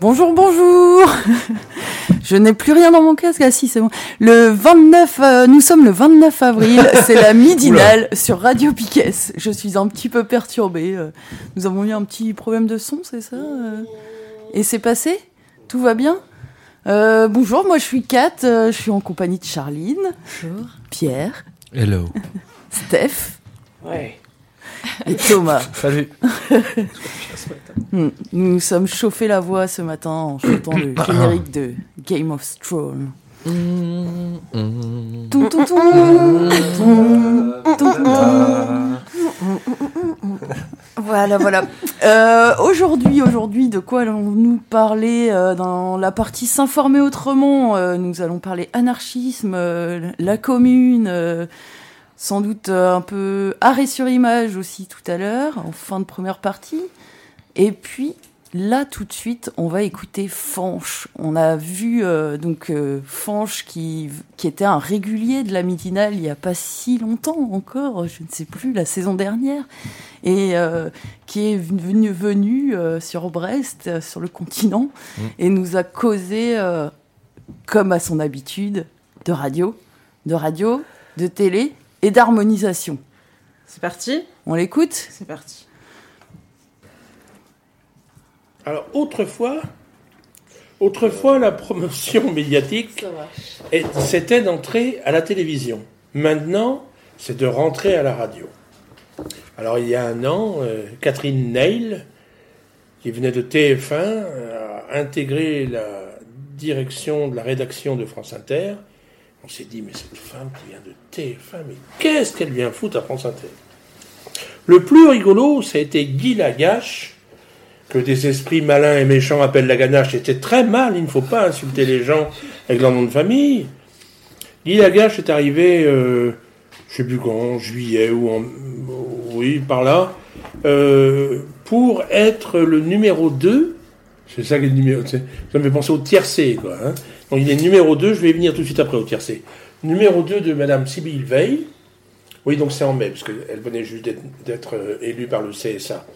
Bonjour, bonjour Je n'ai plus rien dans mon casque. Ah si, c'est bon. Le 29, euh, nous sommes le 29 avril. c'est la midinale sur Radio Piquet. Je suis un petit peu perturbée. euh. Nous avons eu un petit problème de son, c'est ça euh? Et c'est passé? Tout va bien? Euh, Bonjour, moi je suis Kat. euh, Je suis en compagnie de Charline. Bonjour. Pierre. Hello. Steph. Ouais. Et Thomas. Salut. Hmm. Nous nous sommes chauffés la voix ce matin en chantant le générique de Game of Thrones. Voilà, voilà. Euh, aujourd'hui, aujourd'hui, de quoi allons-nous parler euh, dans la partie s'informer autrement euh, Nous allons parler anarchisme, euh, la commune, euh, sans doute euh, un peu arrêt sur image aussi tout à l'heure, en fin de première partie. Et puis, là, tout de suite, on va écouter Fanche. On a vu euh, donc euh, Fanche qui, qui était un régulier de la midinale il n'y a pas si longtemps encore, je ne sais plus, la saison dernière, et euh, qui est venu, venu euh, sur Brest, euh, sur le continent, et nous a causé, euh, comme à son habitude, de radio, de radio, de télé et d'harmonisation. C'est parti? On l'écoute? C'est parti. Alors autrefois, autrefois la promotion médiatique, c'était d'entrer à la télévision. Maintenant, c'est de rentrer à la radio. Alors il y a un an, euh, Catherine Neil, qui venait de TF1, a intégré la direction de la rédaction de France Inter. On s'est dit, mais cette femme qui vient de TF1, mais qu'est-ce qu'elle vient foutre à France Inter? Le plus rigolo, ça a été Guy Lagache, que des esprits malins et méchants appellent la ganache, c'était très mal, il ne faut pas insulter les gens avec leur nom de famille. Guy Lagache est arrivé, euh, je sais plus quand, en juillet ou en... Oui, par là, euh, pour être le numéro 2, c'est ça qui est le numéro... Ça me fait penser au tiercé, quoi. hein. Donc il est numéro 2, je vais venir tout de suite après au tiercé. Numéro 2 de Madame Sibylle Veil. Oui, donc c'est en mai, parce qu'elle venait juste d'être- d'être euh, élue par le CSA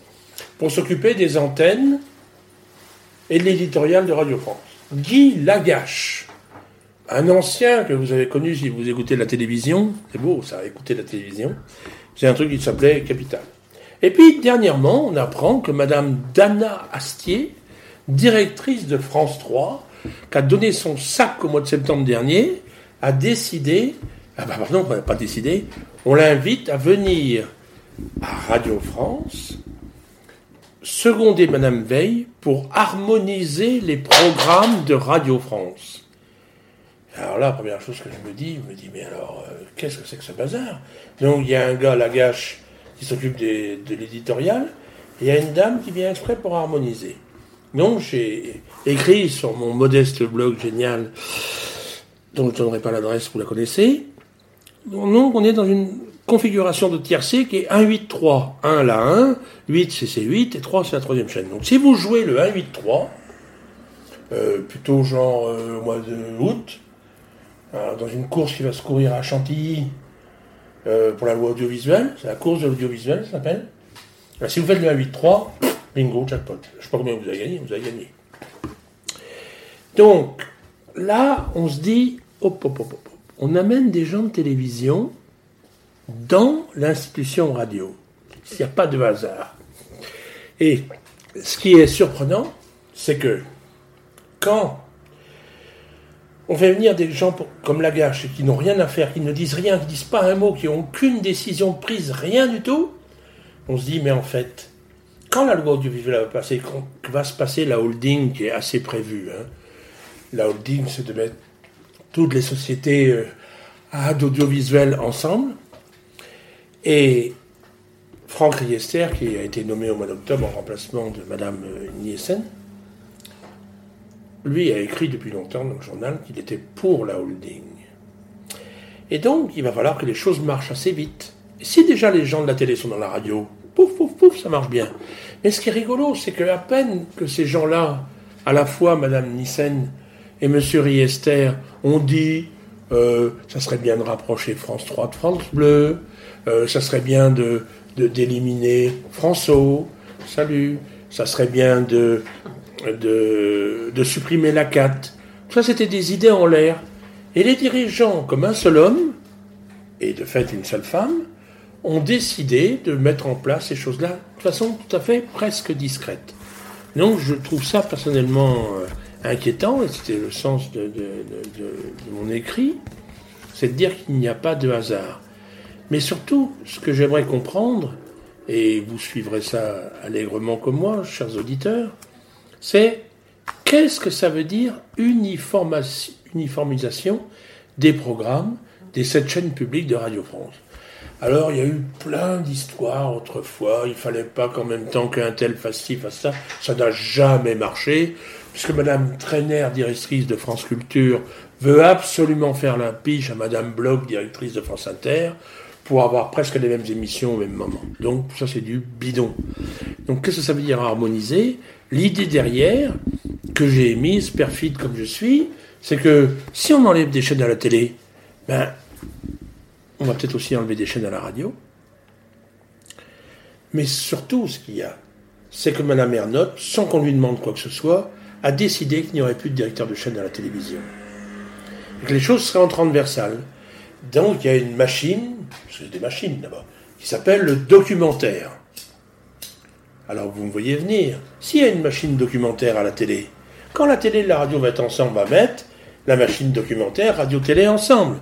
pour s'occuper des antennes et de l'éditorial de Radio France. Guy Lagache, un ancien que vous avez connu si vous écoutez la télévision, c'est beau ça, écouter la télévision, c'est un truc qui s'appelait Capital. Et puis dernièrement, on apprend que Madame Dana Astier, directrice de France 3, qui a donné son sac au mois de septembre dernier, a décidé, ah bah pardon, on n'a pas décidé, on l'invite à venir à Radio France seconder Madame Veil pour harmoniser les programmes de Radio France. Alors là, première chose que je me dis, je me dis, mais alors, euh, qu'est-ce que c'est que ce bazar? Donc, il y a un gars, Lagache, qui s'occupe de l'éditorial, et il y a une dame qui vient exprès pour harmoniser. Donc, j'ai écrit sur mon modeste blog génial, dont je ne donnerai pas l'adresse, vous la connaissez. Donc, on est dans une configuration de tiercé qui est 1-8-3. 1 la 1, 8 c'est C8 et 3 c'est la troisième chaîne. Donc si vous jouez le 1-8-3, euh, plutôt genre euh, au mois de août, euh, dans une course qui va se courir à Chantilly euh, pour la loi audiovisuelle, c'est la course de l'audiovisuel, ça s'appelle. Ben, si vous faites le 1-8-3, bingo, jackpot. Je sais pas combien vous avez gagné, vous avez gagné. Donc, là, on se dit, hop, hop, hop, hop. on amène des gens de télévision dans l'institution radio. Il n'y a pas de hasard. Et ce qui est surprenant, c'est que quand on fait venir des gens comme Lagache qui n'ont rien à faire, qui ne disent rien, qui ne disent pas un mot, qui n'ont aucune décision prise, rien du tout, on se dit, mais en fait, quand la loi audiovisuelle va passer, quand va se passer la holding qui est assez prévue, hein, la holding, c'est de mettre toutes les sociétés euh, d'audiovisuel ensemble. Et Franck Riester, qui a été nommé au mois d'octobre en remplacement de Madame euh, Nielsen, lui a écrit depuis longtemps dans le journal qu'il était pour la holding. Et donc, il va falloir que les choses marchent assez vite. Et si déjà les gens de la télé sont dans la radio, pouf, pouf, pouf, ça marche bien. Mais ce qui est rigolo, c'est que à peine que ces gens-là, à la fois Madame Nissen et Monsieur Riester, ont dit euh, ça serait bien de rapprocher France 3 de France Bleu, euh, ça serait bien de d'éliminer François, salut, ça serait bien de, de, de supprimer la 4. Tout ça, c'était des idées en l'air. Et les dirigeants, comme un seul homme, et de fait une seule femme, ont décidé de mettre en place ces choses-là de façon tout à fait presque discrète. Donc je trouve ça personnellement euh, inquiétant, et c'était le sens de, mon écrit, c'est de dire qu'il n'y a pas de hasard. Mais surtout, ce que j'aimerais comprendre, et vous suivrez ça allègrement comme moi, chers auditeurs, c'est qu'est-ce que ça veut dire uniformisation des programmes des sept chaînes publiques de Radio France? Alors, il y a eu plein d'histoires autrefois. Il fallait pas qu'en même temps qu'un tel fasse ci, fasse ça. Ça n'a jamais marché. Puisque Madame Trainer, directrice de France Culture, veut absolument faire la piche à Madame Bloch, directrice de France Inter, pour avoir presque les mêmes émissions au même moment. Donc, ça, c'est du bidon. Donc, qu'est-ce que ça veut dire harmoniser? L'idée derrière, que j'ai émise, perfide comme je suis, c'est que si on enlève des chaînes à la télé, ben, on va peut-être aussi enlever des chaînes à la radio. Mais surtout, ce qu'il y a, c'est que Mme Ernotte, sans qu'on lui demande quoi que ce soit, a décidé qu'il n'y aurait plus de directeur de chaîne à la télévision. Et que les choses seraient en transversales. Donc il y a une machine, c'est des machines d'abord, qui s'appelle le documentaire. Alors vous me voyez venir. S'il y a une machine documentaire à la télé, quand la télé et la radio vont être ensemble, on va mettre la machine documentaire, radio-télé ensemble.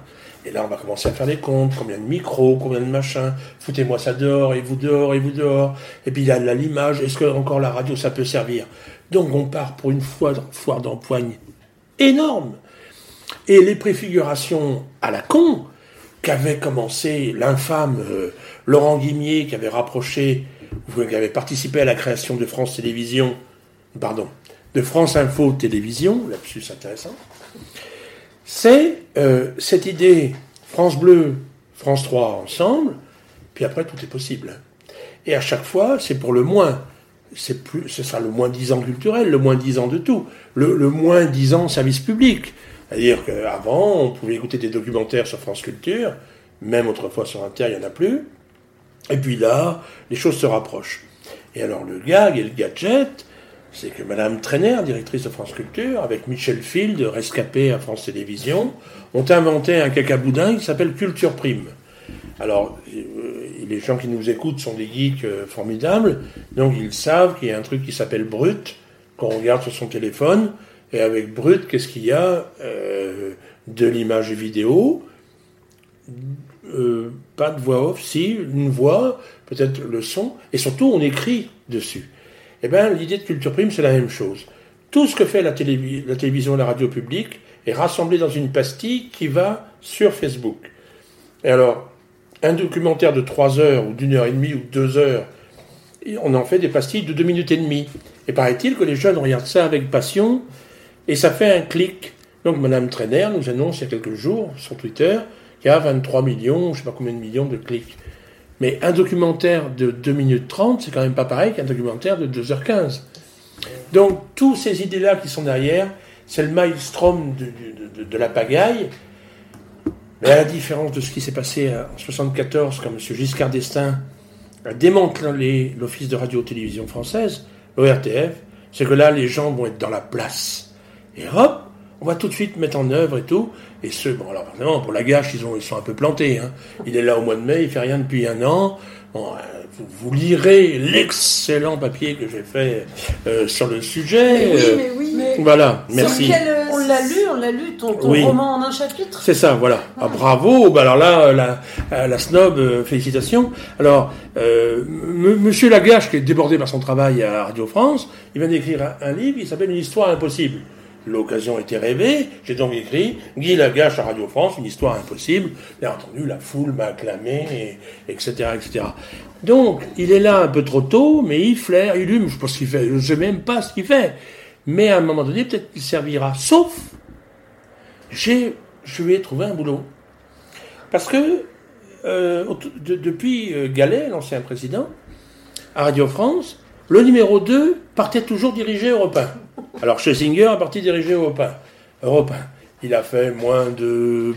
Et là, on va commencer à faire les comptes, combien de micros, combien de machins, foutez-moi ça dehors, et vous dehors, et vous dehors. Et puis il y a l'image, est-ce que encore la radio, ça peut servir? Donc on part pour une foire d'empoigne énorme. Et les préfigurations à la con, qu'avait commencé l'infâme euh, Laurent Guimier, qui avait rapproché, qui avait participé à la création de France Télévisions, pardon, de France Info Télévision, lapsus intéressant, c'est euh, cette idée France Bleu, France 3 ensemble, puis après tout est possible. Et à chaque fois, c'est pour le moins. C'est plus, ce sera le moins 10 ans culturel, le moins 10 ans de tout, le, le moins 10 ans service public. C'est-à-dire qu'avant, on pouvait écouter des documentaires sur France Culture, même autrefois sur Inter, il n'y en a plus. Et puis là, les choses se rapprochent. Et alors le gag et le gadget, c'est que Madame Trainer, directrice de France Culture, avec Michel Field, rescapé à France Télévisions, ont inventé un cacaboudin qui s'appelle Culture Prime. Alors, euh, les gens qui nous écoutent sont des geeks euh, formidables, donc ils savent qu'il y a un truc qui s'appelle Brut, qu'on regarde sur son téléphone, et avec Brut, qu'est-ce qu'il y a euh, De l'image vidéo, pas de voix off, si, une voix, peut-être le son, et surtout on écrit dessus. Eh bien, l'idée de Culture Prime, c'est la même chose. Tout ce que fait la, télévision et la radio publique est rassemblé dans une pastille qui va sur Facebook. Et alors, un documentaire de 3 heures ou d'une heure et demie ou deux heures, on en fait des pastilles de 2 minutes et demie. Et paraît-il que les jeunes regardent ça avec passion et ça fait un clic. Donc Madame Trainer nous annonce il y a quelques jours sur Twitter qu'il y a 23 millions, je ne sais pas combien de millions de clics. Mais un documentaire de 2 minutes 30, c'est quand même pas pareil qu'un documentaire de 2h15. Donc, toutes ces idées-là qui sont derrière, c'est le maelstrom de, la pagaille. Mais à la différence de ce qui s'est passé en 1974, quand M. Giscard d'Estaing a démantelé l'Office de radio-télévision française, l'ORTF, c'est que là, les gens vont être dans la place. Et hop, on va tout de suite mettre en œuvre et tout. Et ce, bon, alors, forcément, pour la gâche, ils, ont, ils sont un peu plantés. Hein. Il est là au mois de mai, il fait rien depuis un an. Bon, euh, vous, lirez l'excellent papier que j'ai fait euh, sur le sujet. oui, euh, mais oui. Voilà, merci. on l'a lu, on l'a lu, ton, roman en un chapitre. C'est ça, voilà. Ah, bravo. Bah alors là, la, la snob, félicitations. Alors, Monsieur Lagache, qui est débordé par son travail à Radio France, il vient d'écrire un, un livre qui s'appelle Une histoire impossible. L'occasion était rêvée, j'ai donc écrit Guy Lagache à Radio France, une histoire impossible. Bien entendu, la foule m'a acclamé, etc., etc. Donc, il est là un peu trop tôt, mais il flaire, il hume, je pense je sais même pas ce qu'il fait. Mais à un moment donné, peut-être qu'il servira. Sauf, j'ai, je lui ai trouvé un boulot. Parce que, euh, depuis euh, Gallet, l'ancien président, à Radio France, le numéro 2 partait toujours dirigé Europe 1. Alors Schlesinger a parti diriger Europe 1. Europe 1. Il a fait moins de,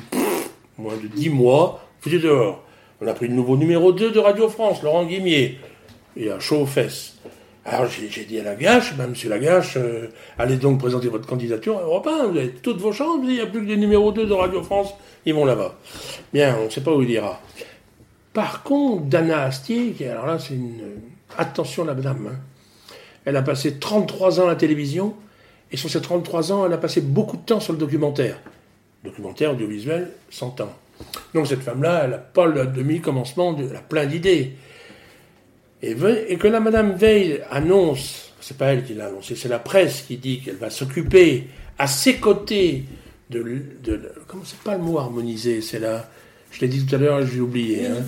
moins de 10 mois, foutu dehors. On a pris le nouveau numéro 2 de Radio France, Laurent Guimier. Il a chaud aux fesses. Alors j'ai dit à Lagache, ben, monsieur Lagache, euh, allez donc présenter votre candidature à Europe 1, vous avez toutes vos chances, il n'y a plus que des numéros 2 de Radio France, ils vont là-bas. Bien, on ne sait pas où il ira. Par contre, Dana Astier, alors là c'est une... Attention la madame, hein. Elle a passé 33 ans à la télévision, et sur ces 33 ans, elle a passé beaucoup de temps sur le documentaire. Documentaire audiovisuel, 100 ans. Donc cette femme-là, elle n'a pas le demi-commencement, elle a plein d'idées. Et, que la Madame Veil annonce, c'est pas elle qui l'a annoncé, c'est la presse qui dit qu'elle va s'occuper à ses côtés de, de, comment c'est pas le mot harmonisé, c'est là, je l'ai dit tout à l'heure, j'ai oublié. Hein.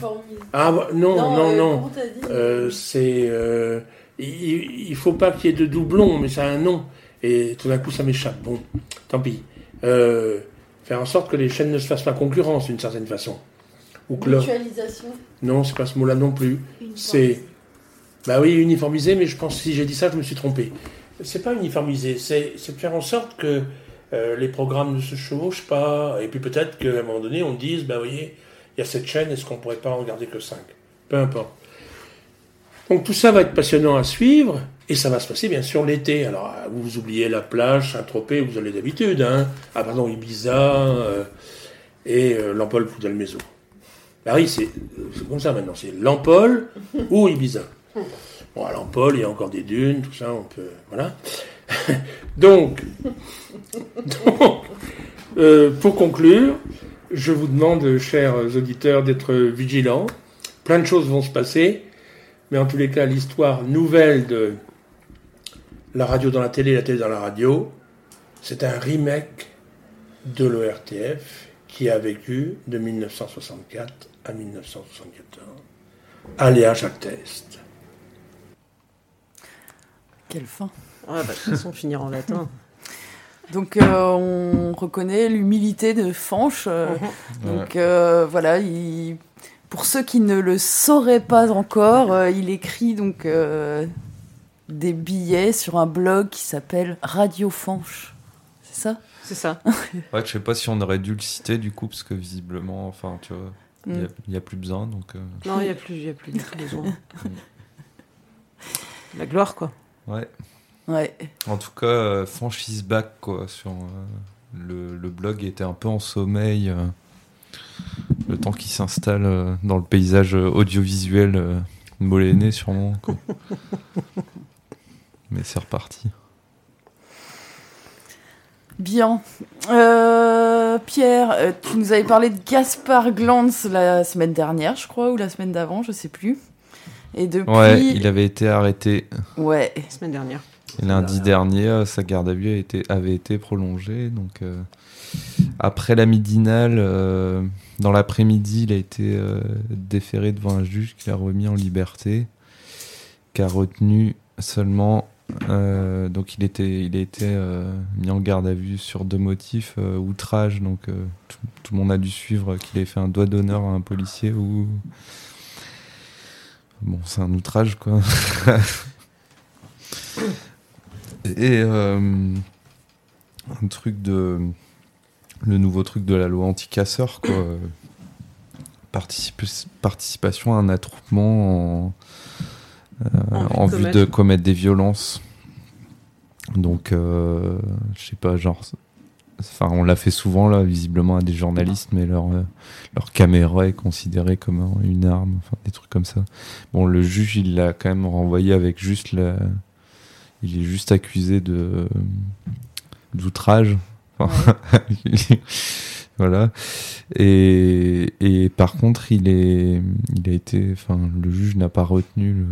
Ah non non non, euh, euh, c'est euh, il, il, faut pas qu'il y ait de doublons, mais ça a un nom et tout d'un coup ça m'échappe. Bon, tant pis. faire en sorte que les chaînes ne se fassent pas concurrence d'une certaine façon. Ou que Mutualisation. Non, c'est pas ce mot-là non plus. C'est bah oui, uniformisé, mais je pense que si j'ai dit ça, je me suis trompé. C'est pas uniformisé, c'est de faire en sorte que euh, les programmes ne se chevauchent pas, et puis peut-être qu'à un moment donné, on dise, bah oui, voyez, il y a cette chaîne, est-ce qu'on pourrait pas en regarder que 5 Peu importe. Donc tout ça va être passionnant à suivre, et ça va se passer bien sûr l'été. Alors vous oubliez la plage, Saint-Tropez, vous allez d'habitude, hein. Ah pardon, Ibiza, euh, et euh, Lampol Poudalmezo. Bah oui, c'est comme ça maintenant, c'est Lampol ou Ibiza. Bon, à Lampol, il y a encore des dunes, tout ça, on peut. Voilà. donc, euh, pour conclure, je vous demande, chers auditeurs, d'être vigilants. Plein de choses vont se passer, mais en tous les cas, l'histoire nouvelle de la radio dans la télé, la télé dans la radio, c'est un remake de l'ORTF qui a vécu de 1964 à 1974. Aléa Jacques Test. Quelle fin ah, bah, De toute façon, finir en latin. Donc euh, on reconnaît l'humilité de Fanche. Euh, mhm. donc euh, voilà, il, pour ceux qui ne le sauraient pas encore, il écrit donc des billets sur un blog qui s'appelle Radio Fanche. C'est ça? C'est ça. ouais, je sais pas si on aurait dû le citer du coup parce que visiblement, enfin tu vois, il n'y a, mm. plus besoin donc. Non, il n'y a plus, il a plus besoin. La gloire quoi. Ouais. Ouais. En tout cas, euh, franchise back quoi sur euh, le, le, blog était un peu en sommeil. Euh, le temps qu'il s'installe dans le paysage audiovisuel moléné sûrement. Quoi. Mais c'est reparti. Bien. Pierre, tu nous avais parlé de Gaspard Glantz la semaine dernière, je crois, ou la semaine d'avant, je sais plus. Et depuis... Ouais, il avait été arrêté. Ouais. La semaine dernière. Et lundi dernier, euh, sa garde à vue été, avait été prolongée. Donc, euh, après la midinale, euh, dans l'après-midi, il a été déféré devant un juge qui l'a remis en liberté, qui a retenu seulement. donc, il, était, il a été mis en garde à vue sur deux motifs outrage. Donc, tout, tout, le monde a dû suivre qu'il avait fait un doigt d'honneur à un policier ou Bon, c'est un outrage, quoi. Et euh, un truc de. Le nouveau truc de la loi anti-casseur, quoi. participation à un attroupement en, en, vue de commettre des violences. Donc, euh, je sais pas, genre, Enfin, on l'a fait souvent là, visiblement à des journalistes, mais leur euh, leur caméra est considérée comme une arme, enfin des trucs comme ça. Bon, le juge, il l'a quand même renvoyé avec juste la, il est juste accusé de d'outrage. voilà. Et, et par contre, il est, il a été, enfin, le juge n'a pas retenu le,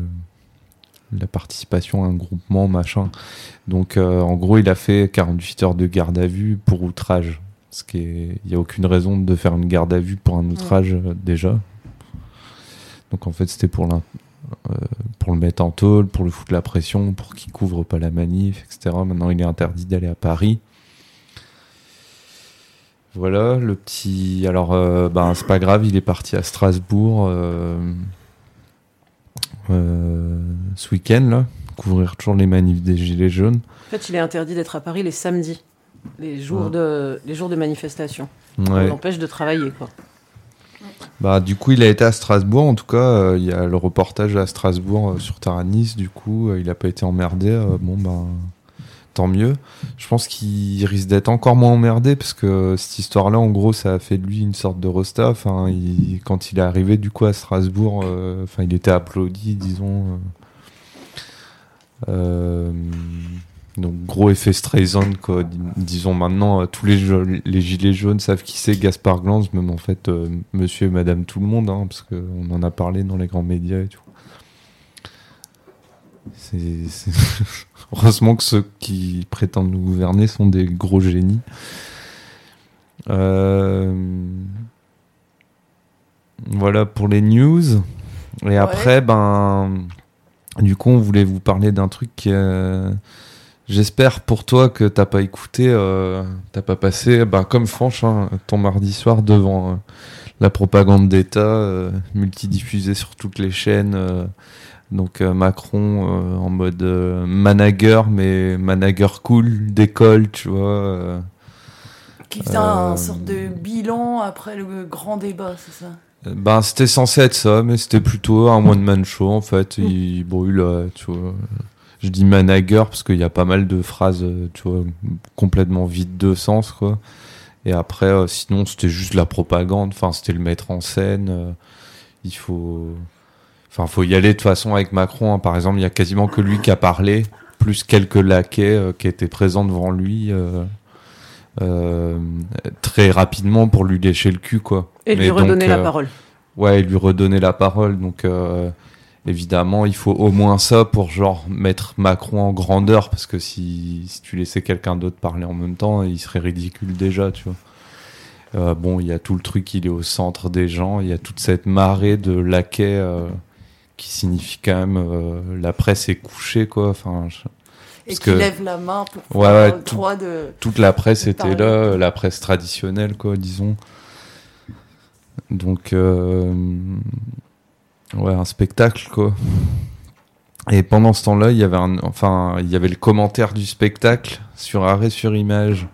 la participation à un groupement, machin. Donc, en gros, il a fait 48 heures de garde à vue pour outrage. Ce qui est, il n'y a aucune raison de faire une garde à vue pour un outrage déjà. Donc, en fait, c'était pour pour le mettre en tôle, pour le foutre la pression, pour qu'il couvre pas la manif, etc. Maintenant, il est interdit d'aller à Paris. Voilà, le petit. Alors, euh, ben, c'est pas grave, il est parti à Strasbourg euh, euh, ce week-end, là, couvrir toujours les manifs des Gilets jaunes. En fait, il est interdit d'être à Paris les samedis, les jours, de, les jours de manifestation. Ouais. On l'empêche de travailler, quoi. Bah, du coup, il a été à Strasbourg. En tout cas, il y a le reportage à Strasbourg sur Taranis. Du coup, il n'a pas été emmerdé. bon, ben tant mieux. Je pense qu'il risque d'être encore moins emmerdé parce que cette histoire-là, en gros, ça a fait de lui une sorte de rosta. Enfin, quand il est arrivé du coup à Strasbourg, euh, enfin, il était applaudi, disons. Euh, euh, donc gros effet Streisand quoi. Disons maintenant, tous les, les gilets jaunes savent qui c'est Gaspard Glanz, même en fait, Monsieur et Madame tout le monde, hein, parce qu'on en a parlé dans les grands médias et tout. Heureusement que ceux qui prétendent nous gouverner sont des gros génies. Euh, voilà pour les news. Et après, ben, du coup, on voulait vous parler d'un truc qui, j'espère pour toi que t'as pas écouté, euh, t'as pas passé, ben, comme Franche, hein, ton mardi soir devant euh, la propagande d'État multidiffusée sur toutes les chaînes donc euh, Macron euh, en mode euh, manager, mais manager cool d'école, tu vois. Qui faisait un sorte de bilan après le grand débat, c'est ça? Ben, c'était censé être ça, mais c'était plutôt un one-man show, en fait. Il brûle, tu vois. Je dis manager parce qu'il y a pas mal de phrases, tu vois, complètement vides de sens, quoi. Et après, sinon, c'était juste la propagande. Enfin, c'était le mettre en scène. il faut Enfin, faut y aller de toute façon avec Macron. Hein. Par exemple, il y a quasiment que lui qui a parlé, plus quelques laquais euh, qui étaient présents devant lui euh, euh, très rapidement pour lui lécher le cul, quoi. Et lui redonner la parole. Ouais, et lui redonner la parole. Donc, évidemment, il faut au moins ça pour genre mettre Macron en grandeur, parce que si, si tu laissais quelqu'un d'autre parler en même temps, il serait ridicule déjà, tu vois. bon, il y a tout le truc, il est au centre des gens, il y a toute cette marée de laquais qui signifie quand même euh, la presse est couchée quoi. Enfin et qui lève la main pour ouais, le droit de toute la presse était là la presse traditionnelle quoi disons. Donc euh, ouais un spectacle quoi. Et pendant ce temps-là il y avait un, enfin il y avait le commentaire du spectacle sur arrêt sur image.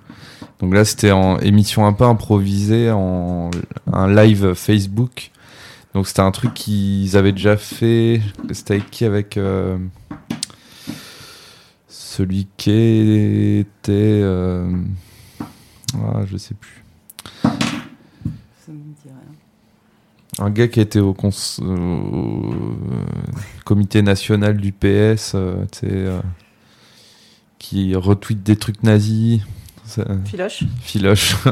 Donc là c'était en émission un peu improvisée en un live Facebook donc c'était un truc qu'ils avaient déjà fait. C'était avec qui Avec euh, celui qui était. Euh, ah, je sais plus. Un gars qui était au, comité national du PS, euh, qui retweet des trucs nazis. Filoche. Filoche.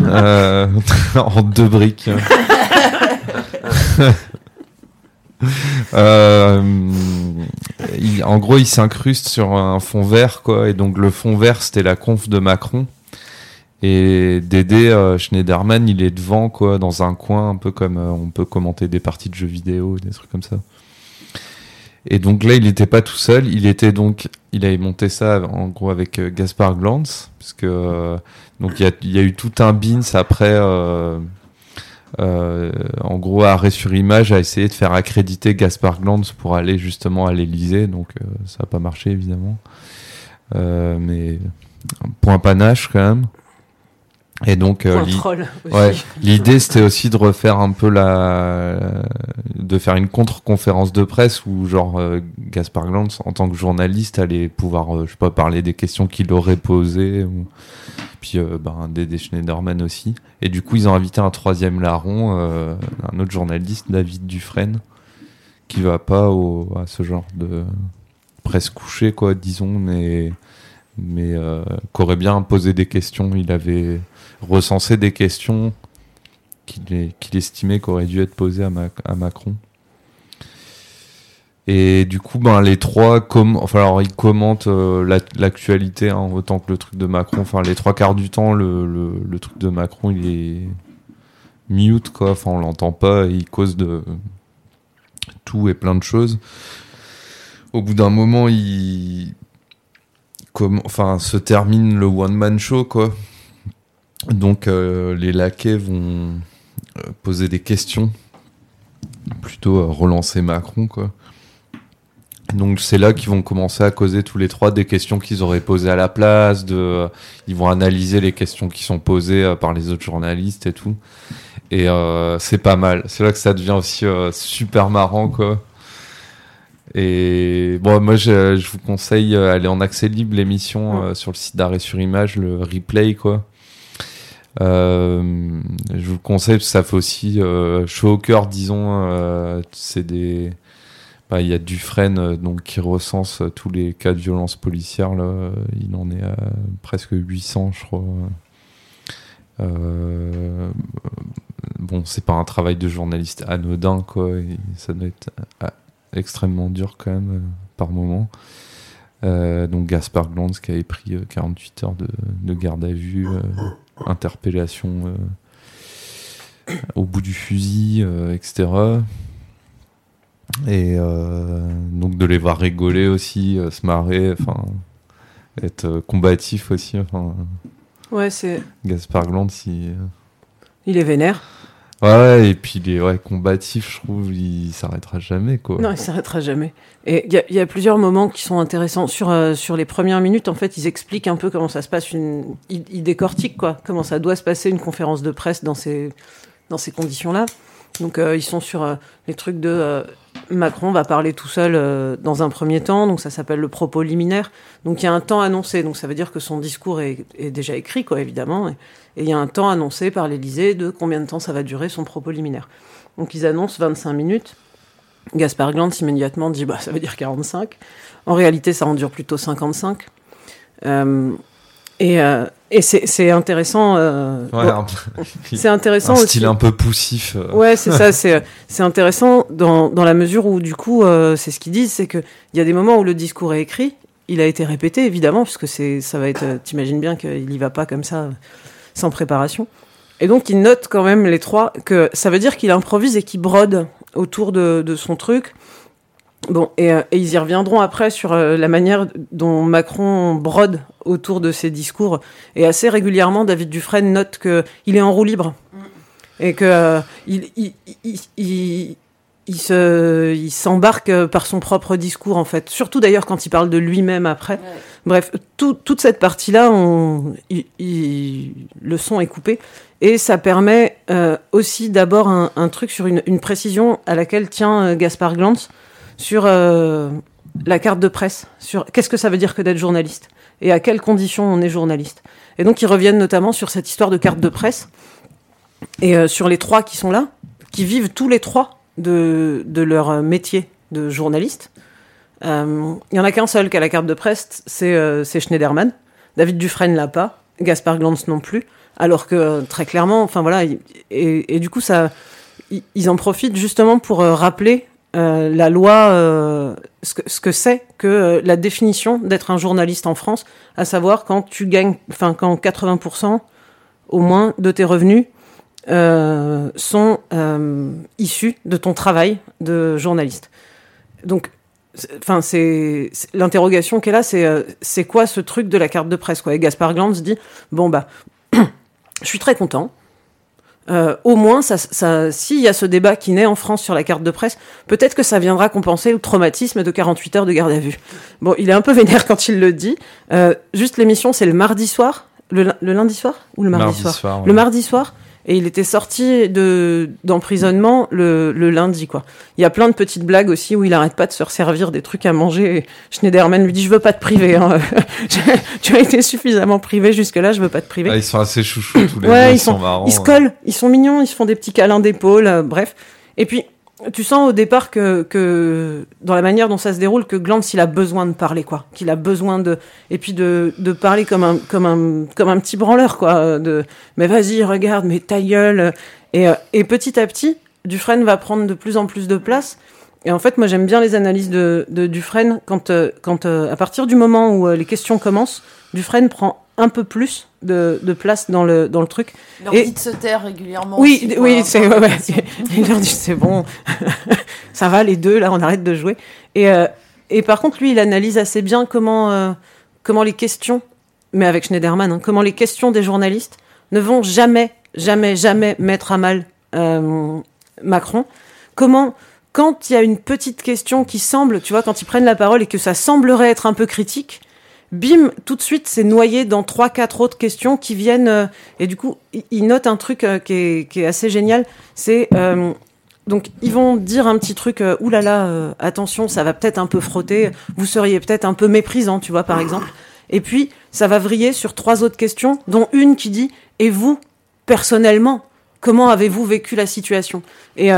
en deux briques. Euh, en gros, il s'incruste sur un fond vert, quoi. Et donc, le fond vert, c'était la conf de Macron. Et Dédé euh, Schneiderman, il est devant, quoi, dans un coin, un peu comme euh, on peut commenter des parties de jeux vidéo, des trucs comme ça. Et donc là, il n'était pas tout seul. Il était donc, il avait monté ça en gros avec Gaspard Glantz, parce que donc il y a, eu tout un bins après euh, en gros, Arrêt sur Image a essayé de faire accréditer Gaspard Glanz pour aller justement à l'Elysée, donc euh, ça n'a pas marché évidemment. Euh, mais point panache quand même. Et donc l'idée c'était aussi de refaire un peu la de faire une contre-conférence de presse où genre Gaspard Glanz en tant que journaliste allait pouvoir je sais pas parler des questions qu'il aurait posées ou puis euh, ben, des, Schneiderman aussi. Et du coup, ils ont invité un troisième larron, euh, un autre journaliste, David Dufresne, qui va pas au, à ce genre de presse couchée, quoi, disons, mais, mais euh, qu'aurait bien posé des questions. Il avait recensé des questions qu'il estimait qu'auraient dû être posées à, Macron. Et du coup, ben, les trois, com enfin, alors, ils commentent l'actualité hein, autant que le truc de Macron. Enfin, les trois quarts du temps, le, truc de Macron, il est mute, quoi. Enfin, on l'entend pas. Il cause de tout et plein de choses. Au bout d'un moment, il, comme, enfin, se termine le one man show, quoi. Donc, euh, les laquais vont euh, poser des questions, plutôt euh, relancer Macron, quoi. Donc c'est là qu'ils vont commencer à causer tous les trois des questions qu'ils auraient posées à la place. De, ils vont analyser les questions qui sont posées par les autres journalistes et tout. Et euh, c'est pas mal. C'est là que ça devient aussi euh, super marrant, quoi. Et bon, moi, je, je vous conseille, euh, aller en accès libre, l'émission euh, sur le site d'arrêt sur image, le replay, quoi. Euh, je vous le conseille ça fait aussi chaud au cœur, disons. c'est des, bah, il y a Dufresne donc qui recense tous les cas de violence policière. Là, il en est à presque 800, je crois. Euh, bon, c'est pas un travail de journaliste anodin, quoi. ça doit être euh, extrêmement dur quand même euh, par moment. donc Gaspard Glanz qui avait pris 48 heures de, garde à vue, interpellation au bout du fusil, etc. Et donc de les voir rigoler aussi, se marrer, enfin être combatif aussi. Enfin, Ouais, c'est. Gaspard Glantz, il... il est vénère. Ouais, et puis il est ouais, combatif, je trouve, il s'arrêtera jamais, quoi. Non, il s'arrêtera jamais. Et il y, a plusieurs moments qui sont intéressants. Sur, euh, sur les premières minutes, en fait, ils expliquent un peu comment ça se passe, une... ils, ils décortiquent, quoi, comment ça doit se passer une conférence de presse dans ces, dans ces conditions-là. Donc euh, ils sont sur euh, les trucs de Macron va parler tout seul dans un premier temps, donc ça s'appelle le propos liminaire. Donc il y a un temps annoncé, donc ça veut dire que son discours est, déjà écrit, quoi, évidemment. Et, il y a un temps annoncé par l'Élysée de combien de temps ça va durer son propos liminaire. Donc ils annoncent 25 minutes. Gaspard Glantz immédiatement dit bah ça veut dire 45. En réalité, ça en dure plutôt 55. Et, euh, et c'est intéressant. Euh, c'est intéressant un style un peu poussif. Euh. Ouais, c'est ça. C'est c'est intéressant dans, dans la mesure où du coup, euh, c'est ce qu'ils disent, c'est que il y a des moments où le discours est écrit, il a été répété évidemment, puisque c'est ça va être. T'imagines bien qu'il y va pas comme ça, sans préparation. Et donc il note quand même les trois que ça veut dire qu'il improvise et qu'il brode autour de, de son truc. Bon, et, et, ils y reviendront après sur la manière dont Macron brode autour de ses discours. Et assez régulièrement, David Dufresne note qu'il est en roue libre. Mm. Et que euh, il, il, il, il, se, il s'embarque par son propre discours, en fait. Surtout d'ailleurs quand il parle de lui-même après. Bref, tout, toute cette partie-là, on, le son est coupé. Et ça permet euh, aussi d'abord un, un, truc sur une, une, précision à laquelle tient euh, Gaspard Glantz sur euh, la carte de presse, sur qu'est-ce que ça veut dire que d'être journaliste et à quelles conditions on est journaliste. Et donc ils reviennent notamment sur cette histoire de carte de presse et euh, sur les trois qui sont là, qui vivent tous les trois de, de leur métier de journaliste. Euh, il y en a qu'un seul qui a la carte de presse, c'est euh, Schneiderman. David Dufresne l'a pas, Gaspard Glantz non plus. Alors que très clairement, enfin voilà, et, et, du coup ça, ils en profitent justement pour rappeler euh, la loi, euh, ce que ce que c'est que euh, la définition d'être un journaliste en France, à savoir quand tu gagnes, enfin quand 80% au moins de tes revenus sont issus de ton travail de journaliste. Donc, enfin c'est l'interrogation qu'elle a, c'est c'est quoi ce truc de la carte de presse quoi? Et Gaspard Glantz dit bon bah je suis très content. Euh, au moins, ça, ça, s'il y a ce débat qui naît en France sur la carte de presse, peut-être que ça viendra compenser le traumatisme de 48 heures de garde à vue. Bon, il est un peu vénère quand il le dit. Euh, juste l'émission, c'est le mardi soir, le, lundi soir ou le mardi, soir, Le mardi soir et il était sorti de d'emprisonnement le, le, lundi quoi. Il y a plein de petites blagues aussi où il arrête pas de se resservir des trucs à manger. Et Schneiderman lui dit je veux pas te priver. Hein. tu as été suffisamment privé jusque là, je veux pas te priver. Ah, ils sont assez chouchous tous les deux. Ils, sont, marrants. Ils se collent, ils sont mignons, ils se font des petits câlins d'épaule, euh, bref. Et puis tu sens au départ que, que dans la manière dont ça se déroule que Glantz il a besoin de parler quoi. Qu'il a besoin de et puis de, de parler comme un comme un comme un petit branleur quoi de mais vas-y regarde mais ta gueule. Et, euh, et petit à petit Dufresne va prendre de plus en plus de place. Et en fait, moi, j'aime bien les analyses de, de Dufresne quand, quand à partir du moment où les questions commencent, Dufresne prend un peu plus de, de, place dans le, dans le truc. Il leur dit de se taire régulièrement. Oui, aussi, oui, c'est ouais, ouais. Il leur dit c'est bon, ça va les deux, là on arrête de jouer. Et, euh, et par contre, lui, il analyse assez bien comment, euh, comment les questions, mais avec Schneiderman, hein, comment les questions des journalistes ne vont jamais, jamais, jamais mettre à mal euh, Macron. Comment, quand il y a une petite question qui semble, tu vois, quand ils prennent la parole et que ça semblerait être un peu critique, bim, tout de suite, c'est noyé dans trois, quatre autres questions qui viennent. Euh, et du coup, il note un truc euh, qui, est, qui, est, assez génial. C'est euh, donc ils vont dire un petit truc. Euh, Ouh là là, attention, ça va peut-être un peu frotter. Vous seriez peut-être un peu méprisant, tu vois, par exemple. Et puis ça va vriller sur trois autres questions, dont une qui dit Et vous, personnellement, comment avez-vous vécu la situation? Et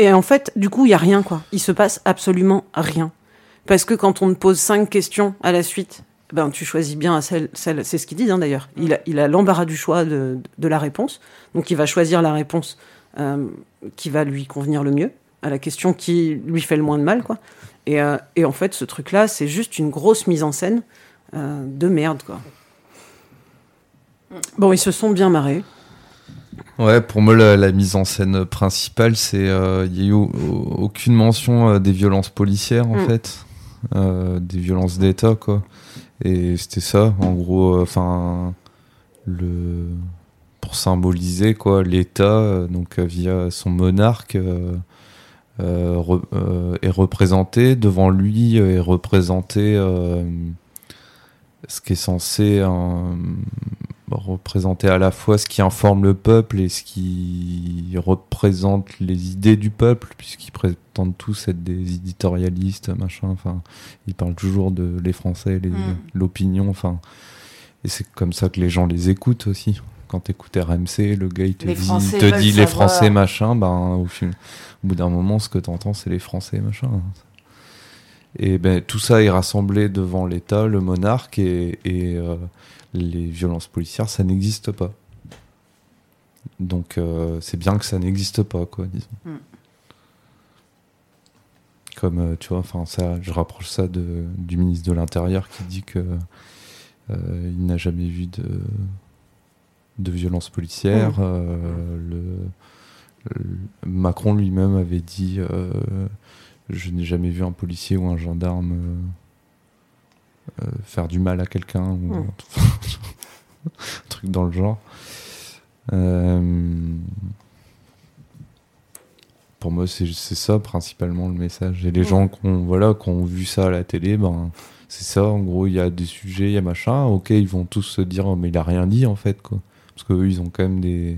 et en fait, du coup, il y a rien quoi. Il se passe absolument rien. Parce que quand on te pose cinq questions à la suite, ben, tu choisis bien celle, celle c'est ce qu'il dit hein, d'ailleurs. Il a, il a l'embarras du choix de, de, la réponse. Donc il va choisir la réponse euh, qui va lui convenir le mieux, à la question qui lui fait le moins de mal. Quoi. Et, euh, et en fait, ce truc-là, c'est juste une grosse mise en scène euh, de merde. Quoi. Bon, ils se sont bien marrés. Ouais, pour moi, la, la mise en scène principale, c'est il n'y a eu aucune mention des violences policières, en mm. fait. Euh, des violences d'État, quoi. Et c'était ça, en gros, euh, enfin, le pour symboliser quoi l'État, euh, donc via son monarque. est représenté devant lui est représenté ce qui est censé représenter à la fois ce qui informe le peuple et ce qui représente les idées du peuple, puisqu'ils prétendent tous être des éditorialistes, machin. Enfin, ils parlent toujours de les Français, mm. l'opinion. Enfin, et c'est comme ça que les gens les écoutent aussi. Quand t'écoutes RMC, le gars il te dit, te dit les Français machin, ben au, bout d'un moment, ce que t'entends, c'est les Français machin. Et ben tout ça est rassemblé devant l'État, le monarque et, et euh, les violences policières, ça n'existe pas. Donc euh, c'est bien que ça n'existe pas, quoi, disons. Mm. Comme euh, tu vois, enfin ça, je rapproche ça de, du ministre de l'Intérieur qui dit que euh, il n'a jamais vu de de violence policière. Mm. le, Macron lui-même avait dit je n'ai jamais vu un policier ou un gendarme faire du mal à quelqu'un ou hmm. un truc dans le genre. Euh, pour moi, c'est ça principalement le message. Et les gens qui ont, voilà, qui ont vu ça à la télé, ben, c'est ça. En gros, il y a des sujets, il y a machin. Ok, ils vont tous se dire, oh, mais il a rien dit en fait, quoi. Parce qu'eux, ils ont quand même des.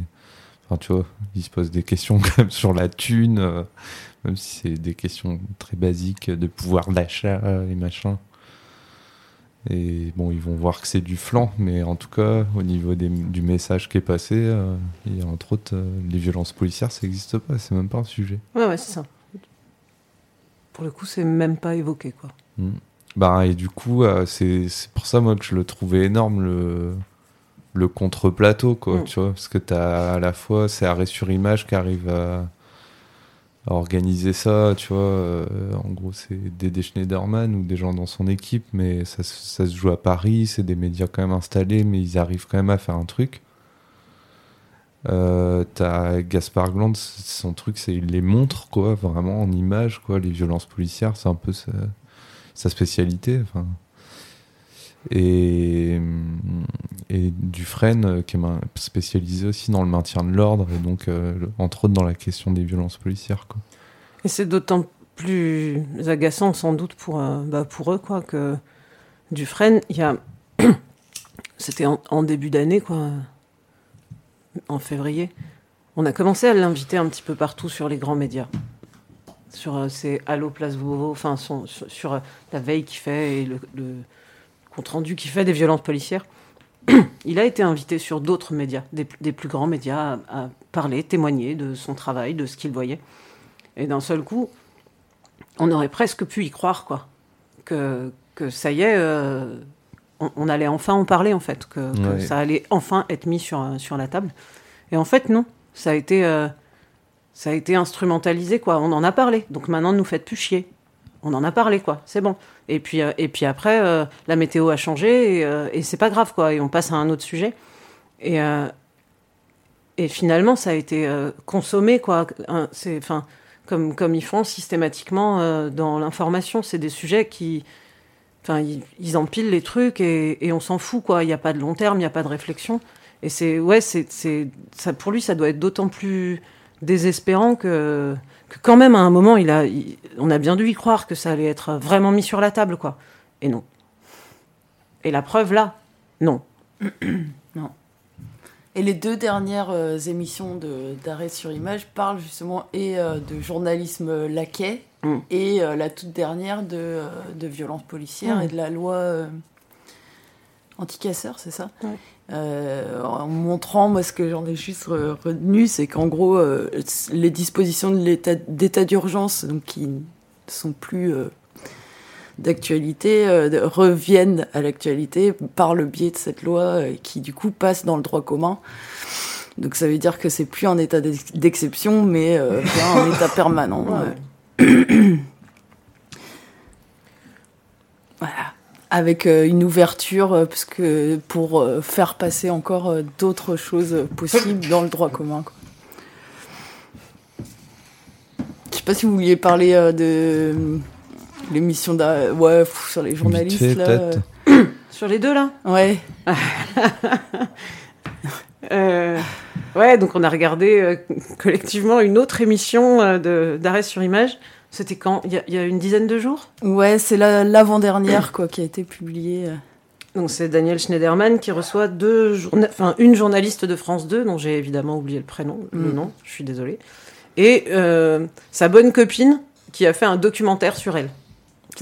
Enfin, tu vois, ils se posent des questions quand même sur la thune, euh, même si c'est des questions très basiques de pouvoir d'achat et machin. Et bon, ils vont voir que c'est du flanc, mais en tout cas, au niveau du message qui est passé, euh, entre autres euh, les violences policières, ça n'existe pas, c'est même pas un sujet. Ouais, ouais, c'est ça. Pour le coup, c'est même pas évoqué, quoi. Hmm. Bah, et du coup, euh, c'est pour ça, moi, que je le trouvais énorme, le, le contre-plateau, quoi, hmm. tu vois, parce que t'as à la fois, c'est arrêt sur image qui arrive à organiser ça, tu vois. Euh, en gros, c'est Dédé Schneiderman ou des gens dans son équipe, mais ça, se joue à Paris, c'est des médias quand même installés, mais ils arrivent quand même à faire un truc. Euh, T'as Gaspard Gland, son truc, c'est il les montre, quoi, vraiment en image, quoi. Les violences policières, c'est un peu sa, sa spécialité. Enfin. Et, et Dufresne, euh, qui est spécialisé aussi dans le maintien de l'ordre, et donc, euh, entre autres, dans la question des violences policières. Quoi. Et c'est d'autant plus agaçant, sans doute, pour, euh, bah, pour eux, quoi, que Dufresne, il y a. C'était en, début d'année, quoi, en février. On a commencé à l'inviter un petit peu partout sur les grands médias. Sur ces Allo Place Beauvau, enfin, sur, la veille qu'il fait et le compte rendu qui fait des violences policières. il a été invité sur d'autres médias, des, plus grands médias, à, parler, témoigner de son travail, de ce qu'il voyait. Et d'un seul coup, on aurait presque pu y croire, quoi. Que, que ça y est, euh, on, allait enfin en parler, en fait. Que, ça allait enfin être mis sur, sur la table. Et en fait, non. Ça a été, euh, ça a été instrumentalisé, quoi. On en a parlé. Donc maintenant, ne nous faites plus chier. On en a parlé, quoi. C'est bon. Et puis, et puis après, la météo a changé et, et c'est pas grave, quoi. Et on passe à un autre sujet. Et, et finalement, ça a été euh, consommé, quoi. C'est, enfin, comme, comme ils font systématiquement euh, dans l'information. C'est des sujets qui. Enfin, ils, empilent les trucs et, et on s'en fout, quoi. Il n'y a pas de long terme, il n'y a pas de réflexion. Et c'est. Ouais, c'est, ça, pour lui, ça doit être d'autant plus désespérant que, que, quand même, à un moment, il a, on a bien dû y croire que ça allait être vraiment mis sur la table, quoi. Et non. Et la preuve, là, non. non. Et les deux dernières euh, émissions d'arrêt sur image parlent justement et euh, de journalisme laquais mm. et euh, la toute dernière de, de violence policière mm. et de la loi anti-casseur, c'est ça? En montrant, moi ce que j'en ai juste retenu, c'est qu'en gros, les dispositions d'état d'urgence, donc qui sont plus d'actualité euh, reviennent à l'actualité par le biais de cette loi euh, qui du coup passe dans le droit commun. Donc ça veut dire que c'est plus un état d'exception, mais euh, un état permanent. voilà. Avec une ouverture, parce que pour faire passer encore d'autres choses possibles dans le droit commun. Quoi. Je sais pas si vous vouliez parler de l'émission ouais, sur les journalistes. là. sur les deux, là? Ouais. Euh, ouais, donc on a regardé euh, collectivement une autre émission euh, d'arrêt sur image. C'était quand? Il y, a une dizaine de jours? Ouais, c'est l'avant-dernière quoi qui a été publiée. Donc c'est Daniel Schneiderman qui reçoit deux enfin, une journaliste de France 2, dont j'ai évidemment oublié le prénom, le mm. nom, je suis désolée, et sa bonne copine qui a fait un documentaire sur elle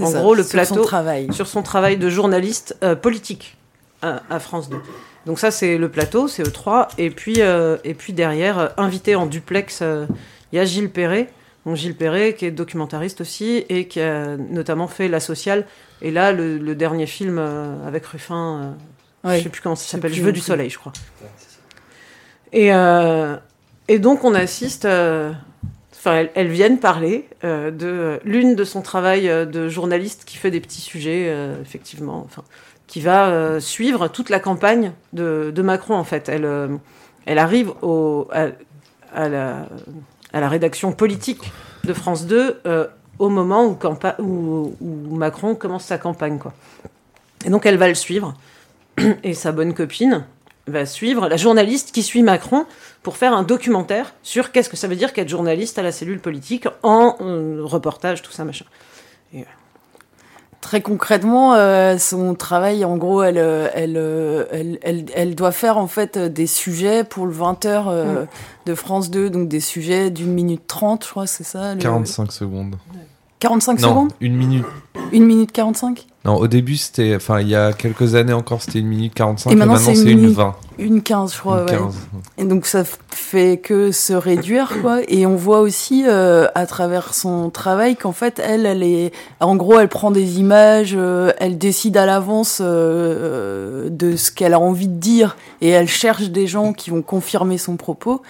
en gros le plateau sur son travail, sur son travail de journaliste euh, politique à, France 2. Donc ça c'est le plateau, c'est E3 et puis euh, et puis derrière euh, invité en duplex, il y a Gilles Perret. Donc Gilles Perret qui est documentariste aussi et qui a notamment fait La Sociale et là le, dernier film avec Ruffin, je sais plus comment ça s'appelle, Je veux du soleil, je crois. Et et donc on assiste Enfin, elles, viennent parler euh, de l'une de son travail euh, de journaliste qui fait des petits sujets, euh, effectivement, enfin, qui va suivre toute la campagne de, Macron, en fait. Elle, elle arrive au, à, la, à, la, rédaction politique de France 2 au moment où, Macron commence sa campagne, quoi. Et donc, elle va le suivre. Et sa bonne copine, va suivre la journaliste qui suit Macron pour faire un documentaire sur qu'est-ce que ça veut dire qu'être journaliste à la cellule politique en euh, reportage, tout ça, machin. Euh, Très concrètement, euh, son travail, en gros, elle, elle, elle, elle, doit faire en fait des sujets pour le 20h mm. de France 2, donc des sujets d'une minute trente, je crois, c'est ça 45 secondes. 45 secondes Une minute. Une minute 45 Non, au début, c'était. Enfin, il y a quelques années encore, c'était une minute 45 et maintenant, c'est une, une 20. Une 15, je crois, ouais. Et donc, ça fait que se réduire, quoi. Et on voit aussi, euh, à travers son travail, qu'en fait, elle, elle est. En gros, elle prend des images, euh, elle décide à l'avance euh, de ce qu'elle a envie de dire et elle cherche des gens qui vont confirmer son propos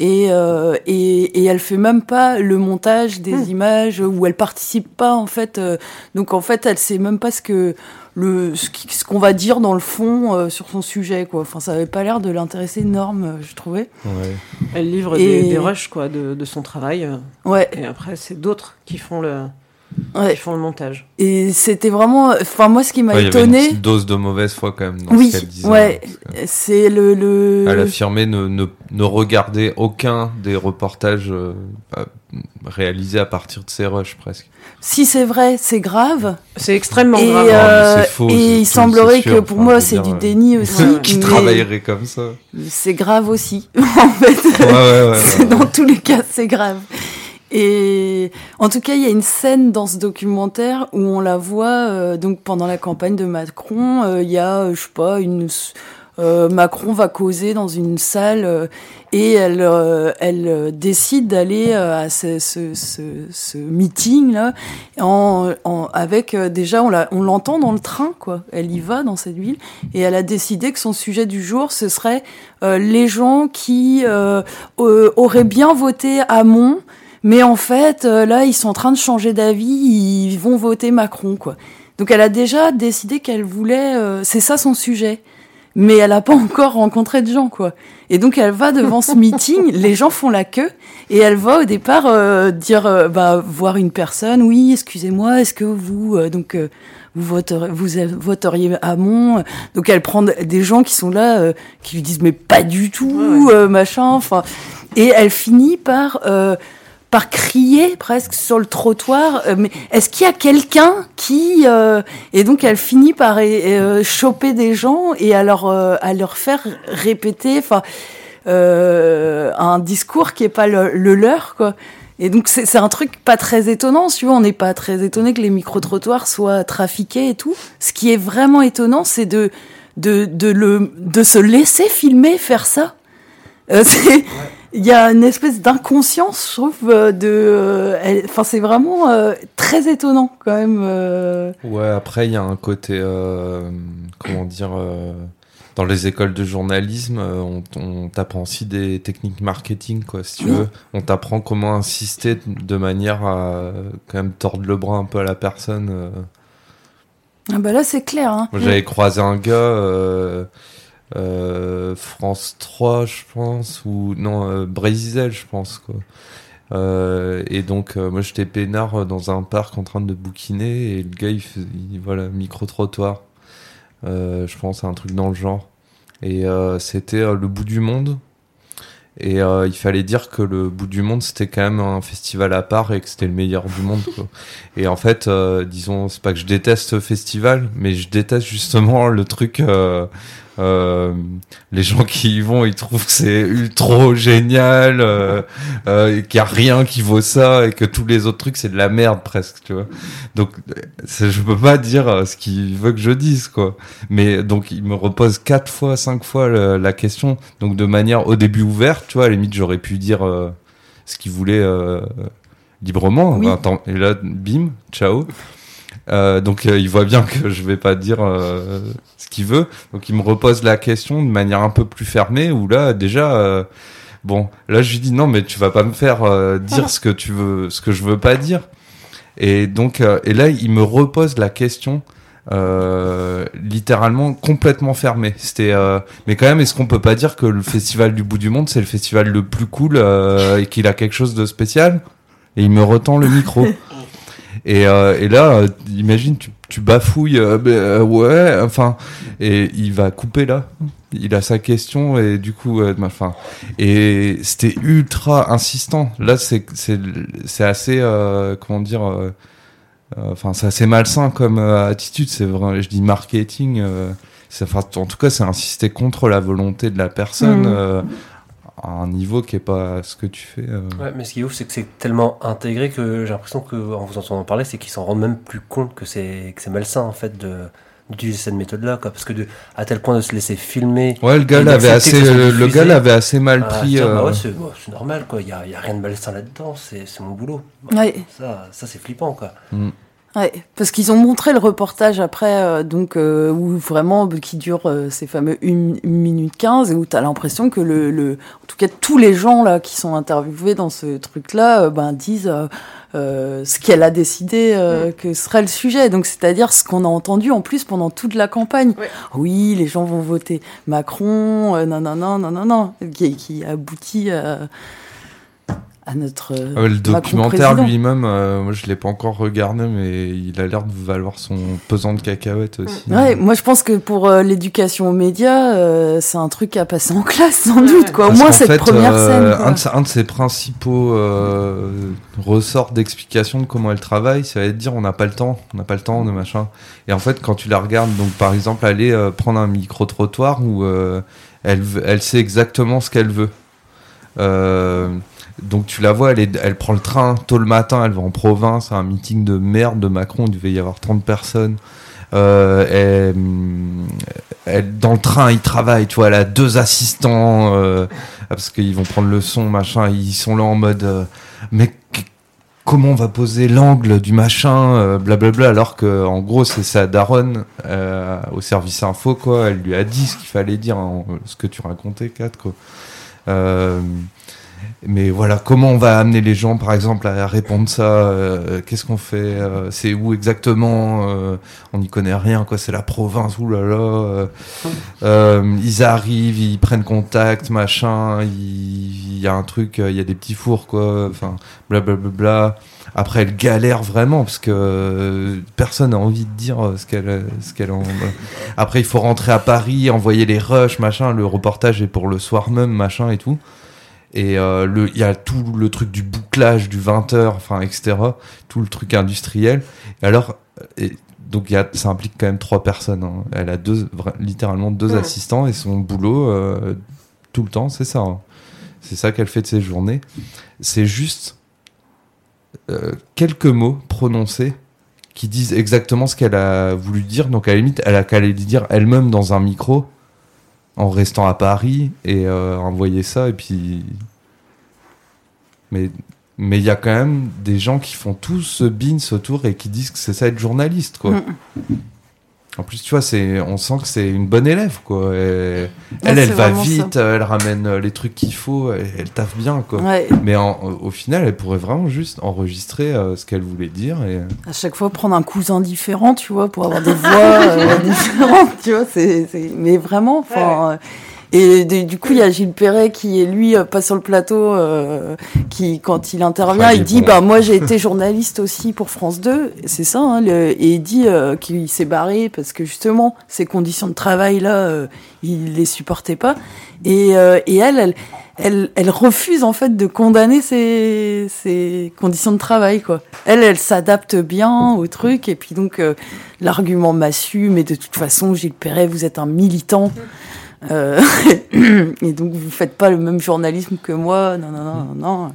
et, euh, et, et elle fait même pas le montage des hmm. images où elle participe pas en fait euh, donc en fait elle sait même pas ce que le ce qu'on va dire dans le fond euh, sur son sujet quoi enfin ça avait pas l'air de l'intéresser énorme je trouvais ouais. elle livre des, des rushs quoi de, de son travail ouais et après c'est d'autres qui font le Ouais. Ils font le montage. Et c'était vraiment, enfin moi ce qui m'a étonné. Il y avait une dose de mauvaise foi quand même dans oui, ce qu'elle disait. Ouais, c'est le, le. Elle affirmait ne, ne, ne regarder aucun des reportages euh, réalisés à partir de ses rushs presque. Si c'est vrai, c'est grave. C'est extrêmement et grave. Euh, faux, et il semblerait que pour moi c'est du déni aussi. Qui travaillerait comme ça. C'est grave aussi. en fait, ouais, ouais, dans tous les cas, c'est grave. Et en tout cas, il y a une scène dans ce documentaire où on la voit euh, donc pendant la campagne de Macron. Euh, il y a, euh, je sais pas, une euh, Macron va causer dans une salle euh, et elle, elle décide d'aller à ce, ce, ce, ce, meeting là, en, en avec déjà on l'entend dans le train quoi. Elle y va dans cette ville et elle a décidé que son sujet du jour ce serait les gens qui auraient bien voté Hamon, mais en fait là ils sont en train de changer d'avis, ils vont voter Macron quoi. Donc elle a déjà décidé qu'elle voulait, c'est ça son sujet mais elle a pas encore rencontré de gens, quoi. Et donc elle va devant ce meeting, les gens font la queue, et elle va au départ euh, dire, euh, bah, voir une personne, oui, excusez-moi, est-ce que vous, euh, donc, vous voteriez, vous voteriez Hamon Donc elle prend des gens qui sont là, qui lui disent, mais pas du tout, machin, enfin, et elle finit par par crier presque sur le trottoir. Euh, mais est-ce qu'il y a quelqu'un qui euh, et donc elle finit par euh, choper des gens et à leur à leur faire répéter, enfin un discours qui est pas le, leur quoi. Et donc c'est un truc pas très étonnant, tu vois, on n'est pas très étonné que les micro-trottoirs soient trafiqués et tout. Ce qui est vraiment étonnant, c'est de, de, de, le, de se laisser filmer faire ça. c'est il y a une espèce d'inconscience, je trouve, euh, de. Euh, enfin, c'est vraiment euh, très étonnant quand même. Ouais, après, il y a un côté. comment dire Dans les écoles de journalisme, on, on t'apprend aussi des techniques marketing, quoi, si tu veux. On t'apprend comment insister de manière à quand même tordre le bras un peu à la personne. Ah bah là, c'est clair. Hein. J'avais croisé un gars France 3, je pense, ou non, euh, Brésil, je pense, quoi. Euh, et donc, moi, j'étais peinard dans un parc en train de bouquiner, et le gars, il, fait, voilà, micro-trottoir. je pense à un truc dans le genre. Et c'était le bout du monde. Et il fallait dire que le bout du monde, c'était quand même un festival à part et que c'était le meilleur du monde. Quoi. Et en fait, disons, c'est pas que je déteste ce festival, mais je déteste justement le truc euh, les gens qui y vont, ils trouvent que c'est trop génial, euh, euh, qu'il n'y a rien qui vaut ça et que tous les autres trucs c'est de la merde presque, tu vois. Donc je peux pas dire euh, ce qu'il veut que je dise quoi. Mais donc il me repose quatre fois, cinq fois la, question, donc de manière au début ouverte, tu vois. À la limite j'aurais pu dire ce qu'il voulait librement. et là, bim, ciao. Euh, donc euh, il voit bien que je vais pas dire euh, ce qu'il veut. Donc il me repose la question de manière un peu plus fermée. Où là déjà, bon, là je lui dis non mais tu vas pas me faire dire ce que tu veux, ce que je veux pas dire. Et donc et là il me repose la question. littéralement complètement fermée C'était, mais quand même, est-ce qu'on peut pas dire que le festival du bout du monde c'est le festival le plus cool et qu'il a quelque chose de spécial? Et il me retend le micro. Et, euh, et là, euh, imagine, tu, tu bafouilles, euh, ben, ouais, enfin, et il va couper là. Il a sa question et du coup, enfin, et c'était ultra insistant. Là, c'est c'est c'est assez, comment dire, enfin, c'est assez malsain comme attitude. C'est vrai, je dis marketing. Enfin, en tout cas, c'est insister contre la volonté de la personne. Mmh à un niveau qui est pas ce que tu fais. Euh. Ouais, mais ce qui est ouf, c'est que c'est tellement intégré que j'ai l'impression qu'en vous entendant parler, c'est qu'ils s'en rendent même plus compte que c'est que c'est malsain en fait de d'utiliser cette méthode-là, quoi. Parce que de, à tel point de se laisser filmer. Ouais, le gars l'avait assez, le gars l'avait assez mal ah, pris. bah ouais, euh. c'est normal, quoi. Il y a, y a, rien de malsain là-dedans. C'est mon boulot. Ouais. Ça, ça c'est flippant, quoi. Mm. Ouais, parce qu'ils ont montré le reportage après, euh, donc euh, où vraiment qui dure euh, ces fameux 1 minute 15 et où tu as l'impression que le, le, en tout cas tous les gens là qui sont interviewés dans ce truc-là, ben disent ce qu'elle a décidé mm. que serait le sujet. Donc c'est-à-dire ce qu'on a entendu en plus pendant toute la campagne. Oui, les gens vont voter Macron, non non non non non non, qui, qui aboutit à à notre. Euh, le documentaire lui-même, euh, moi je l'ai pas encore regardé, mais il a l'air de valoir son pesant de cacahuètes aussi. Ouais, moi je pense que pour euh, l'éducation aux médias, c'est un truc à passer en classe sans doute, quoi. Au moins cette première scène. Un de, un, de, ses principaux ressorts d'explication de comment elle travaille, ça va être dire on n'a pas le temps, on n'a pas le temps de machin. Et en fait, quand tu la regardes, donc par exemple aller prendre un micro trottoir où elle, elle sait exactement ce qu'elle veut. Euh, donc tu la vois, elle, prend le train tôt le matin, elle va en province, à un meeting de merde de Macron, il devait y avoir 30 personnes. elle, dans le train, il travaille, tu vois, elle a deux assistants parce qu'ils vont prendre le son, machin. Ils sont là en mode, mais comment on va poser l'angle du machin, blablabla, alors que en gros c'est sa daronne au service info quoi. Elle lui a dit ce qu'il fallait dire, hein, ce que tu racontais, Kat quoi. Euh, mais voilà, comment on va amener les gens, par exemple, à répondre ça euh, Qu'est-ce qu'on fait euh, C'est où exactement On n'y connaît rien, quoi. C'est la province. Ouh là là. ils arrivent, ils prennent contact, machin. Il y, a un truc, il y a des petits fours, quoi. Enfin, blablabla. Bla, bla. Après, elle galère vraiment parce que personne n'a envie de dire ce qu'elle, ce qu'elle. En... Après, il faut rentrer à Paris, envoyer les rushs, machin. Le reportage est pour le soir même, machin et tout. Et euh, le, il y a tout le truc du bouclage du 20h, enfin, etc. Tout le truc industriel. Et alors, et donc y a, ça implique quand même trois personnes. Hein. Elle a deux, littéralement deux assistants et son boulot euh, tout le temps, c'est ça. Hein. C'est ça qu'elle fait de ses journées. C'est juste euh, quelques mots prononcés qui disent exactement ce qu'elle a voulu dire. Donc à la limite, elle a qu'à les dire elle-même dans un micro en restant à Paris et euh, envoyer ça et puis mais il y a quand même des gens qui font tout ce bins autour et qui disent que c'est ça être journaliste quoi. Mm. En plus, tu vois, c'est, on sent que c'est une bonne élève, quoi. elle, elle va vite, elle ramène euh, les trucs qu'il faut, elle, elle taffe bien, quoi. Mais au final, elle pourrait vraiment juste enregistrer euh, ce qu'elle voulait dire et. À chaque fois, prendre un cousin différent, tu vois, pour avoir des voix euh, différentes, tu vois. C'est, mais vraiment, enfin. Et du coup, il y a Gilles Perret qui est lui euh, pas sur le plateau, euh, qui quand il intervient, il dit bah moi j'ai été journaliste aussi pour France 2, c'est ça, hein, le, et il dit euh, qu'il s'est barré parce que justement ces conditions de travail là, euh, il les supportait pas. Et, euh, et elle, elle, elle, elle, refuse en fait de condamner ces, ces conditions de travail quoi. Elle, elle s'adapte bien au truc et puis donc l'argument massu, mais de toute façon Gilles Perret, vous êtes un militant. Euh, et donc vous faites pas le même journalisme que moi. Non, non, non, non.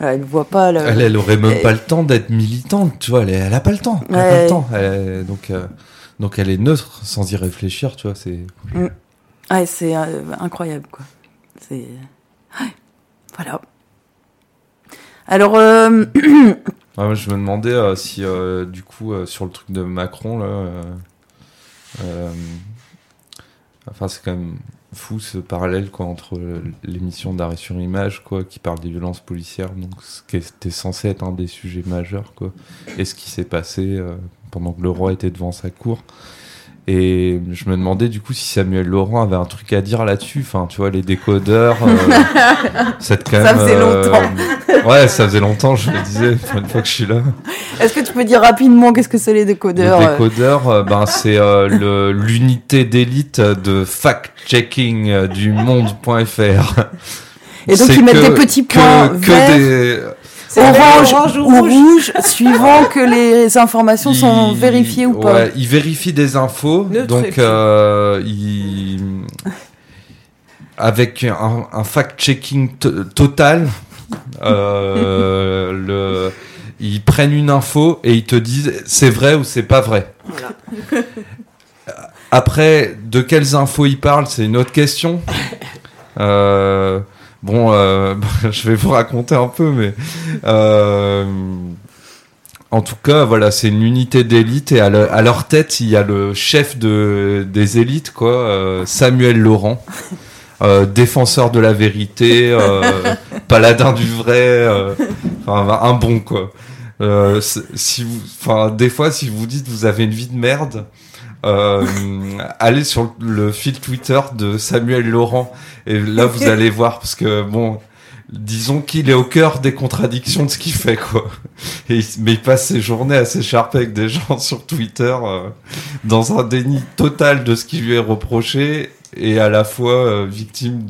Elle voit pas. Le... Elle, elle aurait même pas le temps d'être militante, tu vois. Elle, elle a pas le temps. Elle a pas le temps. donc, euh, donc elle est neutre sans y réfléchir, tu vois. C'est. Mm. Ouais, c'est euh, incroyable, quoi. C'est. Voilà. Alors. je me demandais si, du coup, sur le truc de Macron, là. Enfin, c'est quand même fou ce parallèle quoi, entre l'émission d'arrêt sur image quoi, qui parle des violences policières, donc ce qui était censé être un des sujets majeurs, et ce qui s'est passé euh, pendant que le roi était devant sa cour. Et je me demandais du coup si Samuel Laurent avait un truc à dire là-dessus. Enfin, tu vois, les décodeurs. Euh, quand même, ça faisait euh, longtemps. ouais, ça faisait longtemps, je me disais, une fois que je suis là. Est-ce que tu peux dire rapidement qu'est-ce que c'est les décodeurs Les décodeurs, euh, ben, c'est l'unité d'élite de fact-checking du monde.fr. Et donc ils mettent des petits points que, que des orange, ou rouge. suivant que les informations sont vérifiées ou pas. Ouais, il vérifie des infos, donc euh, avec un, fact-checking total. Euh, le... Ils prennent une info et ils te disent c'est vrai ou c'est pas vrai. Après, de quelles infos ils parlent, c'est une autre question. Euh, Bon, euh, je vais vous raconter un peu, mais euh, en tout cas, voilà, c'est une unité d'élite et à, leur tête, il y a le chef de, des élites, quoi, euh, Samuel Laurent. défenseur de la vérité, paladin du vrai, enfin un bon quoi. si vous, enfin des fois si vous dites vous avez une vie de merde, euh, allez sur le fil Twitter de Samuel Laurent et là vous allez voir parce que bon disons qu'il est au cœur des contradictions de ce qu'il fait quoi. Et mais il passe ses journées à s'écharper avec des gens sur Twitter euh, dans un déni total de ce qui lui est reproché et à la fois euh, victime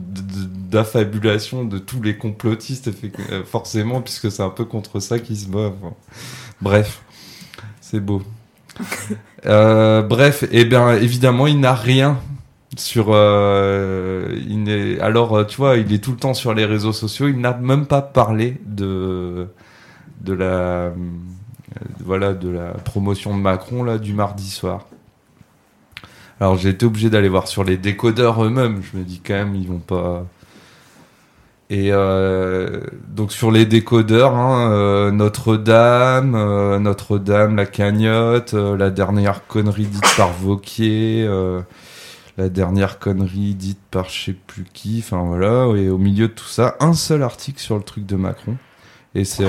d'affabulation de, tous les complotistes euh, forcément puisque c'est un peu contre ça qu'il se bat bref c'est beau euh, bref, et eh bien évidemment, il n'a rien sur. Euh, alors, tu vois, il est tout le temps sur les réseaux sociaux. Il n'a même pas parlé de de la voilà, de la promotion de Macron là, du mardi soir. Alors j'ai été obligé d'aller voir sur les décodeurs eux-mêmes. Je me dis quand même, ils vont pas. Et euh, donc sur les décodeurs, hein, euh, Notre-Dame, euh, Notre-Dame, la cagnotte, la dernière connerie dite par Vauquier, la dernière connerie dite par je sais plus qui, enfin voilà, et au milieu de tout ça, un seul article sur le truc de Macron. Et c'est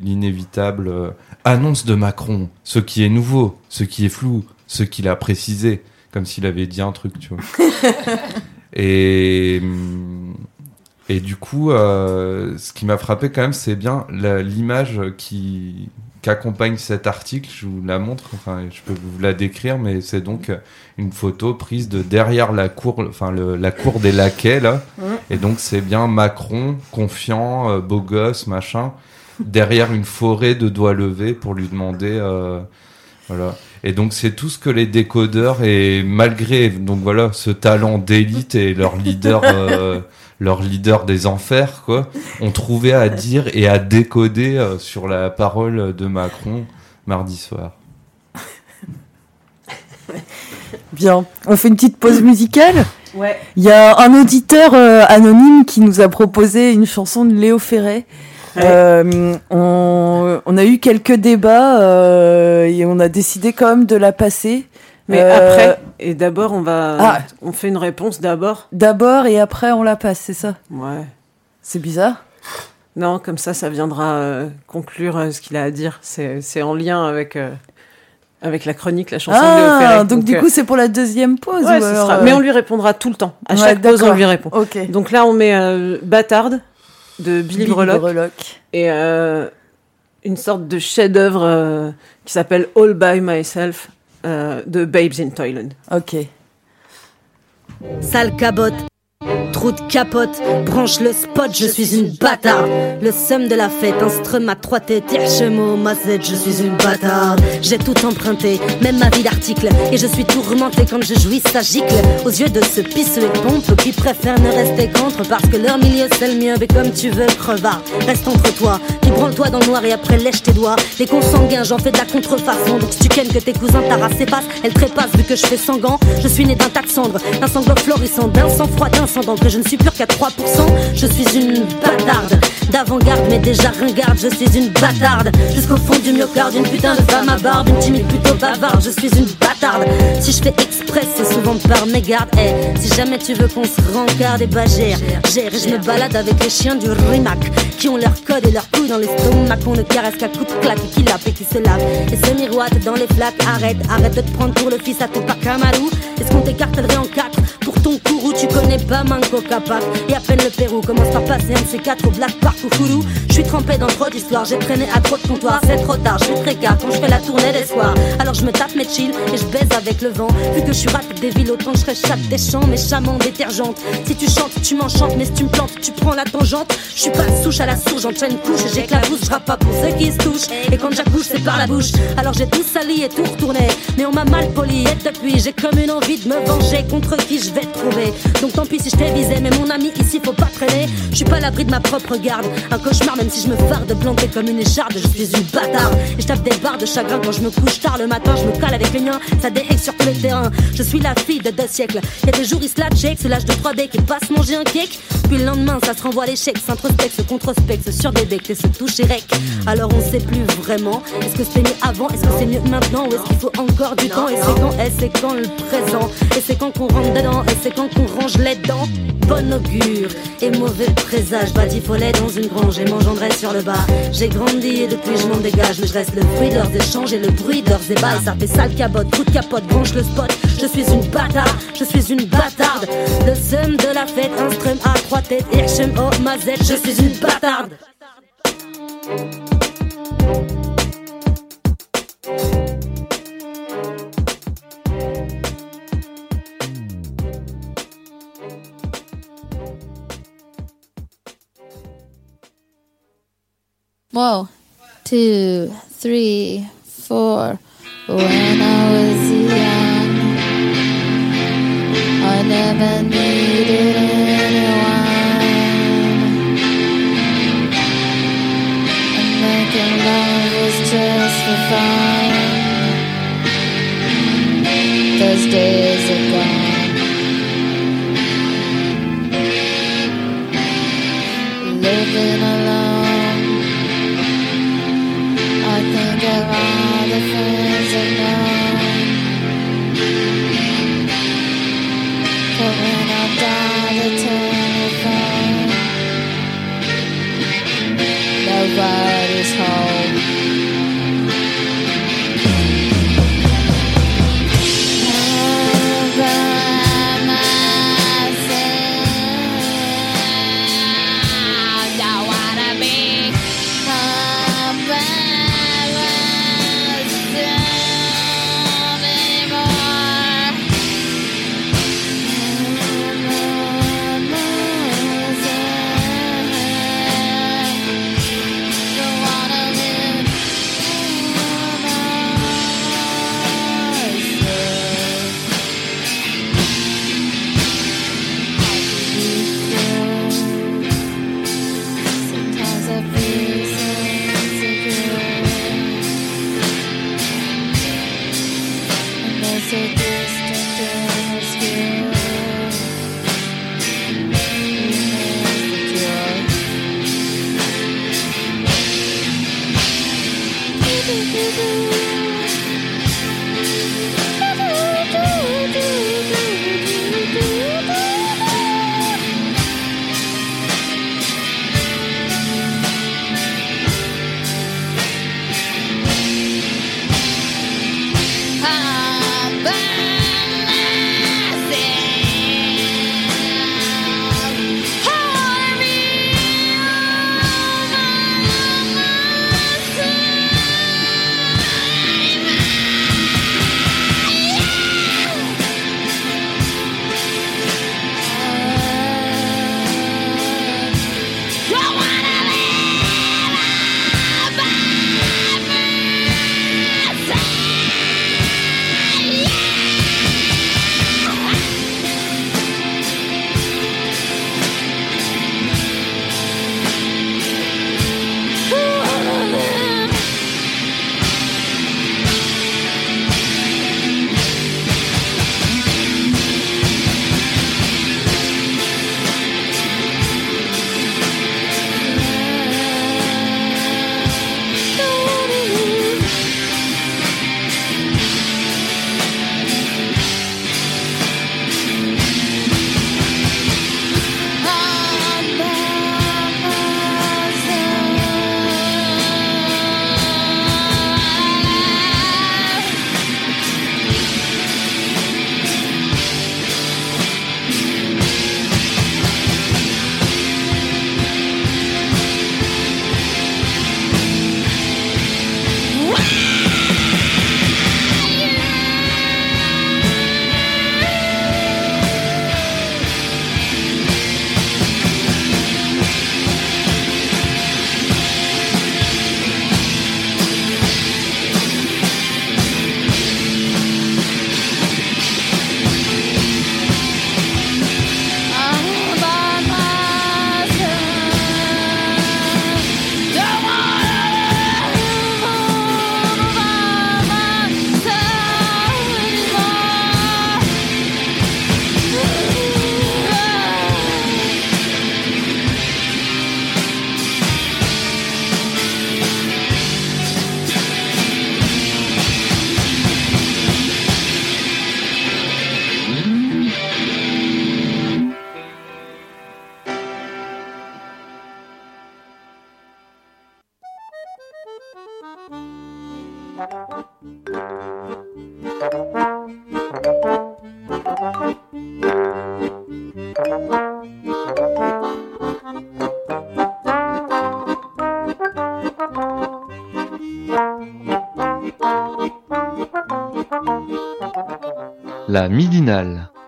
l'inévitable annonce de Macron, ce qui est nouveau, ce qui est flou, ce qu'il a précisé, comme s'il avait dit un truc, tu vois. et hum, et du coup, euh, ce qui m'a frappé quand même, c'est bien l'image qui qu'accompagne cet article. Je vous la montre, enfin, je peux vous la décrire, mais c'est donc une photo prise de derrière la cour, enfin la cour des laquais là. Et donc c'est bien Macron, confiant, euh, beau gosse, machin, derrière une forêt de doigts levés pour lui demander, euh, voilà. Et donc c'est tout ce que les décodeurs et malgré donc voilà ce talent d'élite et leur leader. leur leader des enfers, quoi, ont trouvé à dire et à décoder euh, sur la parole de Macron mardi soir. Bien, on fait une petite pause musicale? Ouais. Il y a un auditeur euh, anonyme qui nous a proposé une chanson de Léo Ferré. Euh, on, a eu quelques débats et on a décidé quand même de la passer. Mais après, et d'abord, on va. Ah. On fait une réponse d'abord D'abord et après, on la passe, c'est ça Ouais. C'est bizarre Non, comme ça, ça viendra euh, conclure euh, ce qu'il a à dire. C'est en lien avec. Euh, avec la chronique, la chanson de Léo Ferré. Donc, du coup, c'est pour la deuxième pause. Ouais, sera... Mais on lui répondra tout le temps. À chaque pause, on lui répond. Donc là, on met Bâtarde de Billy, Brelock. Et une sorte de chef-d'œuvre qui s'appelle All by Myself euh, de Babes in Thailand. Ok. Sale cabote Trou de capote, branche le spot, je suis une bâtarde. Le somme de la fête, instrument à trois têtes, ma mazette, je suis une bâtarde. J'ai tout emprunté, même ma vie d'article. Et je suis tourmenté quand je jouis, ça gicle. Aux yeux de ce pisse et pompe qui préfèrent ne rester contre parce que leur milieu c'est le mien. Mais comme tu veux, crevard, reste entre toi. Tu branle-toi dans le noir et après lèche tes doigts. Les consanguins, j'en fais de la contrefaçon. Donc si tu kennes que tes cousins t'arrassent passe, elle trépasse vu que je fais sanguin. Je suis né d'un tas de cendres, d'un sanglot florissant, d'un sang froid, d'un sang que je ne suis plus qu'à 3%. Je suis une bâtarde d'avant-garde, mais déjà ringarde. Je suis une bâtarde jusqu'au fond du myocarde. Une putain de femme à barbe, une timide plutôt bavarde. Je suis une bâtarde. Si je fais express, c'est souvent par mégarde. Eh, si jamais tu veux qu'on se rencarde, et bah gère, gère. Je me balade avec les chiens du Rimac qui ont leur code et leur couilles dans l'estomac. On ne caresse qu'à coups de claque et qui lappe et qui se lave. Et se miroite dans les flaques. Arrête, arrête de te prendre pour le fils à ton Kamalou. Est-ce qu'on t'écartelerait en quatre pour ton courroux? Tu connais pas Manco Et à peine le Pérou commence par passer un de ces quatre au Black Park ou. Je suis trempé dans trop d'histoires, j'ai traîné à trop de comptoirs. C'est trop tard, je suis très quand je fais la tournée des soirs. Alors je me tape mes chill et je baise avec le vent. Vu que je suis des villes, autant je chatte des champs, mes chamans détergentes. Si tu chantes, tu m'enchantes, mais si tu me plantes, tu prends la tangente. Je suis pas souche à la souche, j'enchaîne couche, j'éclabousse, je pas pour ceux qui se touchent. Et quand j'accouche, c'est par la bouche. Alors j'ai tout sali et tout retourné, mais on m'a mal poli. Et depuis, j'ai comme une envie de me venger contre qui je vais te trouver. Donc tant pis si je t'ai visé, mais mon ami ici faut pas traîner. Je suis pas l'abri de ma propre garde. Un cauchemar, même si je me farde de planter comme une écharde, je suis une bâtarde. Et je tape des barres de chagrin quand je me couche tard le matin, je me cale avec les miens, ça déhague sur tous les terrains. Je suis la fille de deux siècles. Y a des jours, ils se la check, c'est l'âge de 3D qui passe manger un cake. Puis le lendemain, ça se renvoie à l'échec, s'introspecte, se controspecte, se becs et se touche et rec. Alors on sait plus vraiment. Est-ce que c'était mieux avant, est-ce que c'est mieux maintenant, ou est-ce qu'il faut encore du temps, et c'est quand, et c'est quand le présent, et c'est quand qu'on rentre dedans, et c'est quand qu'on range les dents? Bon augure et mauvais présage, follet dans une grange et m'engendrait sur le bas. J'ai grandi et depuis je m'en dégage, mais je reste le fruit de leurs échanges et le bruit de leurs ébats. ça fait sale cabote, coup capote, branche le spot. Je suis une bâtarde, je suis une bâtarde. Le seum de la fête, un strum à trois têtes, Hirschem oh mazette, je suis une bâtarde. Whoa, two, three, four. When I was young, I never needed anyone. And making love was just to find. Those days are gone. Living all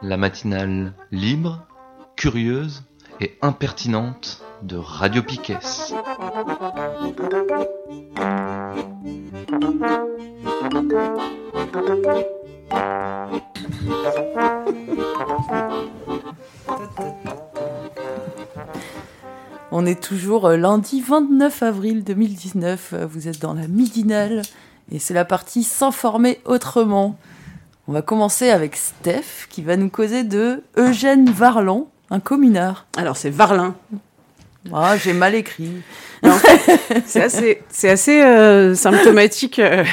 la matinale libre, curieuse et impertinente de Radio Piquet. On est toujours euh, lundi 29 avril 2019. euh, Vous êtes dans la midinale Et c'est la partie s'informer autrement. On va commencer avec Steph qui va nous causer de Eugène Varlan, un communard. Alors c'est Varlin. Ah, j'ai mal écrit. c'est assez, c'est assez euh, symptomatique. euh.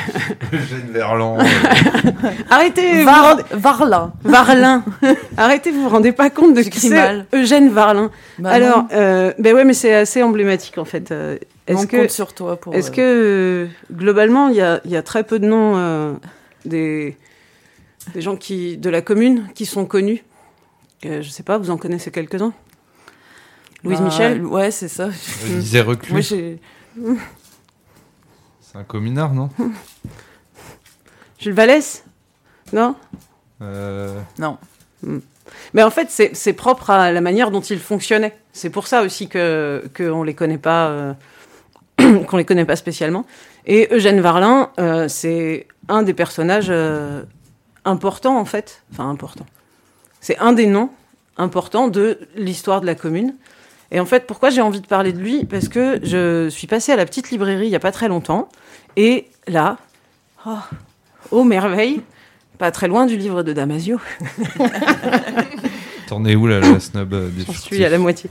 Eugène Verlan. Arrêtez, Var- vous rendez- Varlin. Varlin. Arrêtez, vous vous rendez pas compte de qui J'écris c'est. Eugène Varlin. Bah Alors, euh, ben ouais, mais c'est assez emblématique en fait. On Est-ce que, compte sur toi pour. est-ce euh, que globalement, il y a, il y a très peu de noms euh, des, des gens qui, de la commune qui sont connus Euh, Je sais pas, vous en connaissez quelques-uns? Louise bah, Michel? Ouais, c'est ça. Je disais reclus. Moi, j'ai. C'est un communard, non? Jules Vallès? Non? Euh, Non. Mais en fait, c'est c'est propre à la manière dont ils fonctionnaient. C'est pour ça aussi que qu'on les connaît pas, euh, qu'on les connaît pas spécialement. Et Eugène Varlin, euh, c'est un des personnages euh, importants en fait, enfin important. C'est un des noms importants de l'histoire de la commune. Et en fait, pourquoi j'ai envie de parler de lui? Parce que je suis passée à la petite librairie il y a pas très longtemps, et là, oh, oh merveille, pas très loin du livre de Damasio. T'en es où là, la snob euh, des J'en suis à la moitié.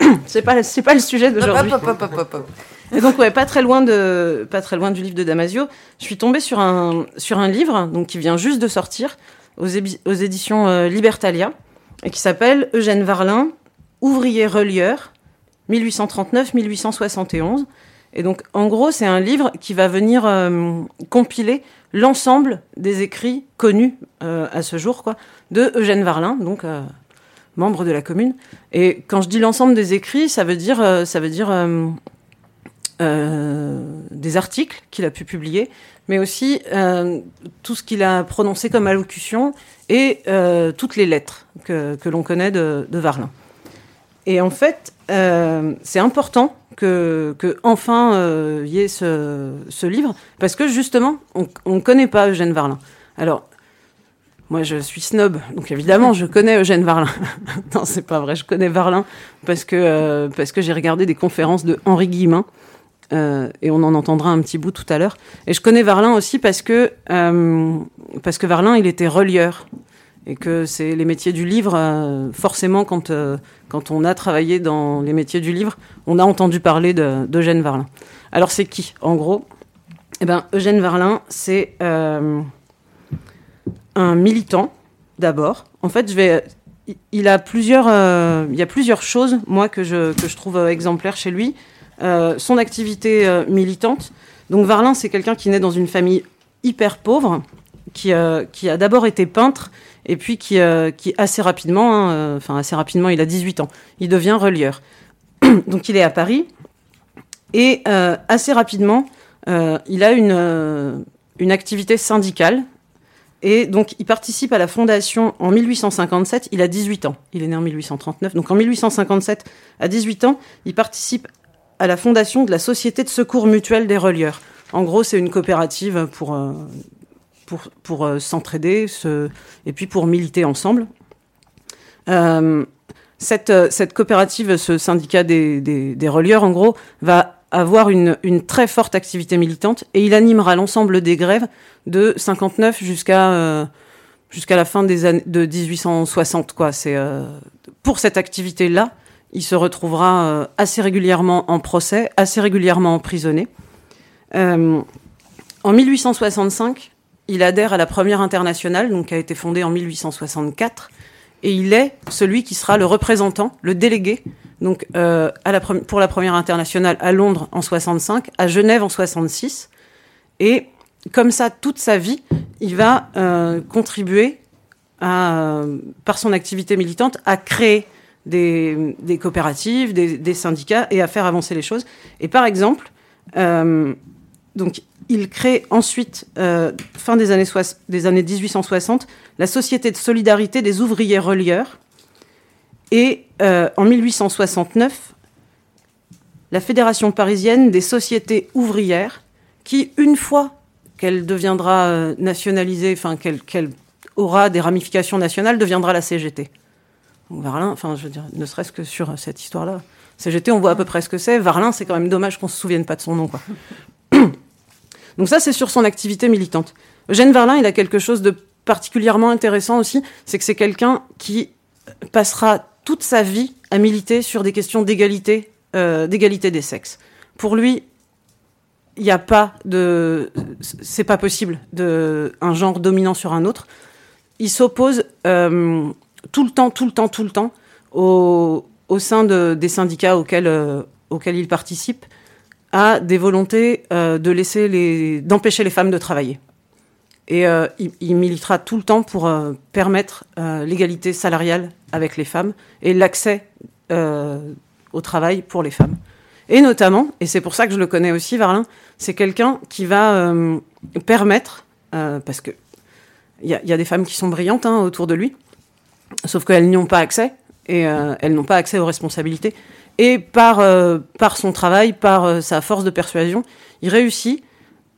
c'est pas c'est pas le sujet d'aujourd'hui. Hop, hop, hop, hop, hop. Et donc ouais, pas très loin de pas très loin du livre de Damasio, je suis tombée sur un sur un livre donc qui vient juste de sortir aux, ébi- aux éditions euh, Libertalia et qui s'appelle Eugène Varlin, ouvrier relieur 1839-1871. Et donc en gros, c'est un livre qui va venir euh, compiler l'ensemble des écrits connus euh, à ce jour quoi de Eugène Varlin donc membre de la commune. Et quand je dis l'ensemble des écrits, ça veut dire, euh, ça veut dire euh, euh, des articles qu'il a pu publier, mais aussi tout ce qu'il a prononcé comme allocution et toutes les lettres que, que l'on connaît de, de Varlin. Et en fait, c'est important que, que enfin euh, y ait ce, ce livre, parce que justement, on ne connaît pas Eugène Varlin. Alors, moi, je suis snob, donc évidemment, je connais Eugène Varlin. non, c'est pas vrai, je connais Varlin parce que, euh, que j'ai regardé des conférences de Henri Guillemin, euh, et on en entendra un petit bout tout à l'heure. Et je connais Varlin aussi parce que, euh, parce que Varlin, il était relieur. Et que c'est les métiers du livre, forcément, quand, quand on a travaillé dans les métiers du livre, on a entendu parler de- d'Eugène Varlin. Alors, c'est qui, en gros? Eh ben, Eugène Varlin, c'est un militant, d'abord. En fait, je vais. il- a plusieurs, euh, il y a plusieurs choses, moi, que je, que je trouve euh, exemplaires chez lui. Euh, son activité militante. Donc, Varlin, c'est quelqu'un qui naît dans une famille hyper pauvre, qui, qui a d'abord été peintre, et puis qui, qui assez rapidement, hein, enfin, assez rapidement, il a 18 ans, il devient relieur. Donc, il est à Paris, et assez rapidement, il a une, une activité syndicale. Et donc, il participe à la fondation en 1857. Il a 18 ans. Il est né en 1839. Donc, en 1857, à 18 ans, il participe à la fondation de la Société de secours mutuel des relieurs. En gros, c'est une coopérative pour, euh, pour, pour euh, s'entraider se- et puis pour militer ensemble. Euh, cette, cette coopérative, ce syndicat des, des, des relieurs, en gros, va avoir une, une très forte activité militante et il animera l'ensemble des grèves de 59 jusqu'à euh, jusqu'à la fin des années de 1860 quoi. C'est euh, pour cette activité là il se retrouvera euh, assez régulièrement en procès assez régulièrement emprisonné. Euh, en 1865 il adhère à la première internationale donc qui a été fondée en 1864 et il est celui qui sera le représentant le délégué donc euh, pour la première internationale à Londres en 65, à Genève en 66, et comme ça toute sa vie, il va euh, contribuer euh, par son activité militante à créer des, coopératives, des, syndicats et à faire avancer les choses. Et par exemple, donc il crée ensuite, fin des années 1860, la Société de solidarité des ouvriers relieurs. Et euh, en 1869, la Fédération parisienne des sociétés ouvrières, qui, une fois qu'elle deviendra euh, nationalisée, enfin qu'elle aura des ramifications nationales, deviendra la CGT. Donc, Varlin, enfin, je veux dire, ne serait-ce que sur cette histoire-là. CGT, on voit à peu près ce que c'est. Varlin, c'est quand même dommage qu'on se souvienne pas de son nom, quoi. Donc ça, c'est sur son activité militante. Eugène Varlin, il a quelque chose de particulièrement intéressant aussi, c'est que c'est quelqu'un qui passera toute sa vie à militer sur des questions d'égalité, euh, d'égalité des sexes. Pour lui, il n'y a pas de, c'est pas possible de un genre dominant sur un autre. Il s'oppose euh, tout le temps, tout le temps, tout le temps au, au sein de, des syndicats auxquels, euh, auxquels il participe à des volontés de laisser les, d'empêcher les femmes de travailler. Et euh, il, il, militera tout le temps pour euh, permettre euh, l'égalité salariale avec les femmes et l'accès au travail pour les femmes. Et notamment, et c'est pour ça que je le connais aussi, Varlin, c'est quelqu'un qui va permettre, parce que il y, a des femmes qui sont brillantes hein, autour de lui, sauf qu'elles n'y ont pas accès et elles n'ont pas accès aux responsabilités. Et par, par son travail, par sa force de persuasion, il réussit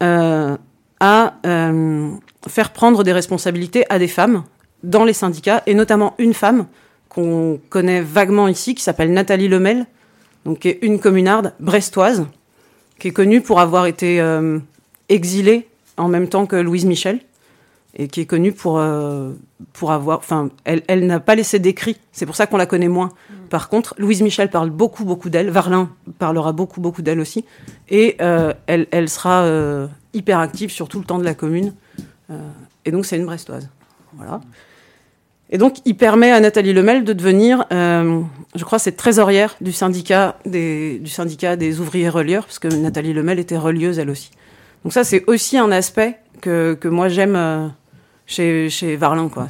euh, à euh, faire prendre des responsabilités à des femmes dans les syndicats, et notamment une femme qu'on connaît vaguement ici, qui s'appelle Nathalie Lemel, donc qui est une communarde brestoise, qui est connue pour avoir été euh, exilée en même temps que Louise Michel, et qui est connue pour, euh, pour avoir... Enfin, elle, elle n'a pas laissé d'écrit, c'est pour ça qu'on la connaît moins. Mmh. Par contre, Louise Michel parle beaucoup, beaucoup d'elle, Varlin parlera beaucoup, beaucoup d'elle aussi, et euh, elle, elle sera hyper active sur tout le temps de la commune, euh, et donc c'est une brestoise. Voilà. Et donc, il permet à Nathalie Lemel de devenir, euh, je crois, c'est trésorière du syndicat des, du syndicat des ouvriers relieurs, parce que Nathalie Lemel était relieuse elle aussi. Donc ça, c'est aussi un aspect que, que moi j'aime euh, chez, chez Varlin, quoi.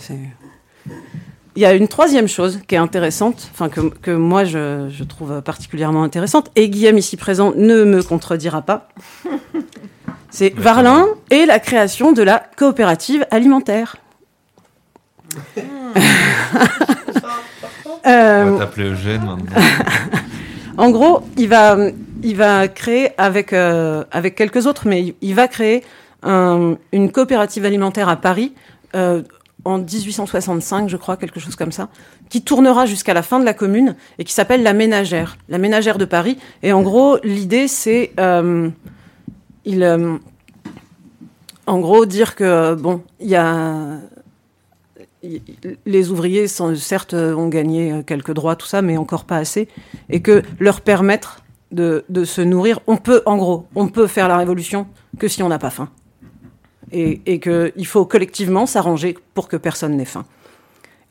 Il y a une troisième chose qui est intéressante, enfin que, que moi je, je trouve particulièrement intéressante, et Guillaume ici présent ne me contredira pas. C'est Varlin et la création de la coopérative alimentaire. euh, On va t'appeler Eugène maintenant. en gros, il va, il va créer avec, euh, avec quelques autres, mais il, il va créer un, une coopérative alimentaire à Paris euh, en 1865, je crois, quelque chose comme ça, qui tournera jusqu'à la fin de la commune et qui s'appelle la Ménagère, la Ménagère de Paris. Et en gros, l'idée, c'est euh, il, euh, en gros, dire que bon, il y a les ouvriers, certes, ont gagné quelques droits, tout ça, mais encore pas assez, et que leur permettre de, de se nourrir, on peut, en gros, on peut faire la révolution que si on n'a pas faim et, et qu'il faut collectivement s'arranger pour que personne n'ait faim.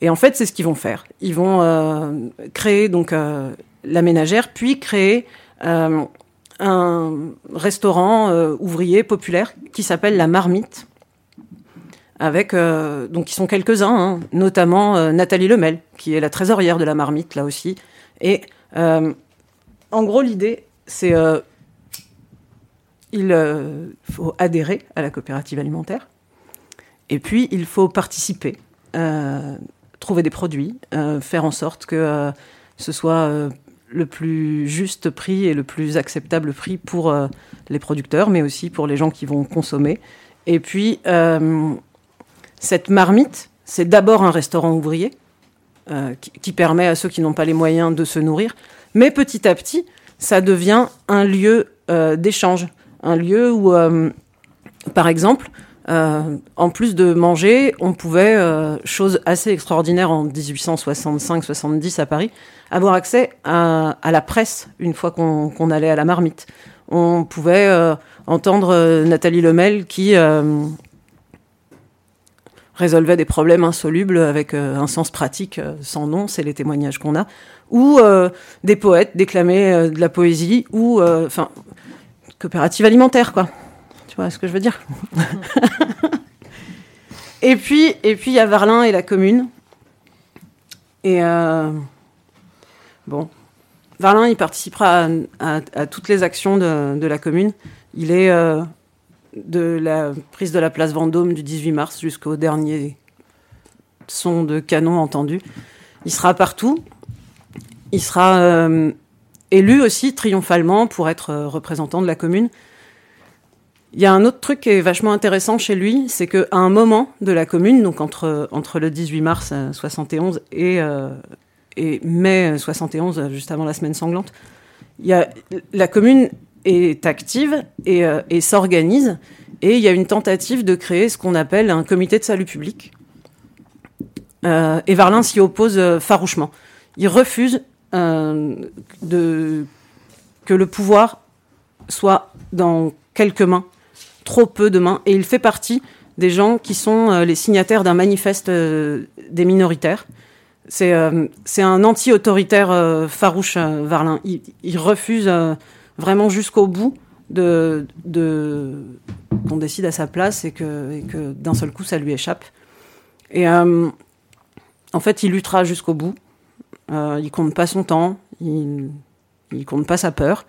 Et en fait, c'est ce qu'ils vont faire. Ils vont euh, créer donc euh, la ménagère, puis créer euh, un restaurant euh, ouvrier populaire qui s'appelle la Marmite, avec euh, donc ils sont quelques-uns, hein, notamment euh, Nathalie Lemel, qui est la trésorière de la Marmite là aussi. Et en gros, l'idée, c'est il faut adhérer à la coopérative alimentaire. Et puis, il faut participer, trouver des produits, faire en sorte que ce soit le plus juste prix et le plus acceptable prix pour euh, les producteurs, mais aussi pour les gens qui vont consommer. Et puis, cette marmite, c'est d'abord un restaurant ouvrier qui, qui permet à ceux qui n'ont pas les moyens de se nourrir, mais petit à petit, ça devient un lieu d'échange un lieu où, euh, par exemple, euh, en plus de manger, on pouvait, euh, chose assez extraordinaire en 1865-70 à Paris, avoir accès à, la presse une fois qu'on qu allait à la marmite. On pouvait euh, entendre Nathalie Lemel qui résolvait des problèmes insolubles avec un sens pratique sans nom, c'est les témoignages qu'on a, ou des poètes déclamer de la poésie, ou enfin coopérative alimentaire, quoi. Ce que je veux dire Et puis, il y a Varlin et la commune. Et euh, bon, Varlin, il participera à, toutes les actions de, de, la commune. Il est euh, de la prise de la place Vendôme du 18 mars jusqu'au dernier son de canon entendu. Il sera partout. Il sera euh, élu aussi triomphalement pour être représentant de la commune. Il y a un autre truc qui est vachement intéressant chez lui, c'est qu'à un moment de la commune, donc entre, entre le 18 mars 71 et, euh, et mai 71, juste avant la semaine sanglante, il y a, la commune est active et, euh, s'organise Et il y a une tentative de créer ce qu'on appelle un comité de salut public. Euh, et Varlin s'y oppose euh, farouchement. Il refuse euh, de, que le pouvoir soit dans quelques mains, trop peu de mains, et il fait partie des gens qui sont les signataires d'un manifeste des minoritaires. C'est un anti-autoritaire farouche, Varlin. Il, refuse vraiment jusqu'au bout de, qu'on décide à sa place et que, et que d'un seul coup ça lui échappe. Et en fait, il luttera jusqu'au bout. Euh, il compte pas son temps, il, il compte pas sa peur.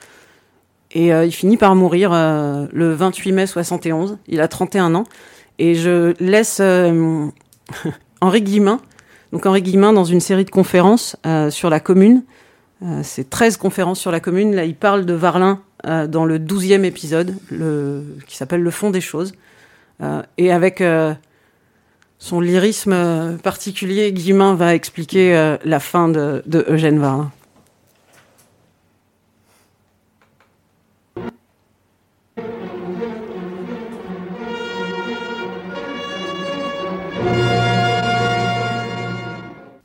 Et euh, il finit par mourir euh, le 28 mai 71. Il a 31 ans. Et je laisse euh, Henri Guillemin, donc Henri Guillemin dans une série de conférences sur la commune. C'est 13 conférences sur la commune. Là, il parle de Varlin dans le 12e épisode, le, qui s'appelle Le fond des choses. et avec son lyrisme particulier, Guillemin va expliquer euh, la fin de, Eugène Varlin.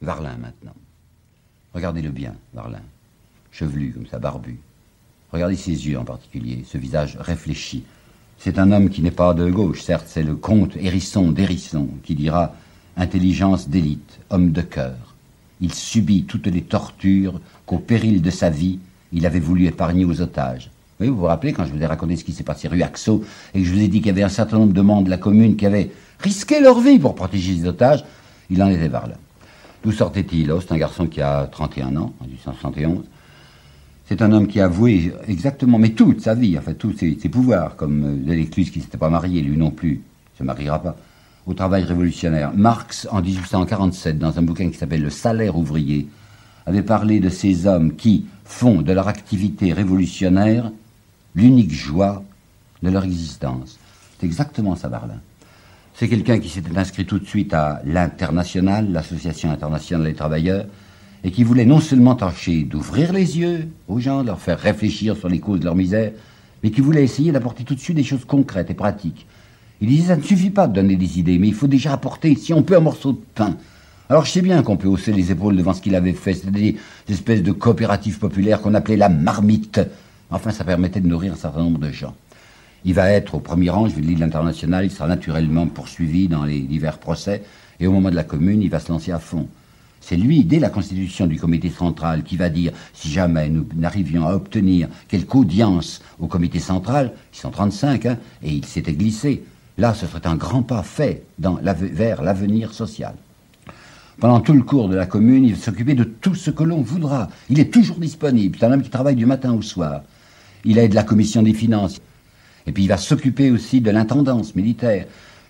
Varlin maintenant. Regardez-le bien, Varlin. Chevelu comme ça, barbu. Regardez ses yeux en particulier, ce visage réfléchi, c'est un homme qui n'est pas de gauche, certes, c'est le comte Hérisson d'Hérisson qui dira intelligence d'élite, homme de cœur. Il subit toutes les tortures qu'au péril de sa vie, il avait voulu épargner aux otages. Vous vous rappelez quand je vous ai raconté ce qui s'est passé rue Axo et que je vous ai dit qu'il y avait un certain nombre de membres de la commune qui avaient risqué leur vie pour protéger les otages, il en était par là. D'où sortait-il oh, C'est un garçon qui a 31 ans, en 1871. C'est un homme qui a avoué exactement, mais toute sa vie, enfin tous ses, pouvoirs, comme l'écluse qui ne s'était pas marié, lui non plus, ne se mariera pas, au travail révolutionnaire. Marx, en 1847, dans un bouquin qui s'appelle Le salaire ouvrier, avait parlé de ces hommes qui font de leur activité révolutionnaire l'unique joie de leur existence. C'est exactement ça, Barlin. C'est quelqu'un qui s'était inscrit tout de suite à l'International, l'Association internationale des travailleurs, et qui voulait non seulement tâcher d'ouvrir les yeux aux gens, de leur faire réfléchir sur les causes de leur misère, mais qui voulait essayer d'apporter tout de suite des choses concrètes et pratiques. Il disait, ça ne suffit pas de donner des idées, mais il faut déjà apporter, si on peut, un morceau de pain. Alors je sais bien qu'on peut hausser les épaules devant ce qu'il avait fait, c'est-à-dire des espèces de coopératives populaires qu'on appelait la marmite. Enfin, ça permettait de nourrir un certain nombre de gens. Il va être au premier rang, je vais le dire, de l'international, il sera naturellement poursuivi dans les divers procès, et au moment de la commune, il va se lancer à fond. C'est lui, dès la constitution du comité central, qui va dire si jamais nous n'arrivions à obtenir quelque audience au comité central, ils sont 35, hein, et il s'était glissé, là ce serait un grand pas fait vers l'avenir social. Pendant tout le cours de la commune, il va s'occuper de tout ce que l'on voudra. Il est toujours disponible. C'est un homme qui travaille du matin au soir. Il aide la commission des finances. Et puis il va s'occuper aussi de l'intendance militaire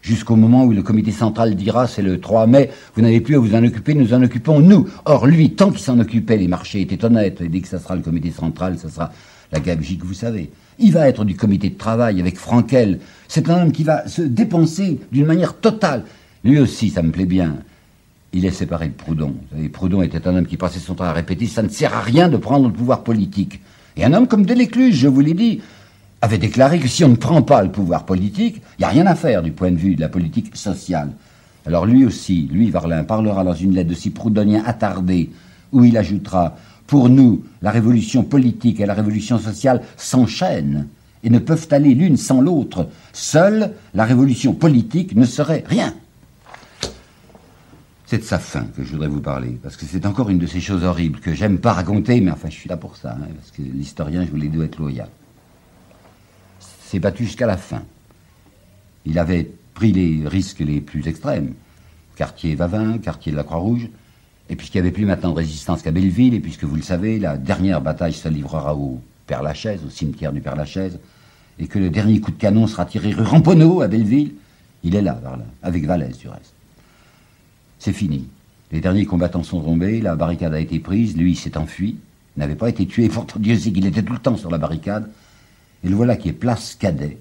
jusqu'au moment où le comité central dira c'est le 3 mai, vous n'avez plus à vous en occuper, nous en occupons nous. Or, lui, tant qu'il s'en occupait, les marchés étaient honnêtes, et dès que ça sera le comité central, ça sera la gabegie que vous savez. Il va être du comité de travail avec Frankel. C'est un homme qui va se dépenser d'une manière totale. Lui aussi, ça me plaît bien. Il est séparé de Proudhon. Vous Proudhon était un homme qui passait son temps à répéter ça ne sert à rien de prendre le pouvoir politique. Et un homme comme Delécluze, je vous l'ai dit, avait déclaré que si on ne prend pas le pouvoir politique, il n'y a rien à faire du point de vue de la politique sociale. Alors lui aussi, lui, Varlin, parlera dans une lettre de si proudhonien attardé, où il ajoutera Pour nous, la révolution politique et la révolution sociale s'enchaînent et ne peuvent aller l'une sans l'autre. Seule la révolution politique ne serait rien. C'est de sa fin que je voudrais vous parler, parce que c'est encore une de ces choses horribles que j'aime pas raconter, mais enfin je suis là pour ça, hein, parce que l'historien, je voulais être loyal s'est battu jusqu'à la fin. Il avait pris les risques les plus extrêmes. Quartier Vavin, quartier de la Croix-Rouge, et puisqu'il n'y avait plus maintenant de résistance qu'à Belleville, et puisque vous le savez, la dernière bataille se livrera au Père-Lachaise, au cimetière du Père-Lachaise, et que le dernier coup de canon sera tiré rue Ramponneau à Belleville, il est là, là, avec Vallès du reste. C'est fini. Les derniers combattants sont tombés, la barricade a été prise, lui s'est enfui, n'avait pas été tué, pourtant Dieu sait qu'il était tout le temps sur la barricade, et le voilà qui est place Cadet,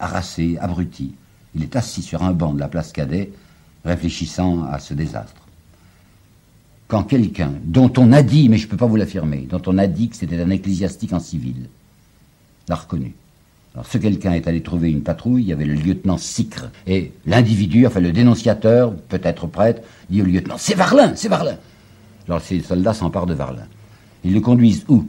harassé, abruti. Il est assis sur un banc de la place Cadet, réfléchissant à ce désastre. Quand quelqu'un, dont on a dit, mais je ne peux pas vous l'affirmer, dont on a dit que c'était un ecclésiastique en civil, l'a reconnu, Alors ce quelqu'un est allé trouver une patrouille, il y avait le lieutenant Sicre. Et l'individu, enfin le dénonciateur, peut-être prêtre, dit au lieutenant, c'est Varlin, c'est Varlin. Alors ces soldats s'emparent de Varlin. Ils le conduisent où?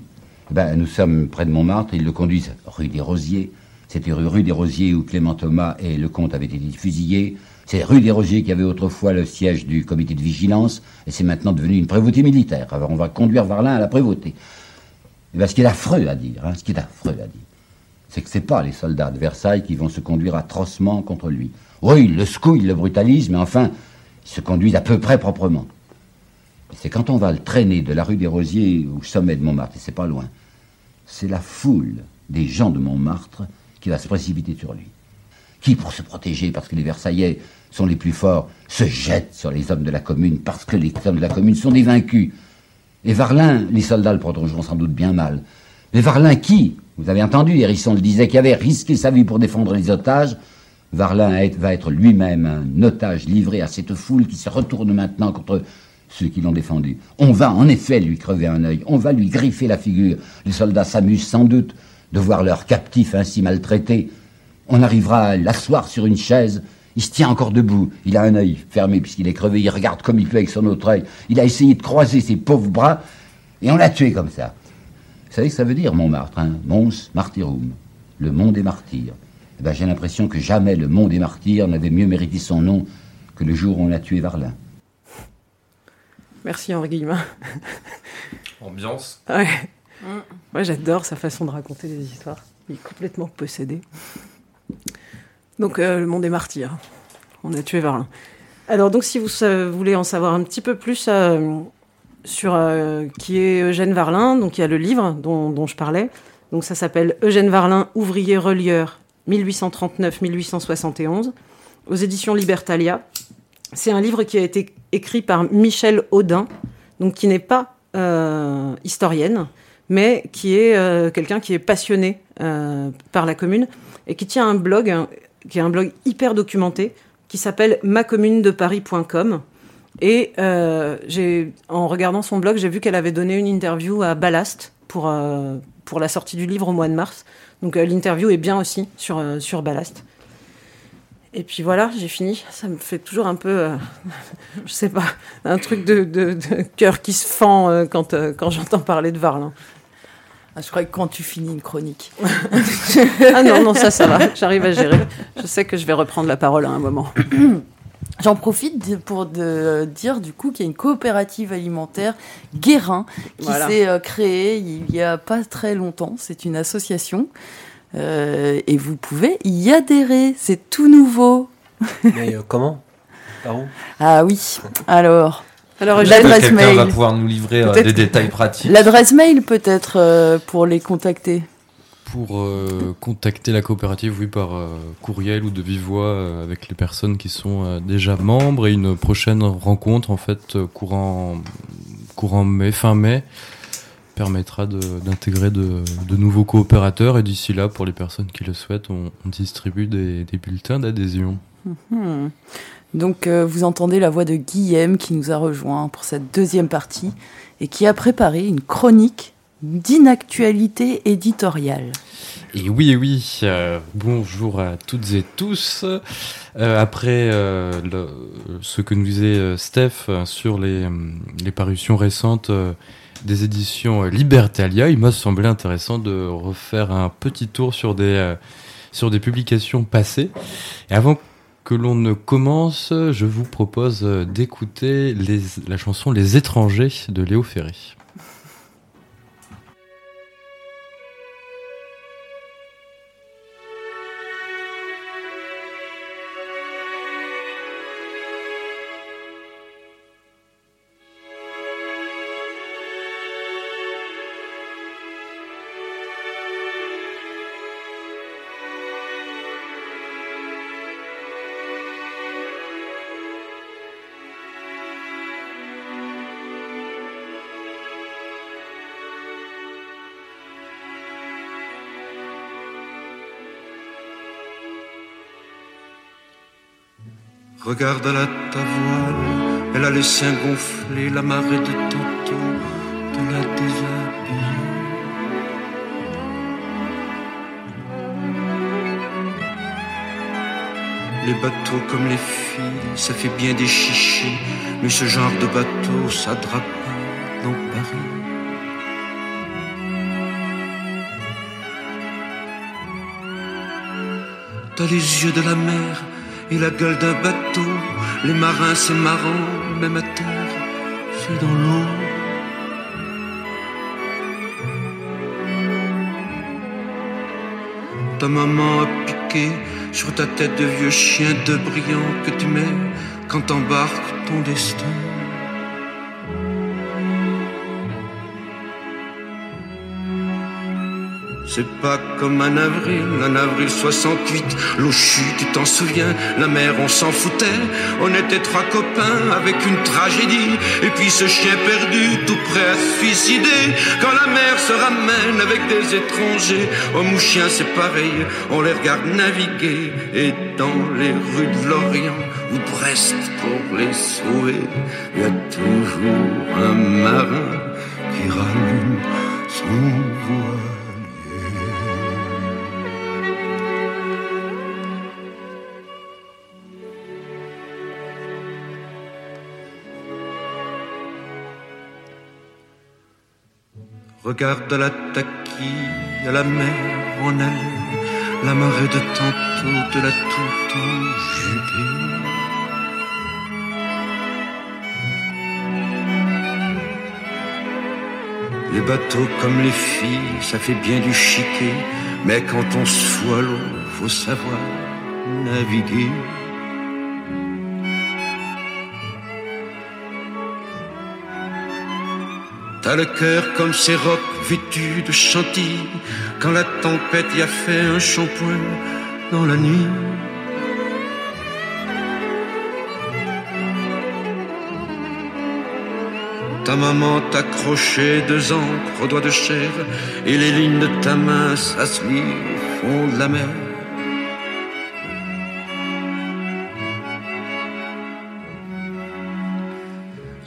Ben, Nous sommes près de Montmartre, ils le conduisent rue des Rosiers. C'était rue des Rosiers où Clément Thomas et le comte avaient été fusillés. C'est rue des Rosiers qui avait autrefois le siège du comité de vigilance, et c'est maintenant devenu une prévôté militaire. Alors on va conduire Varlin à la prévôté. Eh ben, ce qui est affreux à dire, hein, ce qui est affreux à dire, c'est que ce n'est pas les soldats de Versailles qui vont se conduire atrocement contre lui. Oui, ils le secouent, ils le brutalisent, mais enfin, ils se conduisent à peu près proprement. C'est quand on va le traîner de la rue des Rosiers au sommet de Montmartre, et c'est pas loin, c'est la foule des gens de Montmartre qui va se précipiter sur lui. Qui, pour se protéger, parce que les Versaillais sont les plus forts, se jette sur les hommes de la commune, parce que les hommes de la commune sont des vaincus. Et Varlin, les soldats le protégeront sans doute bien mal. Mais Varlin qui vous avez entendu, Hérisson le disait, qui avait risqué sa vie pour défendre les otages. Varlin va être lui-même un otage livré à cette foule qui se retourne maintenant contre ceux qui l'ont défendu. On va en effet lui crever un œil, on va lui griffer la figure. Les soldats s'amusent sans doute de voir leur captif ainsi maltraité. On arrivera à l'asseoir sur une chaise. Il se tient encore debout. Il a un œil fermé puisqu'il est crevé. Il regarde comme il peut avec son autre œil. Il a essayé de croiser ses pauvres bras et on l'a tué comme ça. Vous savez ce que ça veut dire, Montmartre hein? Mons Martyrum, le mont des martyrs. Eh ben, J'ai l'impression que jamais le mont des martyrs n'avait mieux mérité son nom que le jour où on a tué Varlin. Merci Henri Guillemin. Ambiance. Ouais. Moi j'adore sa façon de raconter des histoires. Il est complètement possédé. Donc euh, le mont des martyrs. On a tué Varlin. Alors donc si vous voulez en savoir un petit peu plus euh, sur euh, qui est Eugène Varlin. Donc il y a le livre dont, je parlais. Donc ça s'appelle Eugène Varlin, ouvrier relieur 1839-1871 aux éditions Libertalia. C'est un livre qui a été écrit par Michel Audin, donc qui n'est pas euh, historienne, mais qui est euh, quelqu'un qui est passionné par la commune et qui tient un blog, qui est un blog hyper documenté, qui s'appelle macommunedeparis.com et euh, en regardant son blog, j'ai vu qu'elle avait donné une interview à Ballast pour, euh, pour la sortie du livre au mois de mars. Donc euh, l'interview est bien aussi sur, euh, sur Ballast. Et puis voilà, j'ai fini. Ça me fait toujours un peu, je sais pas, un truc de, de, de cœur qui se fend quand, quand j'entends parler de Varlin. Ah, je crois que quand tu finis une chronique. ah non, non, ça, ça va. J'arrive à gérer. Je sais que je vais reprendre la parole à un moment. J'en profite pour dire du coup qu'il y a une coopérative alimentaire Guérin qui s'est euh, créée il y a pas très longtemps. C'est une association euh, et vous pouvez y adhérer. C'est tout nouveau. Mais euh, comment? Par où Ah oui. Alors. Alors, l'adresse mail. va pouvoir nous livrer des détails pratiques. L'adresse mail peut-être pour les contacter pour euh, contacter la coopérative, oui, par euh, courriel ou de vive voix euh, avec les personnes qui sont déjà membres et une prochaine rencontre en fait courant courant mai, fin mai permettra d'intégrer de, de, nouveaux coopérateurs et d'ici là, pour les personnes qui le souhaitent, on, distribue des, des bulletins d'adhésion. Mhm. Donc vous entendez la voix de Guillaume qui nous a rejoint pour cette deuxième partie et qui a préparé une chronique d'inactualité éditoriale. Et oui, oui, euh, bonjour à toutes et tous. Euh, après euh, ce que nous disait Steph sur les, les parutions récentes des éditions Libertalia, il m'a semblé intéressant de refaire un petit tour sur des, des publications passées. Et avant que l'on ne commence, je vous propose d'écouter la chanson Les étrangers de Léo Ferry. Regarde la ta voile, elle a les seins gonflés, la marée de tantôt de la déshabiller. Les bateaux comme les filles, ça fait bien des chichis, mais ce genre de bateau, ça drape dans Paris. T'as les yeux de la mer la gueule d'un bateau. Les marins, c'est marrant, même à terre, c'est dans l'eau. Ta maman a piqué sur ta tête de vieux chien de brillant que tu mets quand t'embarques ton destin. C'est pas comme un avril, un avril 68, l'eau chute, tu t'en souviens, la mer on s'en foutait, on était trois copains avec une tragédie, et puis ce chien perdu tout prêt à se suicider, quand la mer se ramène avec des étrangers, hommes ou chiens c'est pareil, on les regarde naviguer, et dans les rues de Lorient ou Brest pour les sauver, il y a toujours un marin qui rallume son voile. Regarde la taquille à la mer en allée, la marée de tantôt de la tout enjubée. Les bateaux comme les filles, ça fait bien du chiquet, mais quand on se à l'eau, faut savoir naviguer. Le cœur comme ces rocs vêtus de chantilly, quand la tempête y a fait un shampoing dans la nuit. Ta maman t'accrochait deux encres aux doigts de chair, et les lignes de ta main s'assoient au fond de la mer.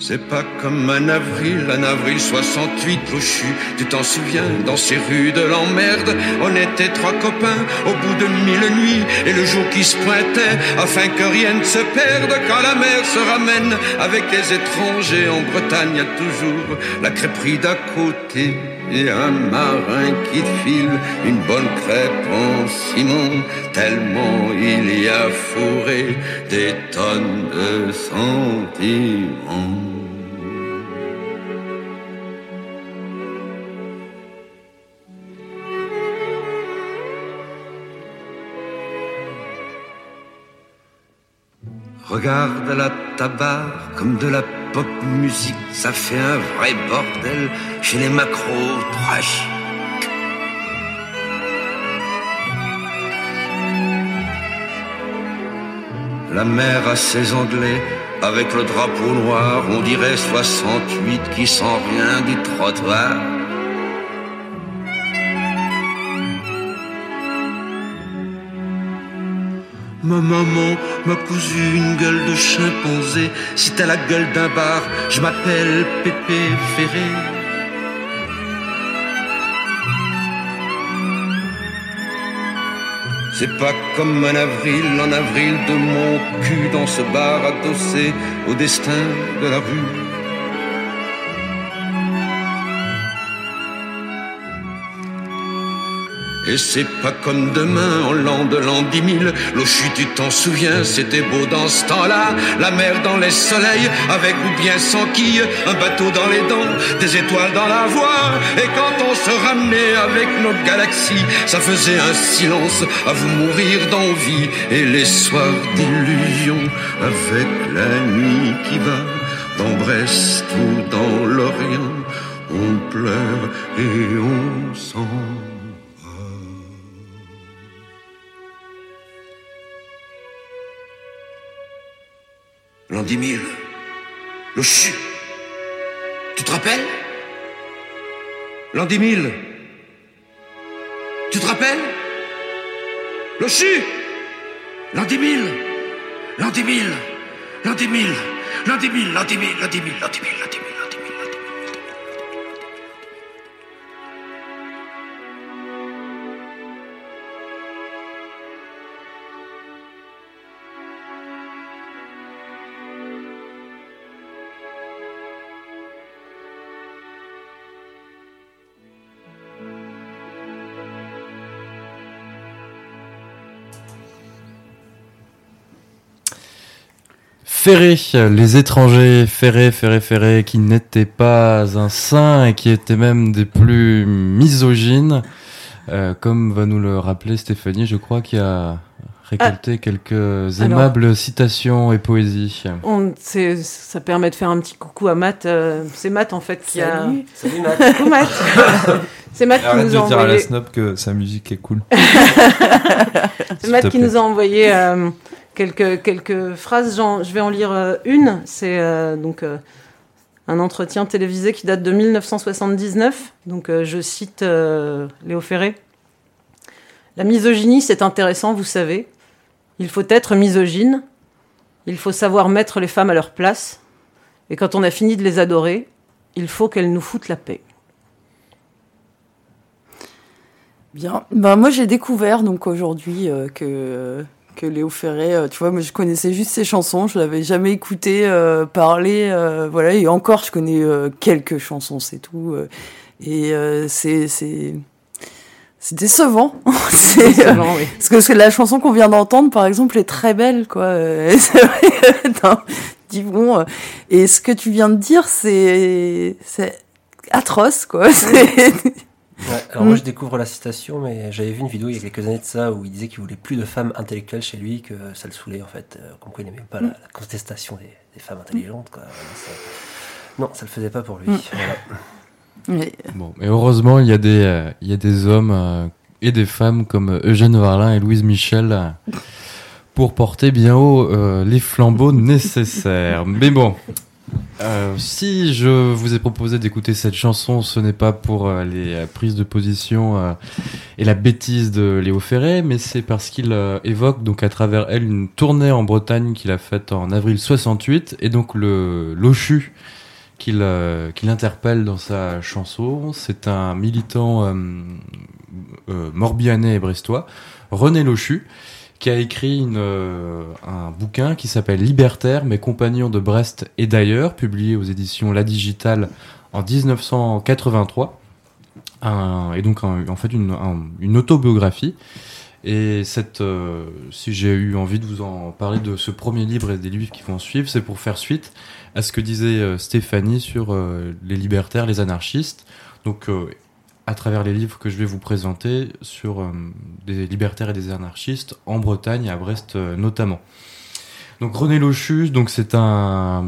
C'est pas comme un avril, un avril 68, Lochu, tu t'en souviens, dans ces rues de l'emmerde, on était trois copains au bout de mille nuits, et le jour qui se pointait, afin que rien ne se perde, quand la mer se ramène avec les étrangers, en Bretagne, y a toujours la crêperie d'à côté, et un marin qui file une bonne crêpe en ciment, tellement il y a fourré des tonnes de sentiments. Regarde la tabac comme de la pop musique, ça fait un vrai bordel chez les macros trash. La mer a ses anglais avec le drapeau noir, on dirait 68 qui sent rien du trottoir. Ma maman m'a cousu une gueule de chimpanzé. Si t'as la gueule d'un bar, je m'appelle Pépé Ferré. C'est pas comme un avril, en avril de mon cul dans ce bar adossé au destin de la rue. Et c'est pas comme demain, en l'an de l'an dix mille. L'eau chute, tu t'en souviens, c'était beau dans ce temps-là. La mer dans les soleils, avec ou bien sans quille. Un bateau dans les dents, des étoiles dans la voie. Et quand on se ramenait avec nos galaxies, ça faisait un silence à vous mourir d'envie. Et les soirs d'illusion, avec la nuit qui va, dans Brest ou dans l'Orient, on pleure et on s'en L'an 10 000. Le CHU. Tu te rappelles? L'an 10 000. Tu te rappelles? Le CHU. L'an 10 000. L'an 10 000. L'an 10 000. L'an 10 000. L'an 10 000. L'an 10 000. L'an 10 000. L'an 10 000. Ferré, les étrangers, Ferré, Ferré, Ferré, qui n'étaient pas un saint et qui étaient même des plus misogynes, euh, comme va nous le rappeler Stéphanie, je crois qu'il a récolté ah. quelques aimables citations et poésies. On, ça permet de faire un petit coucou à Matt. Euh, c'est Matt en fait qui a. Salut Matt. Coucou Matt. c'est Matt qui nous a dire à la snob que sa musique est cool. c'est Matt qui nous a envoyé euh, quelques phrases. je vais en lire euh, une. C'est donc un entretien télévisé qui date de 1979. Donc je cite Léo Ferré. La misogynie, c'est intéressant, vous savez. Il faut être misogyne, il faut savoir mettre les femmes à leur place, et quand on a fini de les adorer, il faut qu'elles nous foutent la paix. Bien, ben, moi j'ai découvert donc aujourd'hui euh, que que Léo Ferré, euh, tu vois, moi je connaissais juste ses chansons, je l'avais jamais écouté euh, parler, voilà, et encore je connais quelques chansons, c'est tout, et c'est c'est décevant. c'est décevant, oui. Parce que la chanson qu'on vient d'entendre, par exemple, est très belle, quoi. c'est dis bon. Euh, et ce que tu viens de dire, c'est c'est atroce, quoi. Ouais, alors moi je découvre la citation, mais j'avais vu une vidéo il y a quelques années de ça où il disait qu'il voulait plus de femmes intellectuelles chez lui, que ça le saoulait en fait, euh, comme quoi il n'aimait pas la, contestation des, femmes intelligentes. Quoi. Non, ça le faisait pas pour lui. Mm. Voilà. Bon, mais heureusement, il y a des, euh, il y a des hommes euh, et des femmes comme Eugène Varlin et Louise Michel euh, pour porter bien haut les flambeaux nécessaires. Mais bon, si je vous ai proposé d'écouter cette chanson, ce n'est pas pour les prises de position et la bêtise de Léo Ferré, mais c'est parce qu'il évoque donc à travers elle une tournée en Bretagne qu'il a faite en avril 68 et donc le l'Ochu qu'il euh, qu'il interpelle dans sa chanson. C'est un militant euh, euh, morbihanais et brestois, René Lochu, qui a écrit une, un bouquin qui s'appelle Libertaire, mes compagnons de Brest et d'ailleurs, publié aux éditions La Digitale en 1983. Un, et donc en fait une, autobiographie. Et cette, si j'ai eu envie de vous en parler de ce premier livre et des livres qui vont suivre, c'est pour faire suite à ce que disait euh, Stéphanie sur euh, les libertaires, les anarchistes. Donc, euh, à travers les livres que je vais vous présenter sur des libertaires et des anarchistes en Bretagne et à Brest notamment. Donc René Lochus, donc c'est un,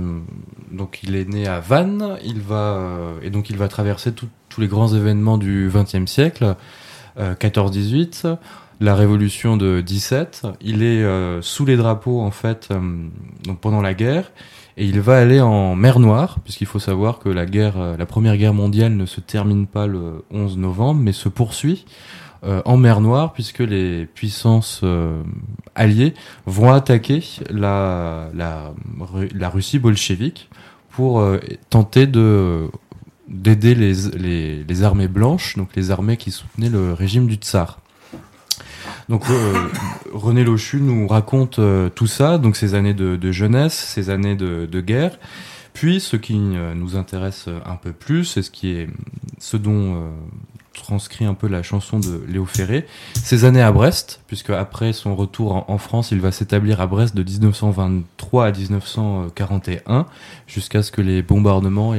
donc il est né à Vannes, il va et donc il va traverser tous les grands événements du XXe siècle, 14-18, la Révolution de 17. Il est sous les drapeaux en fait, donc pendant la guerre. Et il va aller en mer Noire, puisqu'il faut savoir que la guerre, euh, la première guerre mondiale ne se termine pas le 11 novembre, mais se poursuit euh, en mer Noire, puisque les puissances euh, alliées vont attaquer la, Russie bolchevique pour tenter de d'aider les, les, armées blanches, donc les armées qui soutenaient le régime du tsar. Donc euh, René Lochu nous raconte euh, tout ça, donc ces années de, jeunesse, ces années de, guerre. Puis ce qui euh, nous intéresse un peu plus, c'est ce qui est ce dont transcrit un peu la chanson de Léo Ferré, ces années à Brest, puisque après son retour en, France, il va s'établir à Brest de 1923 à 1941, jusqu'à ce que les bombardements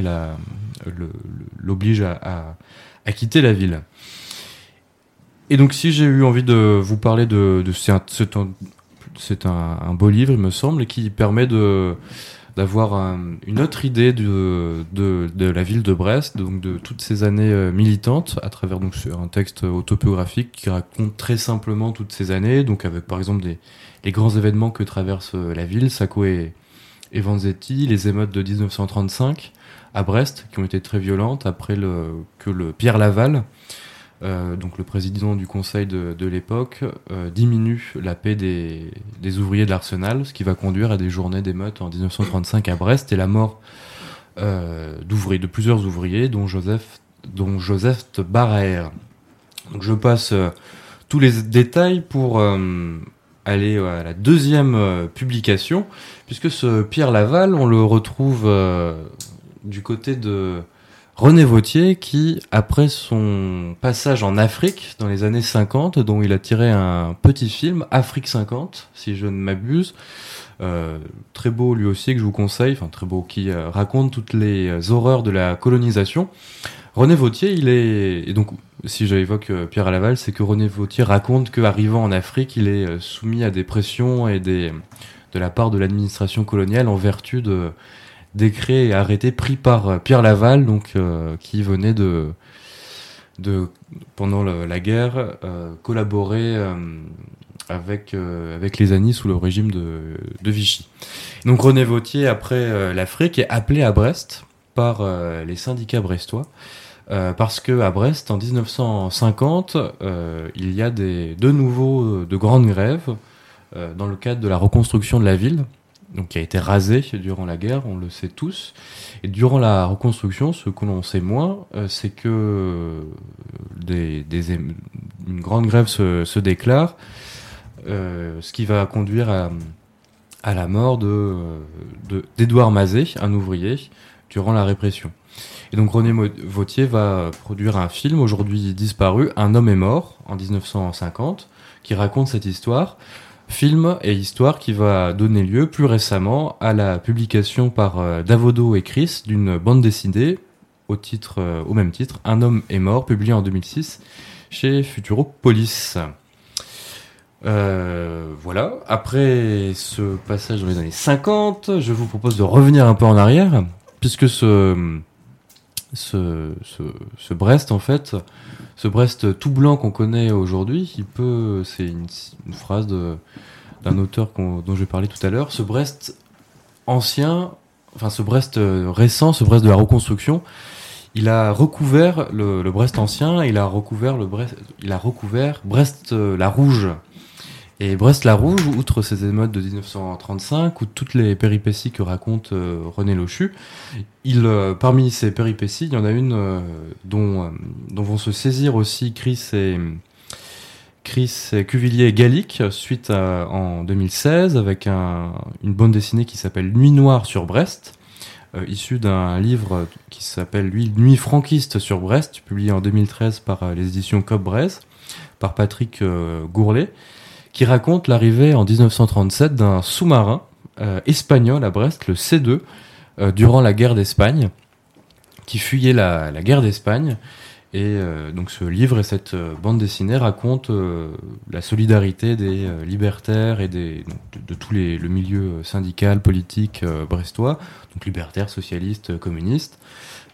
l'obligent à, quitter la ville. Et donc, si j'ai eu envie de vous parler de, de c'est un, un, beau livre, il me semble, et qui permet de d'avoir une autre idée de, de, de, la ville de Brest, donc de toutes ces années euh, militantes, à travers donc un texte autobiographique qui raconte très simplement toutes ces années, donc avec par exemple des, les grands événements que traverse euh, la ville, Sacco et, et Vanzetti, les émeutes de 1935 à Brest, qui ont été très violentes après le, que le Pierre Laval, euh, donc le président du conseil de, l'époque, euh, diminue la paix des, ouvriers de l'Arsenal, ce qui va conduire à des journées d'émeutes en 1935 à Brest et la mort euh, de plusieurs ouvriers, dont Joseph, dont Joseph. Donc je passe tous les détails pour aller à la deuxième publication, puisque ce Pierre Laval, on le retrouve du côté de René Vautier qui, après son passage en Afrique dans les années 50, dont il a tiré un petit film, Afrique 50, si je ne m'abuse, euh, très beau lui aussi que je vous conseille, enfin très beau, qui euh, raconte toutes les euh, horreurs de la colonisation. René Vautier, il est, et donc si j'évoque Pierre à Laval, c'est que René Vautier raconte qu'arrivant en Afrique, il est soumis à des pressions et des, de la part de l'administration coloniale en vertu de décrets et arrêtés pris par Pierre Laval, donc qui venait de, de pendant la guerre collaborer avec, euh, avec les Anis sous le régime de, de Vichy. Donc René Vautier, après euh, l'Afrique, est appelé à Brest par euh, les syndicats brestois. parce que à Brest, en 1950, il y a des, de nouveau de grandes grèves dans le cadre de la reconstruction de la ville, donc qui a été rasée durant la guerre, on le sait tous. Et durant la reconstruction, ce que l'on sait moins, c'est que des, des, une grande grève se, se déclare euh, ce qui va conduire à, à la mort de d'Edouard Mazet, un ouvrier, durant la répression. Et donc René Vautier va produire un film aujourd'hui disparu, Un homme est mort, en 1950, qui raconte cette histoire. Film et histoire qui va donner lieu plus récemment à la publication par euh, Davodo et Chris d'une bande dessinée euh, au même titre, Un homme est mort, publié en 2006 chez Futuropolis. Euh, voilà. Après ce passage dans les années 50, je vous propose de revenir un peu en arrière, puisque ce, ce, ce, Brest, en fait, ce Brest tout blanc qu'on connaît aujourd'hui, il peut, c'est une, phrase d'un auteur dont je vais parler tout à l'heure, ce Brest ancien, enfin ce Brest récent, ce Brest de la reconstruction, il a recouvert le, le Brest ancien, il a recouvert le Brest, il a recouvert Brest la Rouge et Brest-la-Rouge, outre ces émeutes de 1935, ou toutes les péripéties que raconte euh, René Lochu, il, euh, parmi ces péripéties, il y en a une euh, dont, dont vont se saisir aussi Chris et, Chris Cuvillier Gallic, suite à, en 2016, avec un, une bande dessinée qui s'appelle Nuit noire sur Brest, issue d'un livre qui s'appelle lui Nuit franquiste sur Brest, publié en 2013 par les éditions Cobb Brest, par Patrick Gourlet qui raconte l'arrivée en 1937 d'un sous-marin euh, espagnol à Brest, le C2, euh, durant la guerre d'Espagne, qui fuyait la, guerre d'Espagne. Et euh, donc ce livre et cette bande dessinée racontent la solidarité des libertaires et des, de, tous les, le milieu syndical, politique brestois, donc libertaires, socialistes, communistes,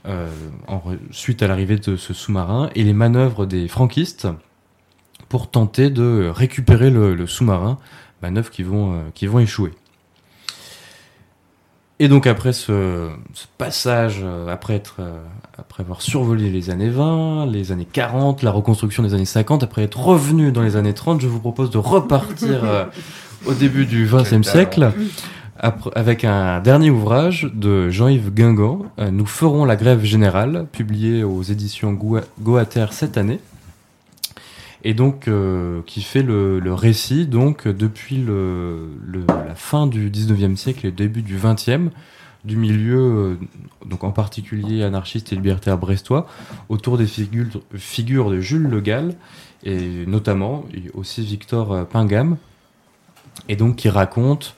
en, suite à l'arrivée de ce sous-marin et les manœuvres des franquistes pour tenter de récupérer le, sous-marin, manœuvres qui vont, euh, qui vont échouer. Et donc après ce, passage, euh, après, être, euh, après avoir survolé les années 20, les années 40, la reconstruction des années 50, après être revenu dans les années 30, je vous propose de repartir au début du XXe siècle. Avec un dernier ouvrage de Jean-Yves Guingamp, Nous ferons la grève générale, publié aux éditions Goater cette année et donc euh, qui fait le, récit donc depuis la fin du 19e siècle et le début du 20e du milieu, euh, donc en particulier anarchiste et libertaire brestois, autour des figures, de Jules Le Gall, et notamment aussi Victor euh, Pingam, et donc qui raconte,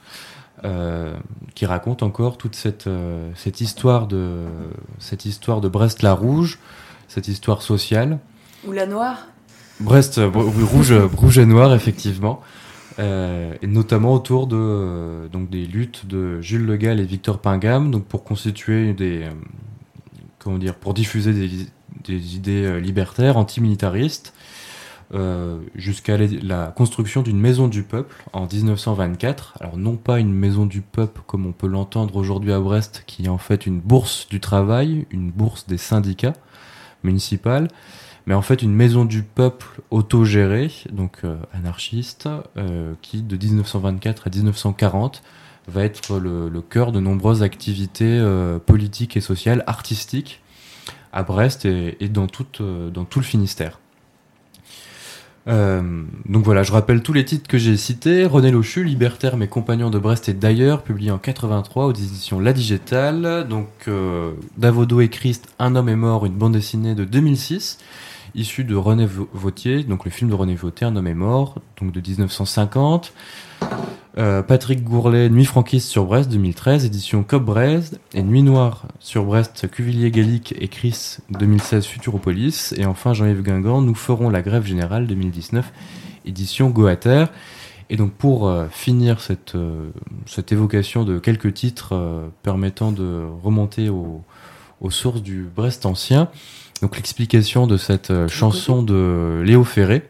qui raconte encore toute cette, cette, histoire de, cette histoire de Brest-la-Rouge, cette histoire sociale. Ou la Noire Brest, euh, rouge, euh, rouge et noir, effectivement. Euh, et notamment autour de donc des luttes de Jules Le Gall et Victor Pingam, donc pour constituer des comment dire, pour diffuser des, des idées libertaires, antimilitaristes, jusqu'à la construction d'une maison du peuple en 1924. Alors non pas une maison du peuple comme on peut l'entendre aujourd'hui à Brest, qui est en fait une bourse du travail, une bourse des syndicats municipaux, mais en fait une maison du peuple autogérée, donc euh, anarchiste, euh, qui de 1924 à 1940 va être le, cœur de nombreuses activités euh, politiques et sociales, artistiques, à Brest et, dans, tout, le Finistère. Donc voilà, je rappelle tous les titres que j'ai cités. René Lochu, Libertaire, mes compagnons de Brest et d'ailleurs, publié en 83 aux éditions La Digitale. Donc Davodo et Christ, Un homme est mort, une bande dessinée de 2006, issue de René Vautier, donc le film de René Vautier, Un homme est mort, donc de 1950. Euh, Patrick Gourlet, Nuit franquiste sur Brest 2013, édition Cop Brest, et Nuit noire sur Brest, Cuvillier Gallic et Chris 2016 Futuropolis, et enfin Jean-Yves Guingamp, Nous ferons la grève générale 2019, édition Goater. Et donc pour euh, finir cette, euh, cette évocation de quelques titres permettant de remonter aux sources du Brest ancien, donc l'explication de cette chanson de Léo Ferré,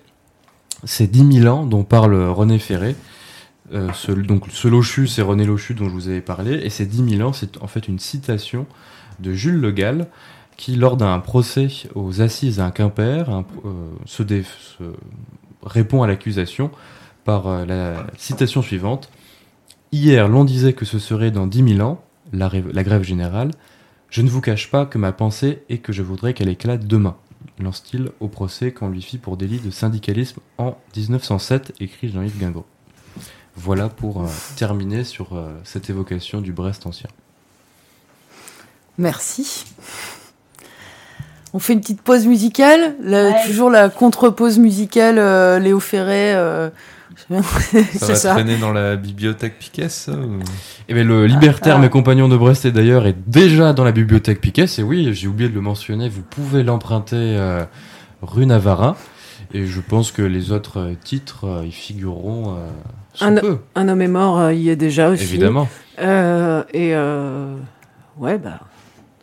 c'est 10 000 ans dont parle René Ferré, euh, ce, donc ce Lochu, c'est René Lochu dont je vous avais parlé, et c'est 10 000 ans, c'est en fait une citation de Jules Le Gall, qui, lors d'un procès aux assises à Quimper, euh, se, répond à l'accusation par euh, la citation suivante. Hier, l'on disait que ce serait dans 10 000 ans, la, la, grève générale. Je ne vous cache pas que ma pensée est que je voudrais qu'elle éclate demain. Lance-t-il au procès qu'on lui fit pour délit de syndicalisme en 1907, écrit Jean-Yves Guingamp. Voilà pour euh, terminer sur euh, cette évocation du Brest ancien. Merci. On fait une petite pause musicale, toujours la contre-pause musicale euh, Léo Ferré. Ça va traîner dans la bibliothèque Piquet, ça Eh bien, le libertaire, ah. mes compagnons de Brest et d'ailleurs, est déjà dans la bibliothèque Piquet. Et oui, j'ai oublié de le mentionner, vous pouvez l'emprunter rue Navarin. Et je pense que les autres titres y figureront un, homme est mort, euh, il y est déjà aussi. Évidemment. Euh, et euh, ouais, bah,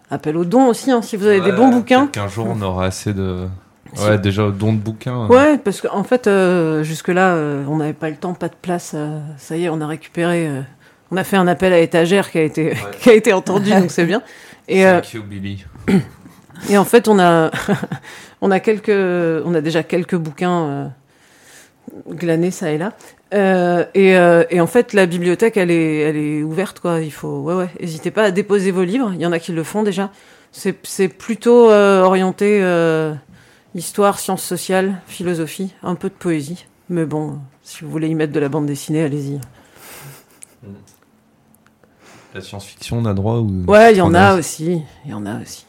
appel aux dons aussi, hein, si vous avez des bons bouquins. Qu'un jour on aura assez de. Ouais, déjà dons de bouquins. Hein. Ouais, parce qu'en fait, jusque-là, on n'avait pas le temps, pas de place. ça y est, on a récupéré. on a fait un appel à étagère qui a été, qui a été entendu, donc c'est bien. Et, Thank you, Billy. Et en fait, on a, on a quelques, on a déjà quelques bouquins glanés ça et là. Euh, euh, et, en fait, la bibliothèque, elle est, elle est ouverte, quoi. Il faut, ouais, ouais. N'hésitez pas à déposer vos livres. Il y en a qui le font déjà. C'est plutôt euh, orienté histoire, sciences sociales, philosophie, un peu de poésie. Mais bon, si vous voulez y mettre de la bande dessinée, allez-y. La science-fiction, on a droit ou Ouais, il y en a aussi. Il y en a aussi.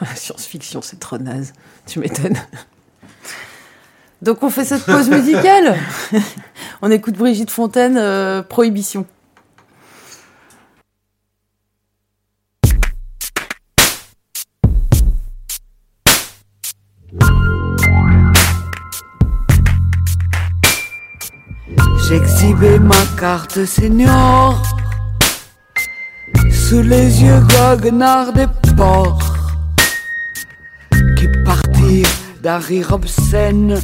la science-fiction, c'est trop naze. Tu m'étonnes. Donc on fait cette pause musicale. on écoute Brigitte Fontaine, euh, Prohibition. Carte senior sous les yeux goguenards des porcs qui partirent d'un rire obscène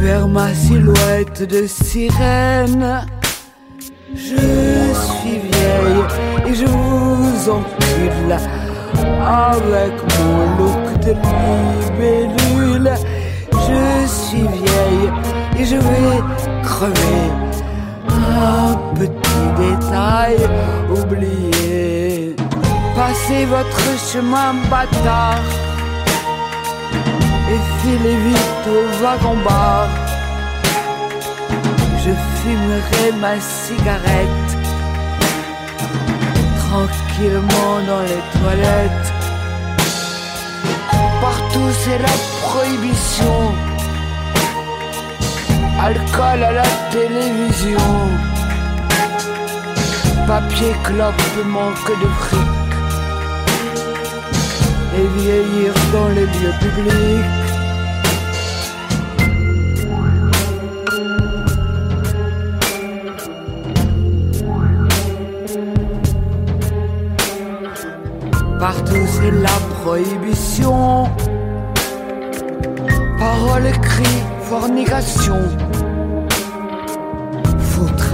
vers ma silhouette de sirène. Je suis vieille et je vous encule avec mon look de libellule. Je suis vieille et je vais crever. Un petit détail oublié. Passez votre chemin bâtard et filez vite au wagon-bar. Je fumerai ma cigarette tranquillement dans les toilettes. Partout c'est la prohibition. Alcool à la télévision. Papier clope manque de fric et vieillir dans les lieux publics. Partout c'est la prohibition. Paroles, cris, fornication.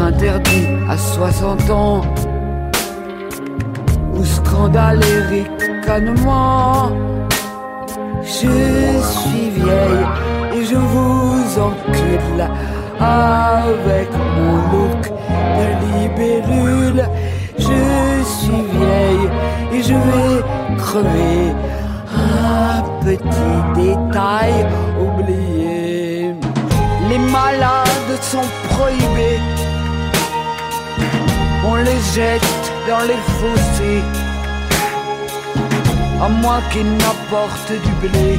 Interdit à 60 ans. Ou scandale Eric je suis vieille et je vous encule avec mon look de libellule. Je suis vieille et je vais crever. Un petit détail oubliés. Les malades sont prohibés. On les jette dans les fossés. À moins qu'ils n'apportent du blé.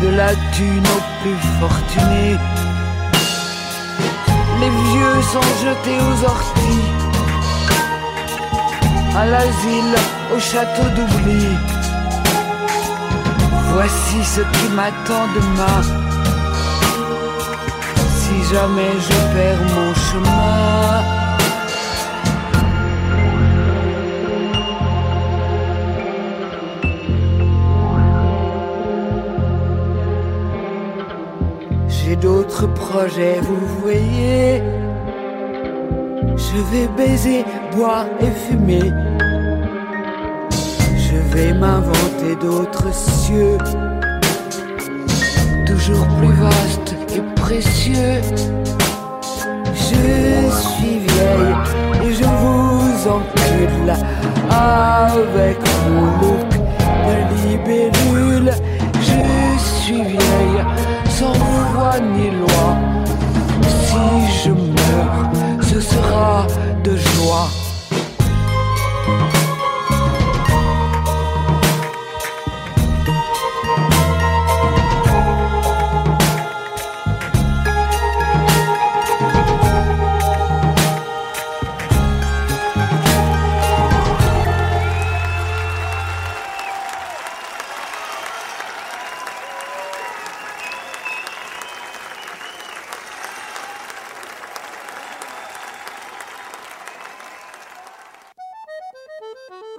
De la thune aux plus fortunés. Les vieux sont jetés aux orties. À l'asile, au château d'oubli. Voici ce qui m'attend demain. Jamais je perds mon chemin. J'ai d'autres projets, vous voyez. Je vais baiser, boire et fumer. Je vais m'inventer d'autres cieux, toujours plus vastes Je suis vieille et je vous encule avec mon look de libellule. Je suis vieille sans foi ni loi. Si je meurs, ce sera de joie.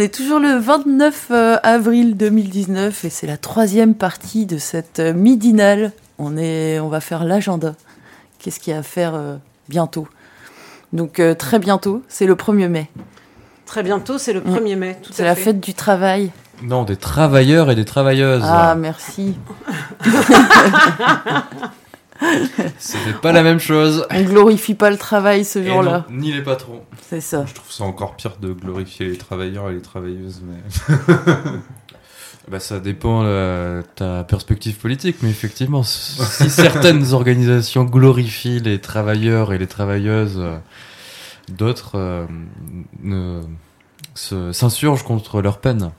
Est toujours le 29 euh, avril 2019 et c'est la troisième partie de cette euh, midinale. On, est, on va faire l'agenda. Qu'est-ce qu'il y a à faire euh, bientôt? Donc euh, très bientôt, c'est le 1er mai. Très bientôt, c'est le 1er mai. tout C'est à la fait. fête du travail. Non, des travailleurs et des travailleuses. Ah, merci. C'était pas la même chose. On glorifie pas le travail ce jour-là. ni les patrons. C'est ça. Je trouve ça encore pire de glorifier les travailleurs et les travailleuses. Mais... Bah, ça dépend de ta perspective politique, mais effectivement, si certaines organisations glorifient les travailleurs et les travailleuses, d'autres euh, ne- se- s'insurgent contre leur peine.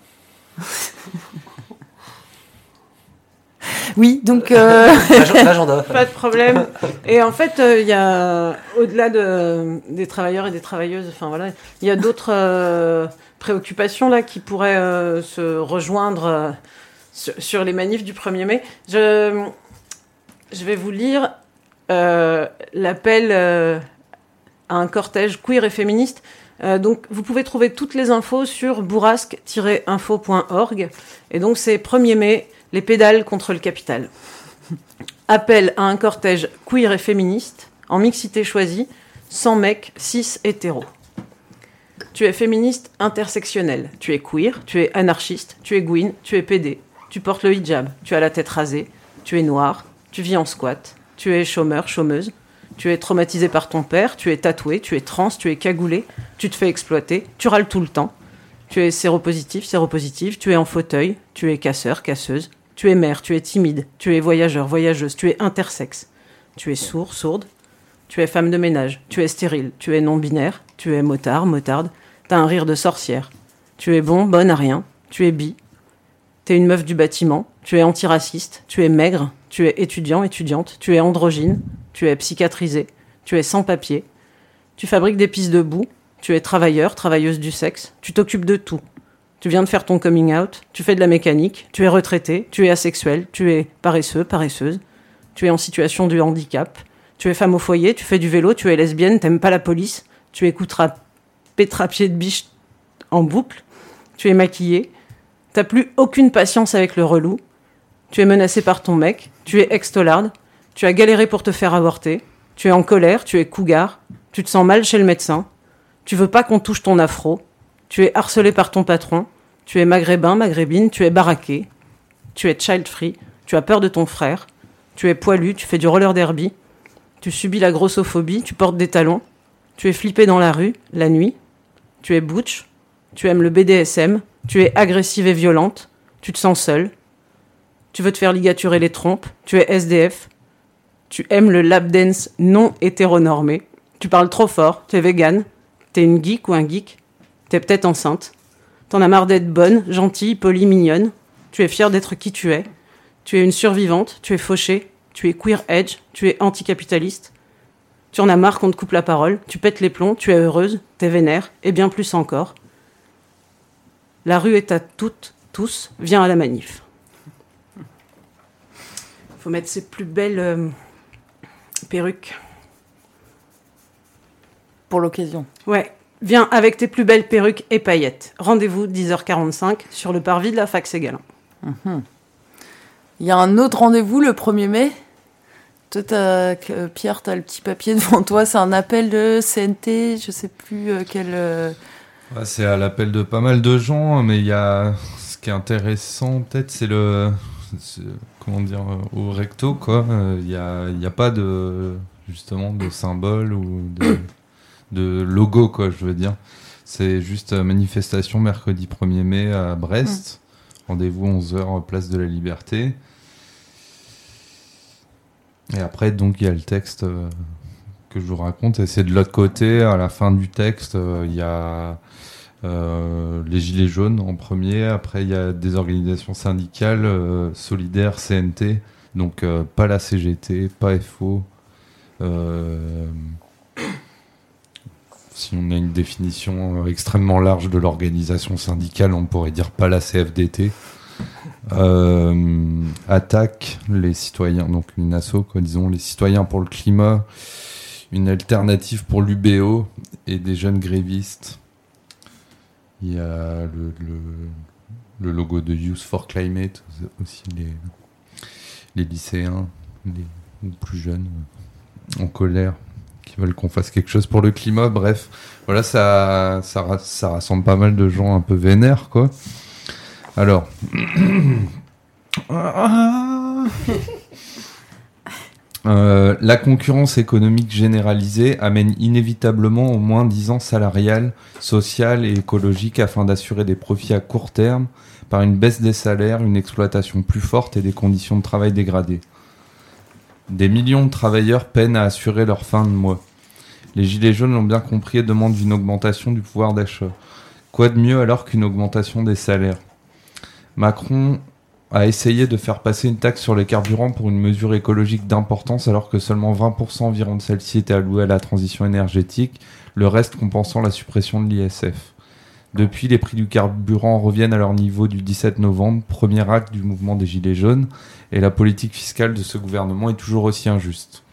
Oui, donc. euh, L'agenda. Pas de problème. Et en fait, euh, il y a, au-delà de, des travailleurs et des travailleuses, enfin voilà, il y a d'autres euh, préoccupations là qui pourraient euh, se rejoindre euh, sur, sur les manifs du 1er mai. Je, je vais vous lire euh, l'appel euh, à un cortège queer et féministe. Euh, donc, vous pouvez trouver toutes les infos sur bourrasque-info.org. Et donc, c'est 1er mai, les pédales contre le capital. Appel à un cortège queer et féministe, en mixité choisie, sans mecs, cis, hétéros. Tu es féministe intersectionnelle. Tu es queer, tu es anarchiste, tu es gwyn, tu es PD. Tu portes le hijab, tu as la tête rasée, tu es noir, tu vis en squat, tu es chômeur, chômeuse, tu es traumatisé par ton père, tu es tatoué, tu es trans, tu es cagoulé, tu te fais exploiter, tu râles tout le temps. Tu es séropositif, séropositive, tu es en fauteuil, tu es casseur, casseuse, tu es mère, tu es timide, tu es voyageur, voyageuse, tu es intersexe, tu es sourd, sourde, tu es femme de ménage, tu es stérile, tu es non-binaire, tu es motard, motarde, t'as un rire de sorcière, tu es bon, bonne à rien, tu es bi, t'es une meuf du bâtiment, tu es antiraciste, tu es maigre, tu es étudiant, étudiante, tu es androgyne, tu es psychiatrisé, tu es sans papier, tu fabriques des pistes de boue, tu es travailleur, travailleuse du sexe, tu t'occupes de tout. Tu viens de faire ton coming out, tu fais de la mécanique, tu es retraité, tu es asexuel, tu es paresseux, paresseuse, tu es en situation de handicap, tu es femme au foyer, tu fais du vélo, tu es lesbienne, t'aimes pas la police, tu écouteras Petra Pied de Biche en boucle, tu es maquillée, t'as plus aucune patience avec le relou, tu es menacé par ton mec, tu es extolarde, tu as galéré pour te faire avorter, tu es en colère, tu es cougar, tu te sens mal chez le médecin, tu veux pas qu'on touche ton afro, tu es harcelé par ton patron, tu es maghrébin, maghrébine, tu es baraqué, tu es child free, tu as peur de ton frère, tu es poilu, tu fais du roller derby, tu subis la grossophobie, tu portes des talons, tu es flippé dans la rue, la nuit, tu es butch, tu aimes le BDSM, tu es agressive et violente, tu te sens seule, tu veux te faire ligaturer les trompes, tu es SDF, tu aimes le lap dance non hétéronormé, tu parles trop fort, tu es vegan, t'es une geek ou un geek, t'es peut-être enceinte, t'en as marre d'être bonne, gentille, polie, mignonne, tu es fière d'être qui tu es, tu es une survivante, tu es fauchée, tu es queer edge, tu es anticapitaliste, tu en as marre qu'on te coupe la parole, tu pètes les plombs, tu es heureuse, t'es vénère, et bien plus encore. La rue est à toutes, tous, viens à la manif. Faut mettre ses plus belles euh, perruques. Pour l'occasion. Ouais. Viens avec tes plus belles perruques et paillettes. Rendez-vous 10h45 sur le parvis de la fac Ségalin. Mhm. Il y a un autre rendez-vous le 1er mai. Toi, t'as- que- Pierre, tu as le petit papier devant toi. C'est un appel de CNT, je sais plus euh, quel. euh, Ouais, c'est à l'appel de pas mal de gens, mais il y a ce qui est intéressant peut-être, c'est le c'est- comment dire euh, au recto quoi. Euh, Il y a il y a pas de justement de symbole ou de, de logo quoi, je veux dire. C'est juste euh, manifestation mercredi 1er mai à Brest. Rendez-vous 11h place de la Liberté. Et après, donc, il y a le texte euh, que je vous raconte. Et c'est de l'autre côté, à la fin du texte, euh, il y a euh, les Gilets jaunes en premier. Après, il y a des organisations syndicales euh, solidaires, CNT. Donc, euh, pas la CGT, pas FO. Si on a une définition euh, extrêmement large de l'organisation syndicale, on pourrait dire pas la CFDT. Euh, attaque les citoyens, donc une asso, quoi, disons, les citoyens pour le climat, une alternative pour l'UBO et des jeunes grévistes. Il y a le, logo de Youth for Climate, aussi les, les lycéens, les plus jeunes, en colère, qui veulent qu'on fasse quelque chose pour le climat. Bref, voilà, ça, ça, ça rassemble pas mal de gens un peu vénères, quoi. Alors. Euh, la concurrence économique généralisée amène inévitablement au moins 10 ans salarial, social et écologique afin d'assurer des profits à court terme par une baisse des salaires, une exploitation plus forte et des conditions de travail dégradées. Des millions de travailleurs peinent à assurer leur fin de mois. Les Gilets jaunes l'ont bien compris et demandent une augmentation du pouvoir d'achat. Quoi de mieux alors qu'une augmentation des salaires? Macron a essayé de faire passer une taxe sur les carburants pour une mesure écologique d'importance alors que seulement 20% environ de celle-ci était allouée à la transition énergétique, le reste compensant la suppression de l'ISF. Depuis, les prix du carburant reviennent à leur niveau du 17 novembre, premier acte du mouvement des Gilets jaunes, et la politique fiscale de ce gouvernement est toujours aussi injuste.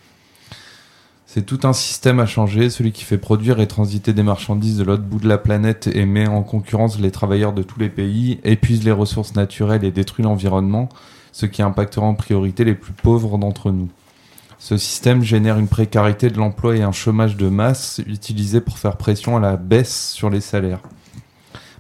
C'est tout un système à changer, celui qui fait produire et transiter des marchandises de l'autre bout de la planète et met en concurrence les travailleurs de tous les pays, épuise les ressources naturelles et détruit l'environnement, ce qui impactera en priorité les plus pauvres d'entre nous. Ce système génère une précarité de l'emploi et un chômage de masse utilisé pour faire pression à la baisse sur les salaires.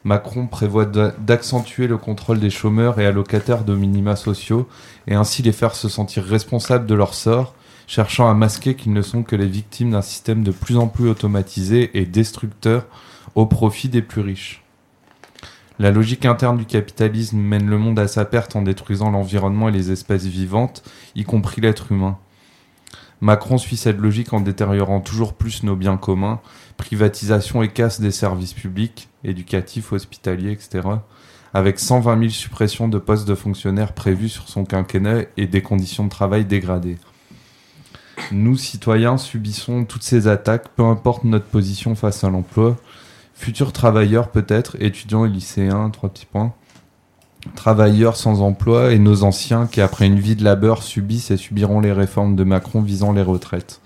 Macron prévoit d'a- d'accentuer le contrôle des chômeurs et allocataires de minima sociaux et ainsi les faire se sentir responsables de leur sort, cherchant à masquer qu'ils ne sont que les victimes d'un système de plus en plus automatisé et destructeur au profit des plus riches. La logique interne du capitalisme mène le monde à sa perte en détruisant l'environnement et les espèces vivantes, y compris l'être humain. Macron suit cette logique en détériorant toujours plus nos biens communs, privatisation et casse des services publics, éducatifs, hospitaliers, etc., avec 120 000 suppressions de postes de fonctionnaires prévues sur son quinquennat et des conditions de travail dégradées. Nous, citoyens, subissons toutes ces attaques, peu importe notre position face à l'emploi, futurs travailleurs peut-être, étudiants et lycéens, trois petits points. travailleurs sans emploi et nos anciens qui, après une vie de labeur, subissent et subiront les réformes de Macron visant les retraites.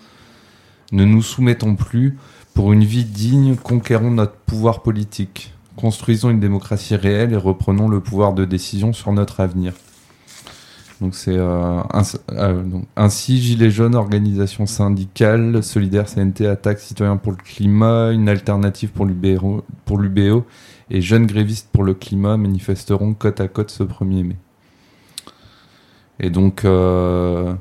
Ne nous soumettons plus. Pour une vie digne, conquérons notre pouvoir politique. Construisons une démocratie réelle et reprenons le pouvoir de décision sur notre avenir. Donc c'est euh, euh, ainsi Gilets jaunes, organisation syndicale, solidaire CNT, attaque citoyen pour le climat, une alternative pour l'UBO, pour l'UBO et jeunes grévistes pour le climat manifesteront côte à côte ce 1er mai. Et donc euh,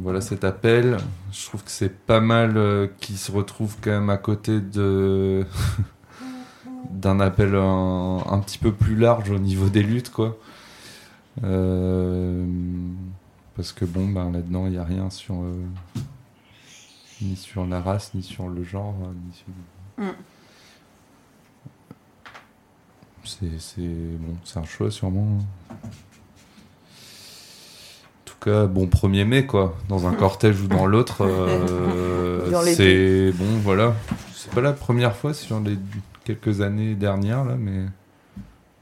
voilà cet appel. Je trouve que c'est pas mal qui se retrouve quand même à côté de d'un appel un, petit peu plus large au niveau des luttes, quoi. Euh, parce que bon, ben, là-dedans, il n'y a rien sur euh, ni sur la race, ni sur le genre, ni sur... Mm. C'est bon, c'est un choix sûrement. En bon 1er mai quoi, dans un cortège ou dans l'autre, euh, c'est bon voilà. C'est pas la première fois sur les quelques années dernières, là, mais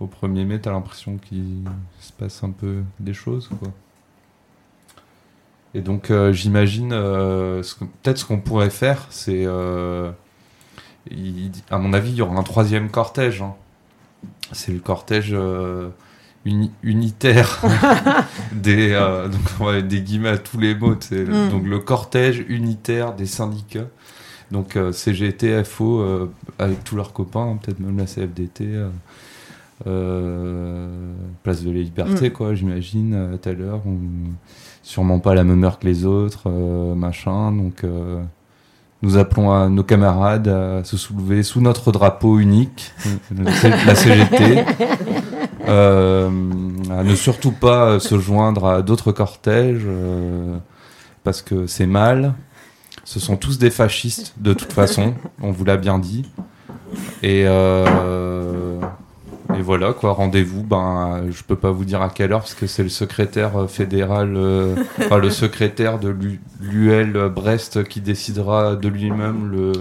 au 1er mai, tu as l'impression qu'il se passe un peu des choses. Quoi. Et donc, euh, j'imagine, euh, peut-être ce qu'on pourrait faire, c'est. À mon avis, il y aura un troisième cortège. Hein. C'est le cortège unitaire des, donc, des guillemets à tous les mots. Mm. Donc, le cortège unitaire des syndicats donc euh, CGT, FO, euh, avec tous leurs copains, hein, peut-être même la CFDT, euh, Place de la Liberté, mm. quoi, j'imagine, à telle heure. sûrement pas la même heure que les autres, machin. Donc nous appelons à nos camarades à se soulever sous notre drapeau unique, la CGT, à ne surtout pas se joindre à d'autres cortèges, parce que c'est mal, ce sont tous des fascistes, de toute façon, on vous l'a bien dit. Et, euh, et voilà, quoi, rendez-vous, ben, je peux pas vous dire à quelle heure, parce que c'est le secrétaire euh, fédéral, euh, enfin, le secrétaire de l'UL Brest qui décidera de lui-même le,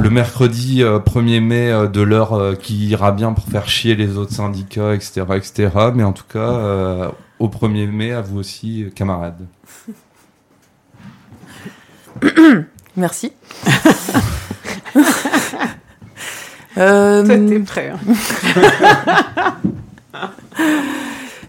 le mercredi 1er mai de l'heure qui ira bien pour faire chier les autres syndicats, etc., etc. Mais en tout cas, au 1er mai, à vous aussi, camarades. Merci. euh... Toi, t'es prêt. Hein.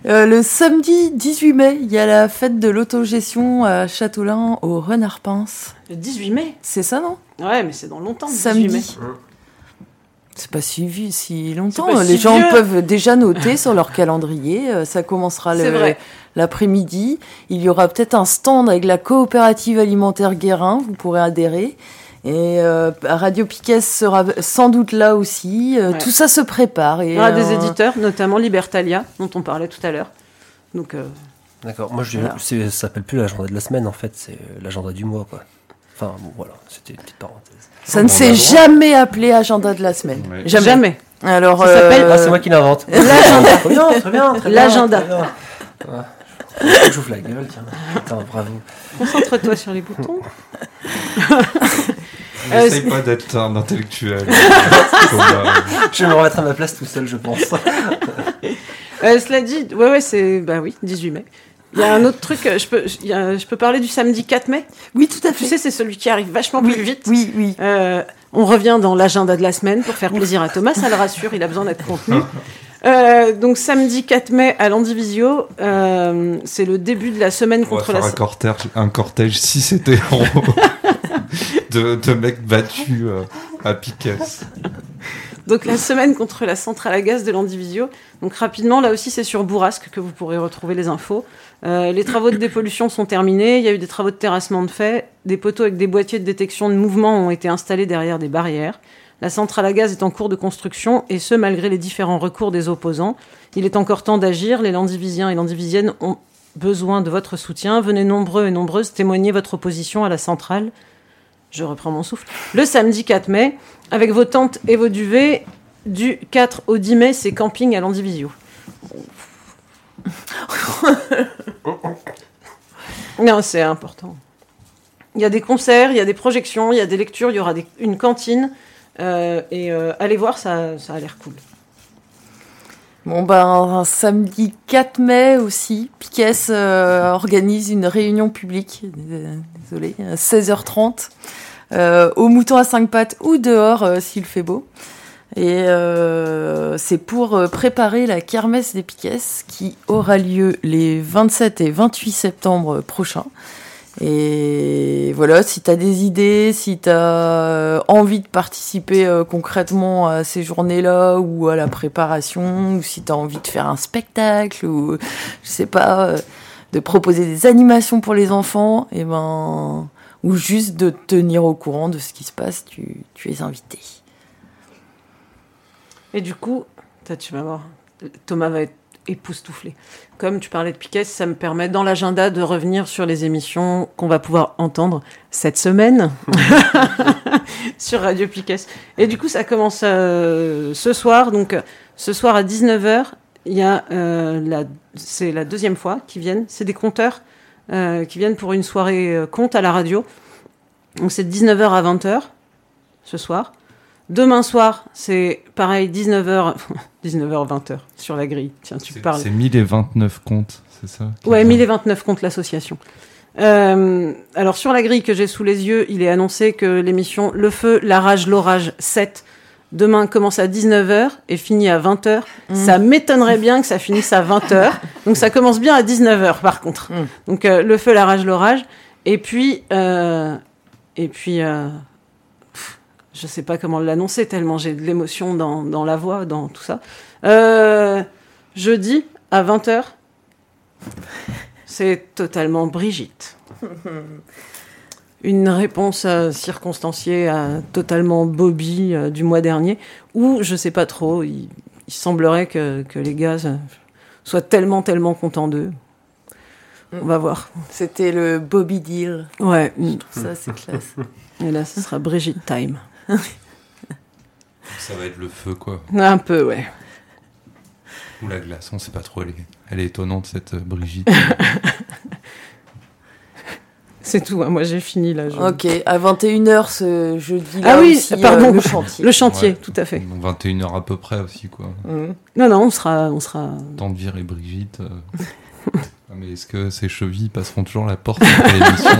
Euh, le samedi 18 mai, il y a la fête de l'autogestion à Châteaulin au Renard Pince. Le 18 mai C'est ça, non? Ouais, mais c'est dans longtemps. Le Samedi. C'est pas si, si longtemps. Les gens peuvent déjà noter sur leur calendrier. Euh, ça commencera l'après-midi. Il y aura peut-être un stand avec la coopérative alimentaire Guérin. Vous pourrez adhérer. Et euh, Radio Piquet sera sans doute là aussi. Euh, tout ça se prépare. Et, Il y aura des éditeurs, notamment Libertalia, dont on parlait tout à l'heure. Donc. D'accord. Moi, je, ça s'appelle plus l'agenda de la semaine. En fait, c'est l'agenda du mois, quoi. Enfin, bon, voilà. C'était une petite parenthèse. Ça ne s'est jamais appelé agenda de la semaine. Jamais. Alors, ça s'appelle. Ah, c'est moi qui l'invente. L'agenda. très bien, très bien. L'agenda. J'ouvre la gueule, tiens. Attends, bravo. Concentre-toi sur les boutons. N'essaye pas d'être un intellectuel. je vais me remettre à ma place tout seul, je pense. Euh, cela dit, ouais, ouais, c'est. Bah oui, 18 mai. Il y a un autre truc, je peux, je peux parler du samedi 4 mai? Oui, tout à fait. Tu sais, c'est celui qui arrive vachement plus vite. Oui, oui. Euh, on revient dans l'agenda de la semaine pour faire plaisir à Thomas, ça le rassure, il a besoin d'être contenu. Euh, donc samedi 4 mai à Landivisio, euh, c'est le début de la semaine on contre va faire la... Un cortège, un cortège si c'était de, mecs battus euh, à Piquet. Donc la semaine contre la centrale à gaz de Landivisio. Donc rapidement, là aussi c'est sur Bourrasque que vous pourrez retrouver les infos. Euh, les travaux de dépollution sont terminés, il y a eu des travaux de terrassement de fait, des poteaux avec des boîtiers de détection de mouvement ont été installés derrière des barrières. La centrale à gaz est en cours de construction et ce malgré les différents recours des opposants. Il est encore temps d'agir, les Landivisiens et Landivisiennes ont besoin de votre soutien. Venez nombreux et nombreuses témoigner votre opposition à la centrale. Je reprends mon souffle. Le samedi 4 mai, avec vos tentes et vos duvets, du 4 au 10 mai, c'est camping à Landivisio. non, c'est important. Il y a des concerts, il y a des projections, il y a des lectures, il y aura une cantine. et allez voir, ça, a l'air cool. Bon ben samedi 4 mai aussi, Piquet organise une réunion publique, désolé, à 16h30, au mouton à 5 pattes ou dehors s'il fait beau. Et euh, c'est pour euh, préparer la kermesse des Piquets qui aura lieu les 27 et 28 septembre prochains. Et voilà, si tu as des idées, si tu as euh, envie de participer concrètement à ces journées-là ou à la préparation, ou si tu as envie de faire un spectacle, ou je sais pas, de proposer des animations pour les enfants, et ben, ou juste de te tenir au courant de ce qui se passe, tu, tu es invité. Et du coup, tu vas voir, Thomas va être époustouflé. Comme tu parlais de Piquet, ça me permet dans l'agenda de revenir sur les émissions qu'on va pouvoir entendre cette semaine sur Radio Piquet. Et du coup, ça commence euh, ce soir. Donc, ce soir à 19h, il y a euh, c'est la deuxième fois qu'ils viennent. C'est des compteurs qui viennent pour une soirée conte à la radio. Donc, c'est 19h à 20h ce soir. Demain soir, c'est pareil, 19h, 19h, 20h sur la grille. Tiens, tu parles. C'est 1029 comptes, c'est ça Ouais, 1029 comptes l'association. Euh, alors sur la grille que j'ai sous les yeux, il est annoncé que l'émission Le Feu, la rage, l'orage 7 demain commence à 19h et finit à 20h. Mm. Ça m'étonnerait bien que ça finisse à 20h. Donc ça commence bien à 19h par contre. Mm. Donc euh, Le Feu, la rage, l'orage. Et puis, euh, et puis je sais pas comment l'annoncer tellement j'ai de l'émotion dans, dans, la voix, dans tout ça. Euh, jeudi à 20h, c'est totalement Brigitte. Une réponse euh, circonstanciée à totalement Bobby euh, du mois dernier, où je sais pas trop, il, semblerait que, que, les gars soient tellement, tellement contents d'eux. On va voir. C'était le Bobby Deal. Ouais. ça, c'est classe. Et là, ce sera Brigitte Time. Ça va être le feu, quoi. Un peu, ouais. Ou la glace, on sait pas trop. Elle est, elle est étonnante, cette euh, Brigitte. C'est tout, hein. moi j'ai fini là. Ok, à 21h ce jeudi là Ah oui, aussi, pardon, euh, le chantier. Le chantier, tout à fait. Donc 21h à peu près aussi, quoi. Mhm. Non, non, on sera. On sera... Temps de virer Brigitte. euh. Ah, mais est-ce que ces chevilles passeront toujours la porte après l'émission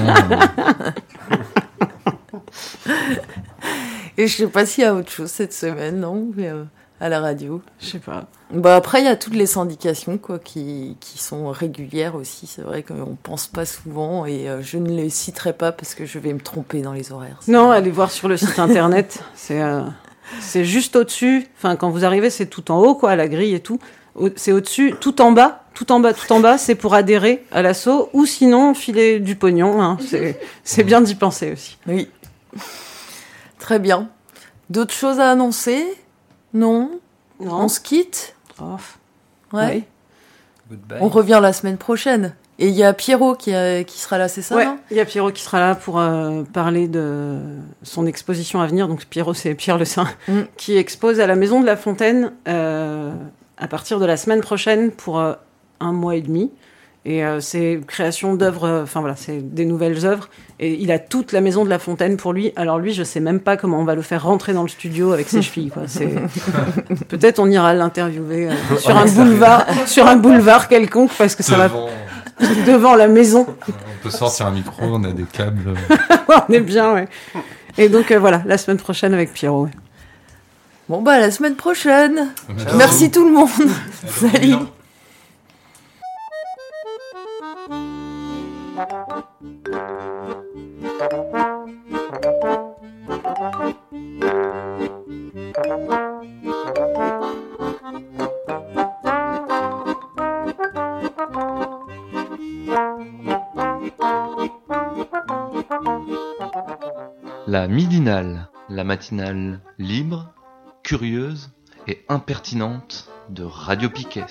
Et je sais pas s'il y a autre chose cette semaine, non euh, À la radio. Je sais pas. Bah après, il y a toutes les syndications quoi, qui, qui sont régulières aussi. C'est vrai qu'on pense pas souvent et euh, je ne les citerai pas parce que je vais me tromper dans les horaires. Non, allez voir sur le site internet. c'est euh, c'est juste au-dessus. Enfin, quand vous arrivez, c'est tout en haut, quoi, la grille et tout. C'est au-dessus, tout en bas, tout en bas, tout en bas, c'est pour adhérer à l'assaut ou sinon filer du pognon. Hein. C'est bien d'y penser aussi. Oui. Très bien. D'autres choses à annoncer? Non Non. On se quitte Oh. Ouais. Goodbye. On revient la semaine prochaine. Et il y a Pierrot qui, a- qui sera là, c'est ça Ouais, il y a Pierrot qui sera là pour euh, parler de son exposition à venir. Donc Pierrot, c'est Pierre Le Saint, Mm. qui expose à la Maison de la Fontaine euh, à partir de la semaine prochaine pour euh, un mois et demi. Et euh, c'est création d'œuvres, euh, enfin voilà, c'est des nouvelles œuvres. Et il a toute la Maison de la Fontaine pour lui. Alors lui, je sais même pas comment on va le faire rentrer dans le studio avec ses chevilles. Quoi. C'est... Peut-être on ira l'interviewer euh, sur un boulevard, sur un boulevard quelconque parce que ça Devant. va devant la maison. On peut sortir un micro, on a des câbles. on est bien, ouais. Et donc euh, voilà, la semaine prochaine avec Pierrot. ouais. Bon bah à la semaine prochaine. Merci. Merci tout le monde. Salut. la matinale libre, curieuse et impertinente de Radio Piquet.